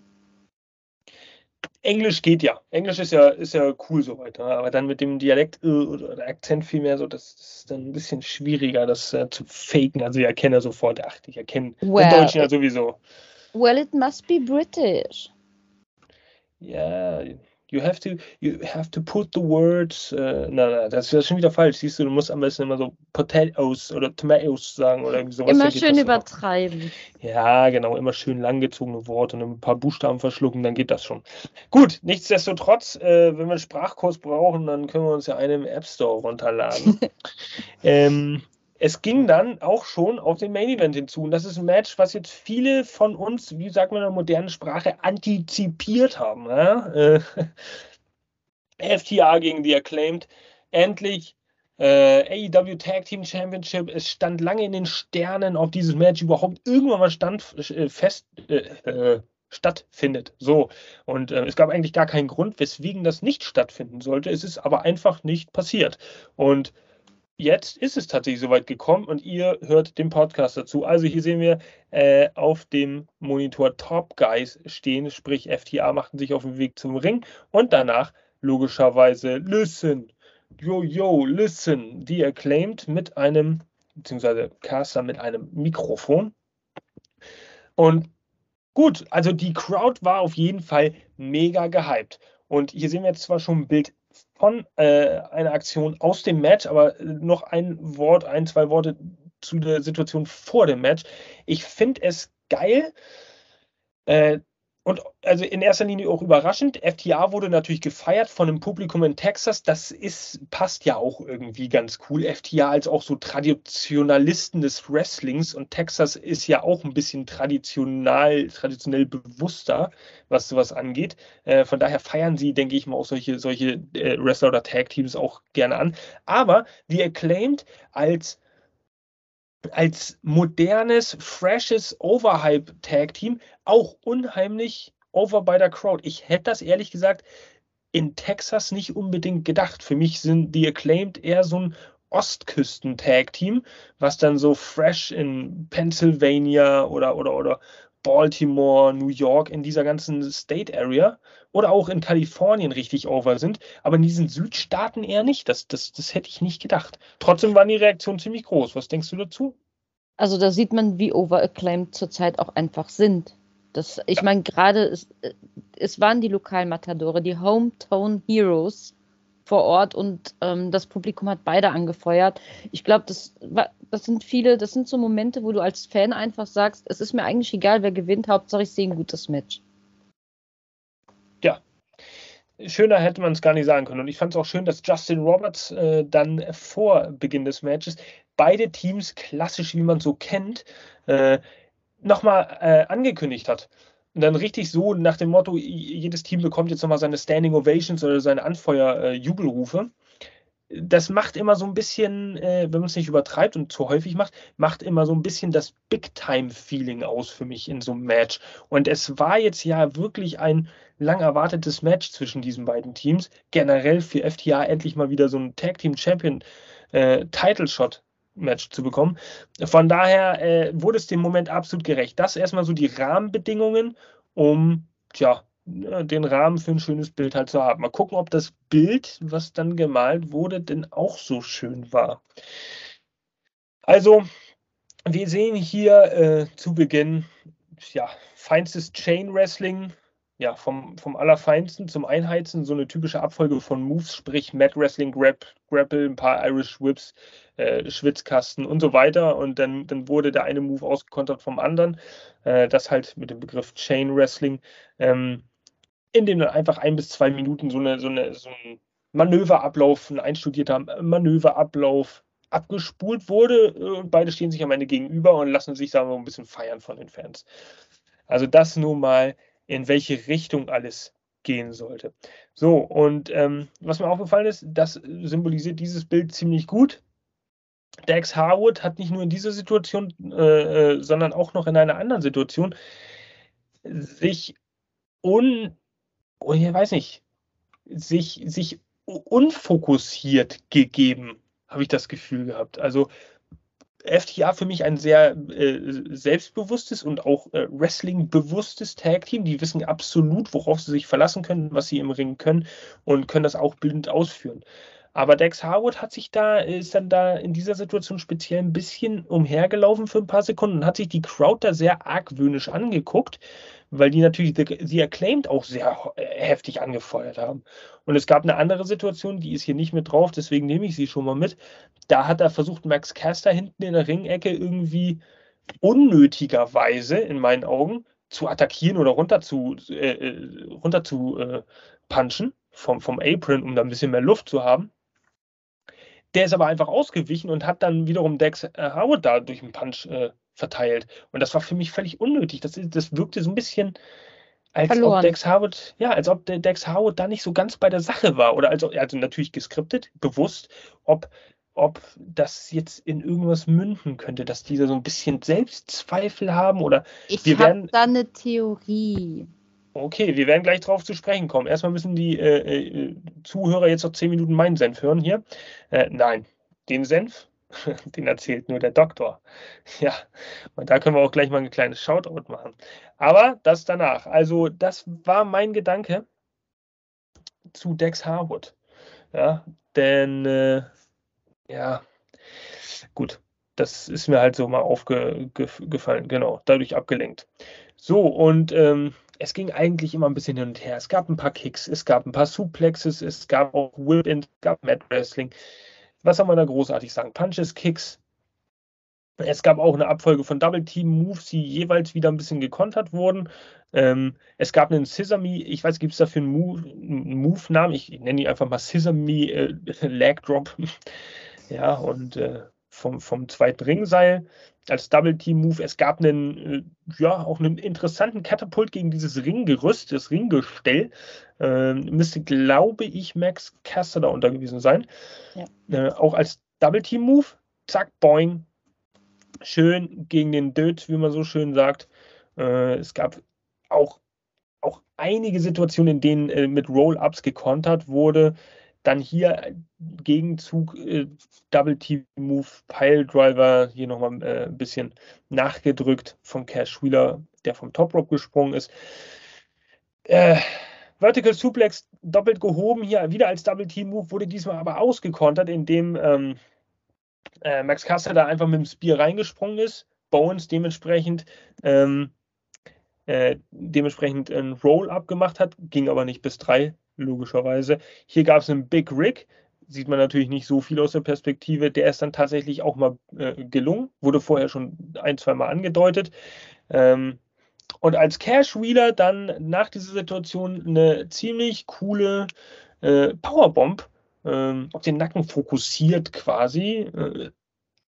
Englisch geht ja. Englisch ist ja, ist ja cool soweit. Ne? Aber dann mit dem Dialekt äh, oder Akzent vielmehr so, das ist dann ein bisschen schwieriger, das äh, zu faken. Also ich erkenne sofort, ach, ich erkenne well, den Deutschen ja sowieso. Well, it must be British. Ja, You have to, you have to put the words. Äh, na, na, das ist schon wieder falsch. Siehst du, du musst am besten immer so Potatoes oder Tomatoes sagen oder irgendwie sowas. Immer schön übertreiben. Ja, genau, immer schön langgezogene Worte und ein paar Buchstaben verschlucken, dann geht das schon. Gut, nichtsdestotrotz, äh, wenn wir einen Sprachkurs brauchen, dann können wir uns ja einen im App Store runterladen. ähm, es ging dann auch schon auf den Main Event hinzu. Und das ist ein Match, was jetzt viele von uns, wie sagt man in der modernen Sprache, antizipiert haben. Ja? Äh, FTA gegen die Acclaimed. Endlich äh, AEW Tag Team Championship. Es stand lange in den Sternen, ob dieses Match überhaupt irgendwann mal stand, äh, fest äh, äh, stattfindet. So. Und äh, es gab eigentlich gar keinen Grund, weswegen das nicht stattfinden sollte. Es ist aber einfach nicht passiert. Und jetzt ist es tatsächlich soweit gekommen und ihr hört den Podcast dazu. Also hier sehen wir äh, auf dem Monitor Top Guys stehen, sprich FTA machten sich auf den Weg zum Ring und danach logischerweise Listen. Yo, yo, listen. Die acclaimed mit einem, beziehungsweise Caster mit einem Mikrofon. Und gut, also die Crowd war auf jeden Fall mega gehypt. Und hier sehen wir jetzt zwar schon ein Bild von äh, einer Aktion aus dem Match, aber noch ein Wort, ein, zwei Worte zu der Situation vor dem Match. Ich finde es geil, äh, und also in erster Linie auch überraschend. FTA wurde natürlich gefeiert von dem Publikum in Texas. Das ist, passt ja auch irgendwie ganz cool. FTA als auch so Traditionalisten des Wrestlings und Texas ist ja auch ein bisschen traditional, traditionell bewusster, was sowas angeht. Äh, von daher feiern sie, denke ich mal, auch solche, solche äh, Wrestler oder Tag-Teams auch gerne an. Aber die Acclaimed als als modernes, freshes Overhype-Tag-Team auch unheimlich over bei der Crowd. Ich hätte das ehrlich gesagt in Texas nicht unbedingt gedacht. Für mich sind die Acclaimed eher so ein Ostküsten-Tag-Team, was dann so fresh in Pennsylvania oder, oder, oder Baltimore, New York, in dieser ganzen State Area oder auch in Kalifornien richtig over sind, aber in diesen Südstaaten eher nicht. Das, das, das hätte ich nicht gedacht. Trotzdem waren die Reaktionen ziemlich groß. Was denkst du dazu? Also da sieht man, wie overacclaimed zurzeit auch einfach sind. Das, ich ja. meine, gerade es, es waren die Lokalmatadore, die Hometown Heroes vor Ort und ähm, das Publikum hat beide angefeuert. Ich glaube, das, das sind viele, das sind so Momente, wo du als Fan einfach sagst, es ist mir eigentlich egal, wer gewinnt, Hauptsache ich sehe ein gutes Match. Ja, schöner hätte man es gar nicht sagen können. Und ich fand es auch schön, dass Justin Roberts äh, dann vor Beginn des Matches beide Teams klassisch, wie man so kennt, äh, nochmal äh, angekündigt hat. Und dann richtig so nach dem Motto, jedes Team bekommt jetzt nochmal seine Standing Ovations oder seine Anfeuer-Jubelrufe. das macht immer so ein bisschen, äh, wenn man es nicht übertreibt und zu häufig macht, macht immer so ein bisschen das Big-Time-Feeling aus für mich in so einem Match. Und es war jetzt ja wirklich ein lang erwartetes Match zwischen diesen beiden Teams. Generell für FTA endlich mal wieder so ein Tag-Team-Champion-Title-Shot äh, Match zu bekommen. Von daher äh, wurde es dem Moment absolut gerecht. Das erstmal so die Rahmenbedingungen, um tja, den Rahmen für ein schönes Bild halt zu haben. Mal gucken, ob das Bild, was dann gemalt wurde, denn auch so schön war. Also, wir sehen hier äh, zu Beginn ja, feinstes Chain Wrestling, ja, vom, vom Allerfeinsten zum Einheizen, so eine typische Abfolge von Moves, sprich Mat Wrestling, Grab, Grapple, ein paar Irish Whips, äh, Schwitzkasten und so weiter. Und dann, dann wurde der eine Move ausgekontert vom anderen. Äh, das halt mit dem Begriff Chain Wrestling, ähm, in dem dann einfach ein bis zwei Minuten so, eine, so, eine, so ein Manöverablauf, ein einstudierter Manöverablauf abgespult wurde. Und beide stehen sich am Ende gegenüber und lassen sich, sagen wir mal, ein bisschen feiern von den Fans. Also das nun mal in welche Richtung alles gehen sollte. So, und ähm, was mir aufgefallen ist, das symbolisiert dieses Bild ziemlich gut. Dex Harwood hat nicht nur in dieser Situation, äh, äh, sondern auch noch in einer anderen Situation sich un, oh, ich weiß nicht, sich, sich unfokussiert gegeben, habe ich das Gefühl gehabt. Also FTA für mich ein sehr äh, selbstbewusstes und auch äh, Wrestling-bewusstes Tag-Team. Die wissen absolut, worauf sie sich verlassen können, was sie im Ring können und können das auch bildend ausführen. Aber Dex Harwood hat sich da, ist dann da in dieser Situation speziell ein bisschen umhergelaufen für ein paar Sekunden und hat sich die Crowd da sehr argwöhnisch angeguckt, weil die natürlich sie Acclaimed auch sehr äh, heftig angefeuert haben. Und es gab eine andere Situation, die ist hier nicht mit drauf, deswegen nehme ich sie schon mal mit. Da hat er versucht, Max Caster hinten in der Ringecke irgendwie unnötigerweise, in meinen Augen, zu attackieren oder runter zu, äh, äh runter zu äh, punchen vom, vom Apron, um da ein bisschen mehr Luft zu haben. Der ist aber einfach ausgewichen und hat dann wiederum Dex äh, Howard da durch einen Punch äh, verteilt. Und das war für mich völlig unnötig. Das, das wirkte so ein bisschen, als Verloren. ob Dex Howard, ja, als ob der Dex Howard da nicht so ganz bei der Sache war. Oder also, also natürlich geskriptet, bewusst, ob, ob das jetzt in irgendwas münden könnte, dass diese so ein bisschen Selbstzweifel haben oder ich werden. da eine Theorie. Okay, wir werden gleich drauf zu sprechen kommen. Erstmal müssen die äh, äh, Zuhörer jetzt noch zehn Minuten meinen Senf hören hier. Äh, nein, den Senf, den erzählt nur der Doktor. Ja, und da können wir auch gleich mal ein kleines Shoutout machen. Aber das danach. Also, das war mein Gedanke zu Dex Harwood. Ja, denn, äh, ja, gut, das ist mir halt so mal aufgefallen. Genau, dadurch abgelenkt. So, und ähm, es ging eigentlich immer ein bisschen hin und her. Es gab ein paar Kicks, es gab ein paar Suplexes, es gab auch Whip-In, es gab Mat Wrestling. Was soll man da großartig sagen? Punches, Kicks. Es gab auch eine Abfolge von Double Team Moves, die jeweils wieder ein bisschen gekontert wurden. Ähm, es gab einen Sesame, ich weiß, gibt es dafür einen Move-Namen? Move ich nenne ihn einfach mal Sesame äh, Leg Drop. ja, und äh, vom, vom zweiten Ringseil als Double Team Move. Es gab einen, äh, ja, auch einen interessanten Katapult gegen dieses Ringgerüst, das Ringgestell. Ähm, müsste, glaube ich, Max Caster da unter gewesen sein. Ja. Äh, auch als Double Team Move. Zack, boing. Schön gegen den Död, wie man so schön sagt. Äh, es gab auch, auch einige Situationen, in denen äh, mit Roll-Ups gekontert wurde Dann hier Gegenzug, äh, Double Team Move, Pile Driver, hier nochmal äh, ein bisschen nachgedrückt vom Cash Wheeler, der vom Top Rope gesprungen ist. Äh, Vertical Suplex doppelt gehoben, hier wieder als Double Team Move, wurde diesmal aber ausgekontert, indem ähm, äh, Max Caster da einfach mit dem Spear reingesprungen ist. Bowens dementsprechend ähm, äh, dementsprechend ein Roll-Up gemacht hat, ging aber nicht bis drei, logischerweise. Hier gab es einen Big Rig, sieht man natürlich nicht so viel aus der Perspektive. Der ist dann tatsächlich auch mal äh, gelungen, wurde vorher schon ein, zwei Mal angedeutet. Ähm, und als Cash Wheeler dann nach dieser Situation eine ziemlich coole äh, Powerbomb äh, auf den Nacken fokussiert quasi äh,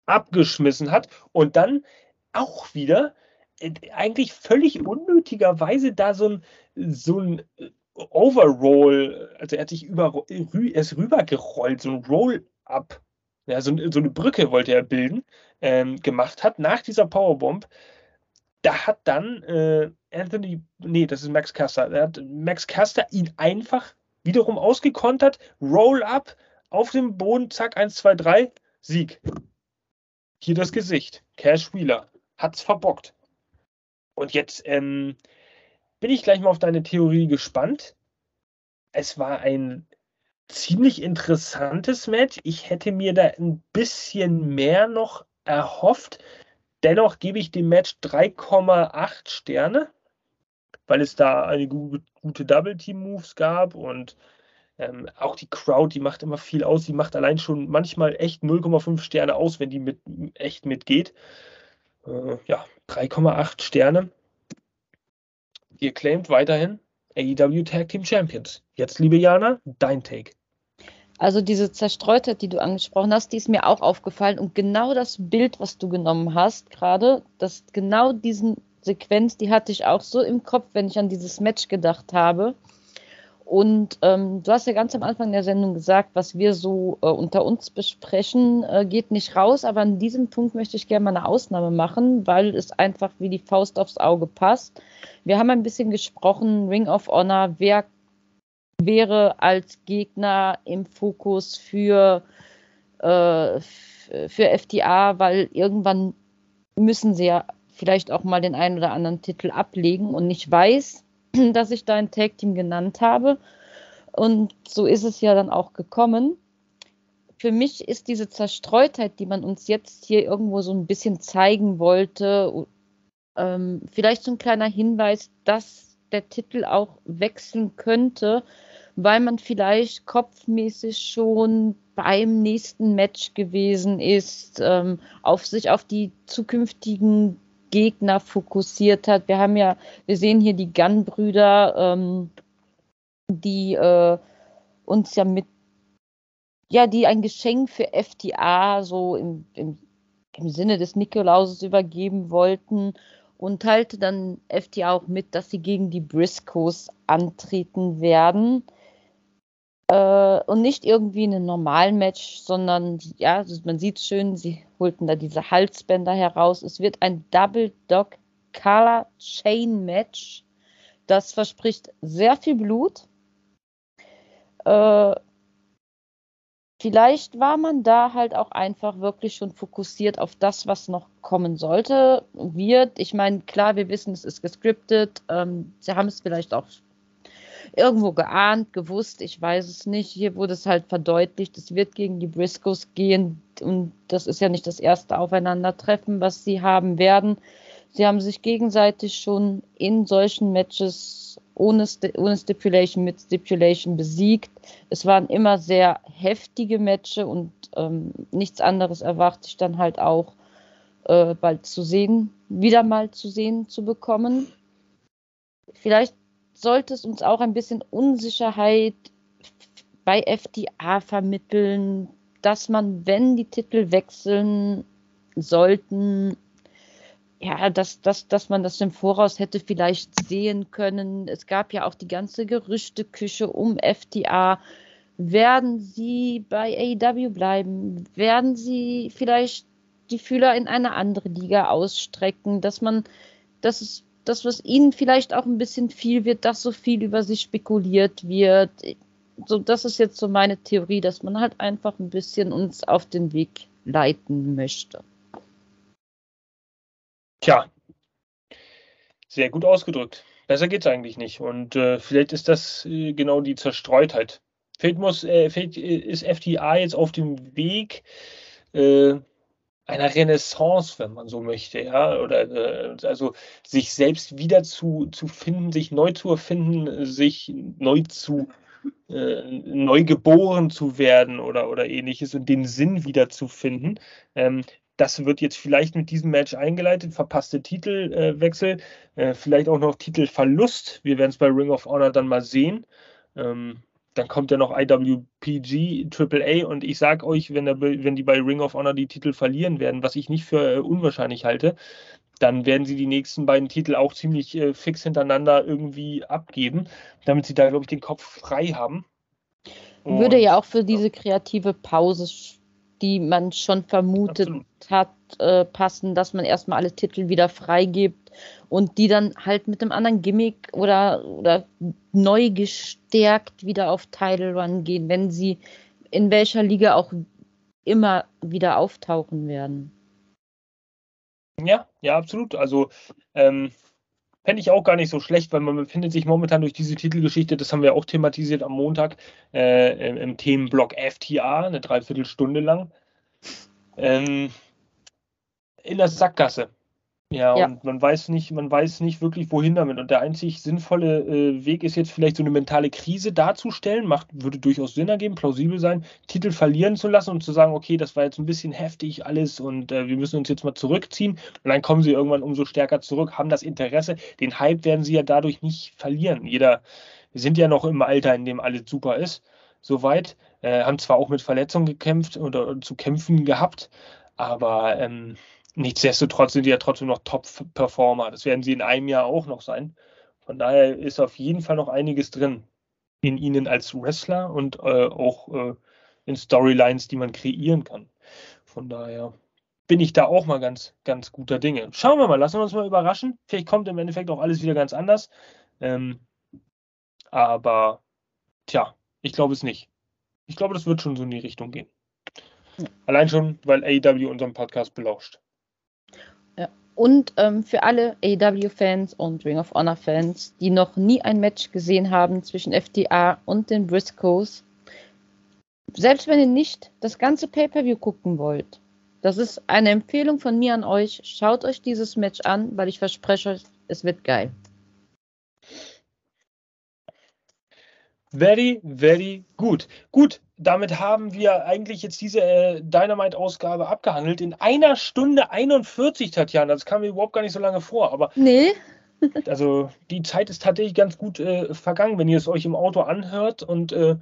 abgeschmissen hat und dann auch wieder äh, eigentlich völlig unnötigerweise da so ein, so ein äh, Overroll, also er hat sich über, er ist rübergerollt, so ein Roll-Up, ja, so, so, eine Brücke wollte er bilden, ähm, gemacht hat nach dieser Powerbomb. Da hat dann äh, Anthony, nee, das ist Max Caster, da hat Max Caster ihn einfach wiederum ausgekontert, Roll-Up auf dem Boden, zack, 1, 2, 3, Sieg. Hier das Gesicht, Cash Wheeler, hat's verbockt. Und jetzt ähm, bin ich gleich mal auf deine Theorie gespannt. Es war ein ziemlich interessantes Match. Ich hätte mir da ein bisschen mehr noch erhofft. Dennoch gebe ich dem Match 3,8 Sterne, weil es da eine gute Double-Team-Moves gab und ähm, auch die Crowd, die macht immer viel aus. Die macht allein schon manchmal echt 0,5 Sterne aus, wenn die mit, echt mitgeht. Äh, ja, 3,8 Sterne. Ihr claimt weiterhin AEW Tag Team Champions. Jetzt, liebe Jana, dein Take. Also diese Zerstreutheit, die du angesprochen hast, die ist mir auch aufgefallen. Und genau das Bild, was du genommen hast gerade, das genau diesen Sequenz, die hatte ich auch so im Kopf, wenn ich an dieses Match gedacht habe. Und ähm, du hast ja ganz am Anfang der Sendung gesagt, was wir so äh, unter uns besprechen, äh, geht nicht raus. Aber an diesem Punkt möchte ich gerne mal eine Ausnahme machen, weil es einfach wie die Faust aufs Auge passt. Wir haben ein bisschen gesprochen, Ring of Honor, wer wäre als Gegner im Fokus für, äh, für FTA, weil irgendwann müssen sie ja vielleicht auch mal den einen oder anderen Titel ablegen und ich weiß, dass ich da ein Tag Team genannt habe. Und so ist es ja dann auch gekommen. Für mich ist diese Zerstreutheit, die man uns jetzt hier irgendwo so ein bisschen zeigen wollte, ähm, vielleicht so ein kleiner Hinweis, dass der Titel auch wechseln könnte, weil man vielleicht kopfmäßig schon beim nächsten Match gewesen ist, ähm, auf sich auf die zukünftigen Gegner fokussiert hat. Wir haben ja, wir sehen hier die Gunn-Brüder, ähm, die äh, uns ja mit, ja, die ein Geschenk für FTA so im, im, im Sinne des Nikolauses übergeben wollten und teilte dann FTA auch mit, dass sie gegen die Briscoes antreten werden. Äh, und nicht irgendwie in einem normalen Match, sondern ja, man sieht schön, sie holten da diese Halsbänder heraus. Es wird ein Double Dog Color Chain Match. Das verspricht sehr viel Blut. Äh, vielleicht war man da halt auch einfach wirklich schon fokussiert auf das, was noch kommen sollte, wird. Ich meine, klar, wir wissen, es ist gescriptet. Ähm, sie haben es vielleicht auch irgendwo geahnt, gewusst, ich weiß es nicht. Hier wurde es halt verdeutlicht, es wird gegen die Briscoes gehen und das ist ja nicht das erste Aufeinandertreffen, was sie haben werden. Sie haben sich gegenseitig schon in solchen Matches ohne, ohne Stipulation, mit Stipulation besiegt. Es waren immer sehr heftige Matches und ähm, nichts anderes erwarte ich dann halt auch äh, bald zu sehen, wieder mal zu sehen zu bekommen. Vielleicht sollte es uns auch ein bisschen Unsicherheit bei FDA vermitteln, dass man, wenn die Titel wechseln sollten, ja, dass, dass, dass man das im Voraus hätte vielleicht sehen können. Es gab ja auch die ganze Gerüchteküche um FDA. Werden sie bei AEW bleiben? Werden sie vielleicht die Fühler in eine andere Liga ausstrecken? Dass man, dass es das, was ihnen vielleicht auch ein bisschen viel wird, dass so viel über sich spekuliert wird. so, das ist jetzt so meine Theorie, dass man halt einfach ein bisschen uns auf den Weg leiten möchte. Tja, sehr gut ausgedrückt. Besser geht es eigentlich nicht. Und äh, vielleicht ist das äh, genau die Zerstreutheit. Vielleicht, muss, äh, vielleicht äh, ist FTA jetzt auf dem Weg äh, einer Renaissance, wenn man so möchte, ja, oder äh, also sich selbst wieder zu, zu finden, sich neu zu erfinden, sich neu zu neu geboren zu werden oder, oder ähnliches und den Sinn wieder zu finden. Ähm, das wird jetzt vielleicht mit diesem Match eingeleitet. Verpasste Titelwechsel, äh, äh, vielleicht auch noch Titelverlust. Wir werden es bei Ring of Honor dann mal sehen. Ähm, dann kommt ja noch IWPG, AAA und ich sage euch, wenn, der, wenn die bei Ring of Honor die Titel verlieren werden, was ich nicht für äh, unwahrscheinlich halte, dann werden sie die nächsten beiden Titel auch ziemlich äh, fix hintereinander irgendwie abgeben, damit sie da, glaube ich, den Kopf frei haben. Und, Würde ja auch für diese kreative Pause die man schon vermutet Absolut. hat, äh, passen, dass man erstmal alle Titel wieder freigibt und die dann halt mit einem anderen Gimmick oder, oder neu gestärkt wieder auf Title Run gehen, wenn sie in welcher Liga auch immer wieder auftauchen werden. Ja, ja, absolut. Also ähm, fände ich auch gar nicht so schlecht, weil man befindet sich momentan durch diese Titelgeschichte, das haben wir auch thematisiert am Montag, äh, im, im, Themenblock FTA, eine Dreiviertelstunde lang, ähm, in der Sackgasse. Ja, ja, und man weiß nicht, man weiß nicht wirklich, wohin damit. Und der einzig sinnvolle äh, Weg ist jetzt vielleicht so eine mentale Krise darzustellen, macht, würde durchaus Sinn ergeben, plausibel sein, Titel verlieren zu lassen und zu sagen, okay, das war jetzt ein bisschen heftig alles und äh, wir müssen uns jetzt mal zurückziehen. Und dann kommen sie irgendwann umso stärker zurück, haben das Interesse. Den Hype werden sie ja dadurch nicht verlieren. Jeder, wir sind ja noch im Alter, in dem alles super ist, soweit. Äh, haben zwar auch mit Verletzungen gekämpft oder, zu kämpfen gehabt, aber ähm, Nichtsdestotrotz sind die ja trotzdem noch Top-Performer. Das werden sie in einem Jahr auch noch sein. Von daher ist auf jeden Fall noch einiges drin in ihnen als Wrestler und äh, auch äh, in Storylines, die man kreieren kann. Von daher bin ich da auch mal ganz, ganz guter Dinge. Schauen wir mal, lassen wir uns mal überraschen. Vielleicht kommt im Endeffekt auch alles wieder ganz anders. Ähm, aber tja, ich glaube es nicht. Ich glaube, das wird schon so in die Richtung gehen. Allein schon, weil AEW unseren Podcast belauscht. Und ähm, für alle AEW-Fans und Ring of Honor-Fans, die noch nie ein Match gesehen haben zwischen FDA und den Briscoes, selbst wenn ihr nicht das ganze Pay-Per-View gucken wollt, das ist eine Empfehlung von mir an euch. Schaut euch dieses Match an, weil ich verspreche euch, es wird geil. Very, very gut. Gut, damit haben wir eigentlich jetzt diese äh, Dynamite-Ausgabe abgehandelt. In einer Stunde 41, Tatjana. Das kam mir überhaupt gar nicht so lange vor. Aber nee. also die Zeit ist tatsächlich ganz gut äh, vergangen, wenn ihr es euch im Auto anhört und äh,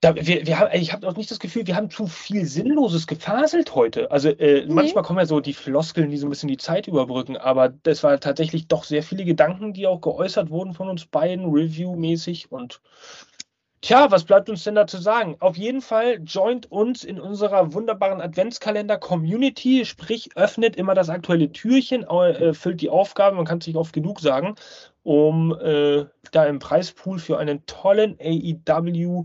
da, wir, wir haben, ich habe auch nicht das Gefühl, wir haben zu viel Sinnloses gefaselt heute. Also äh, nee. manchmal kommen ja so die Floskeln, die so ein bisschen die Zeit überbrücken, aber das war tatsächlich doch sehr viele Gedanken, die auch geäußert wurden von uns beiden, Review-mäßig. Und tja, was bleibt uns denn da zu sagen? Auf jeden Fall joint uns in unserer wunderbaren Adventskalender-Community, sprich öffnet immer das aktuelle Türchen, äh, füllt die Aufgaben, man kann es nicht oft genug sagen, um äh, da im Preispool für einen tollen AEW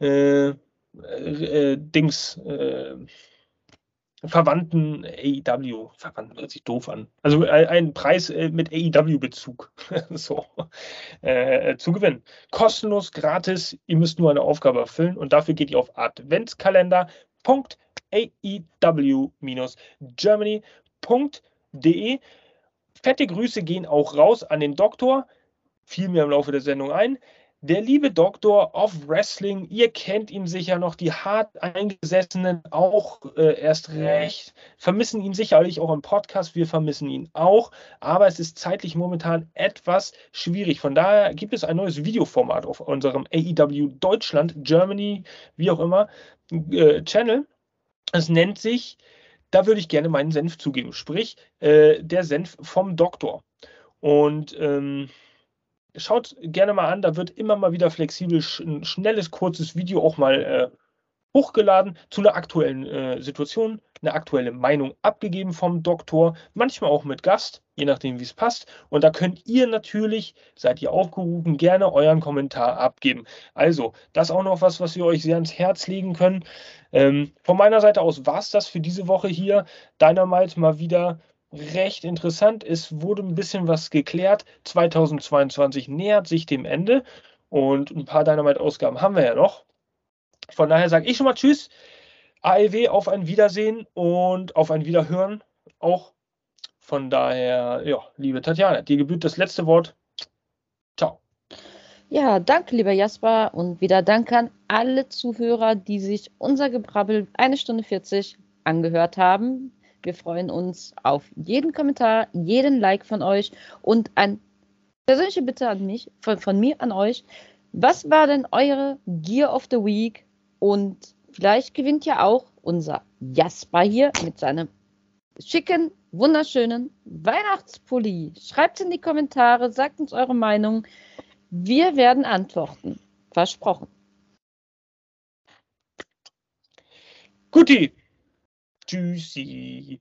äh, äh, Dings, äh, verwandten AEW, verwandten hört sich doof an, also äh, einen Preis äh, mit AEW-Bezug so, äh, zu gewinnen. Kostenlos, gratis, ihr müsst nur eine Aufgabe erfüllen und dafür geht ihr auf adventskalender.aew-germany.de. Fette Grüße gehen auch raus an den Doktor, fiel mir im Laufe der Sendung ein. Der liebe Doktor of Wrestling, ihr kennt ihn sicher noch, die hart eingesessenen auch äh, erst recht, vermissen ihn sicherlich auch im Podcast, wir vermissen ihn auch, aber es ist zeitlich momentan etwas schwierig. Von daher gibt es ein neues Videoformat auf unserem AEW Deutschland, Germany, wie auch immer, äh, Channel. Es nennt sich, da würde ich gerne meinen Senf zugeben, sprich äh, der Senf vom Doktor. Und ähm, schaut gerne mal an, da wird immer mal wieder flexibel ein schnelles, kurzes Video auch mal äh, hochgeladen zu einer aktuellen äh, Situation, eine aktuelle Meinung abgegeben vom Doktor, manchmal auch mit Gast, je nachdem, wie es passt. Und da könnt ihr natürlich, seid ihr aufgerufen, gerne euren Kommentar abgeben. Also, das ist auch noch was, was wir euch sehr ans Herz legen können. Ähm, von meiner Seite aus war es das für diese Woche hier. Dynamite mal wieder recht interessant. Es wurde ein bisschen was geklärt. 2022 nähert sich dem Ende und ein paar Dynamite-Ausgaben haben wir ja noch. Von daher sage ich schon mal Tschüss. AEW auf ein Wiedersehen und auf ein Wiederhören auch. Von daher, ja, liebe Tatjana, dir gebührt das letzte Wort. Ciao. Ja, danke, lieber Jasper. Und wieder danke an alle Zuhörer, die sich unser Gebrabbel eine Stunde 40 angehört haben. Wir freuen uns auf jeden Kommentar, jeden Like von euch und ein persönliche Bitte an mich, von, von mir an euch. Was war denn eure Gear of the Week? Und vielleicht gewinnt ja auch unser Jasper hier mit seinem schicken, wunderschönen Weihnachtspulli. Schreibt in die Kommentare, sagt uns eure Meinung. Wir werden antworten. Versprochen. Guti. tue, si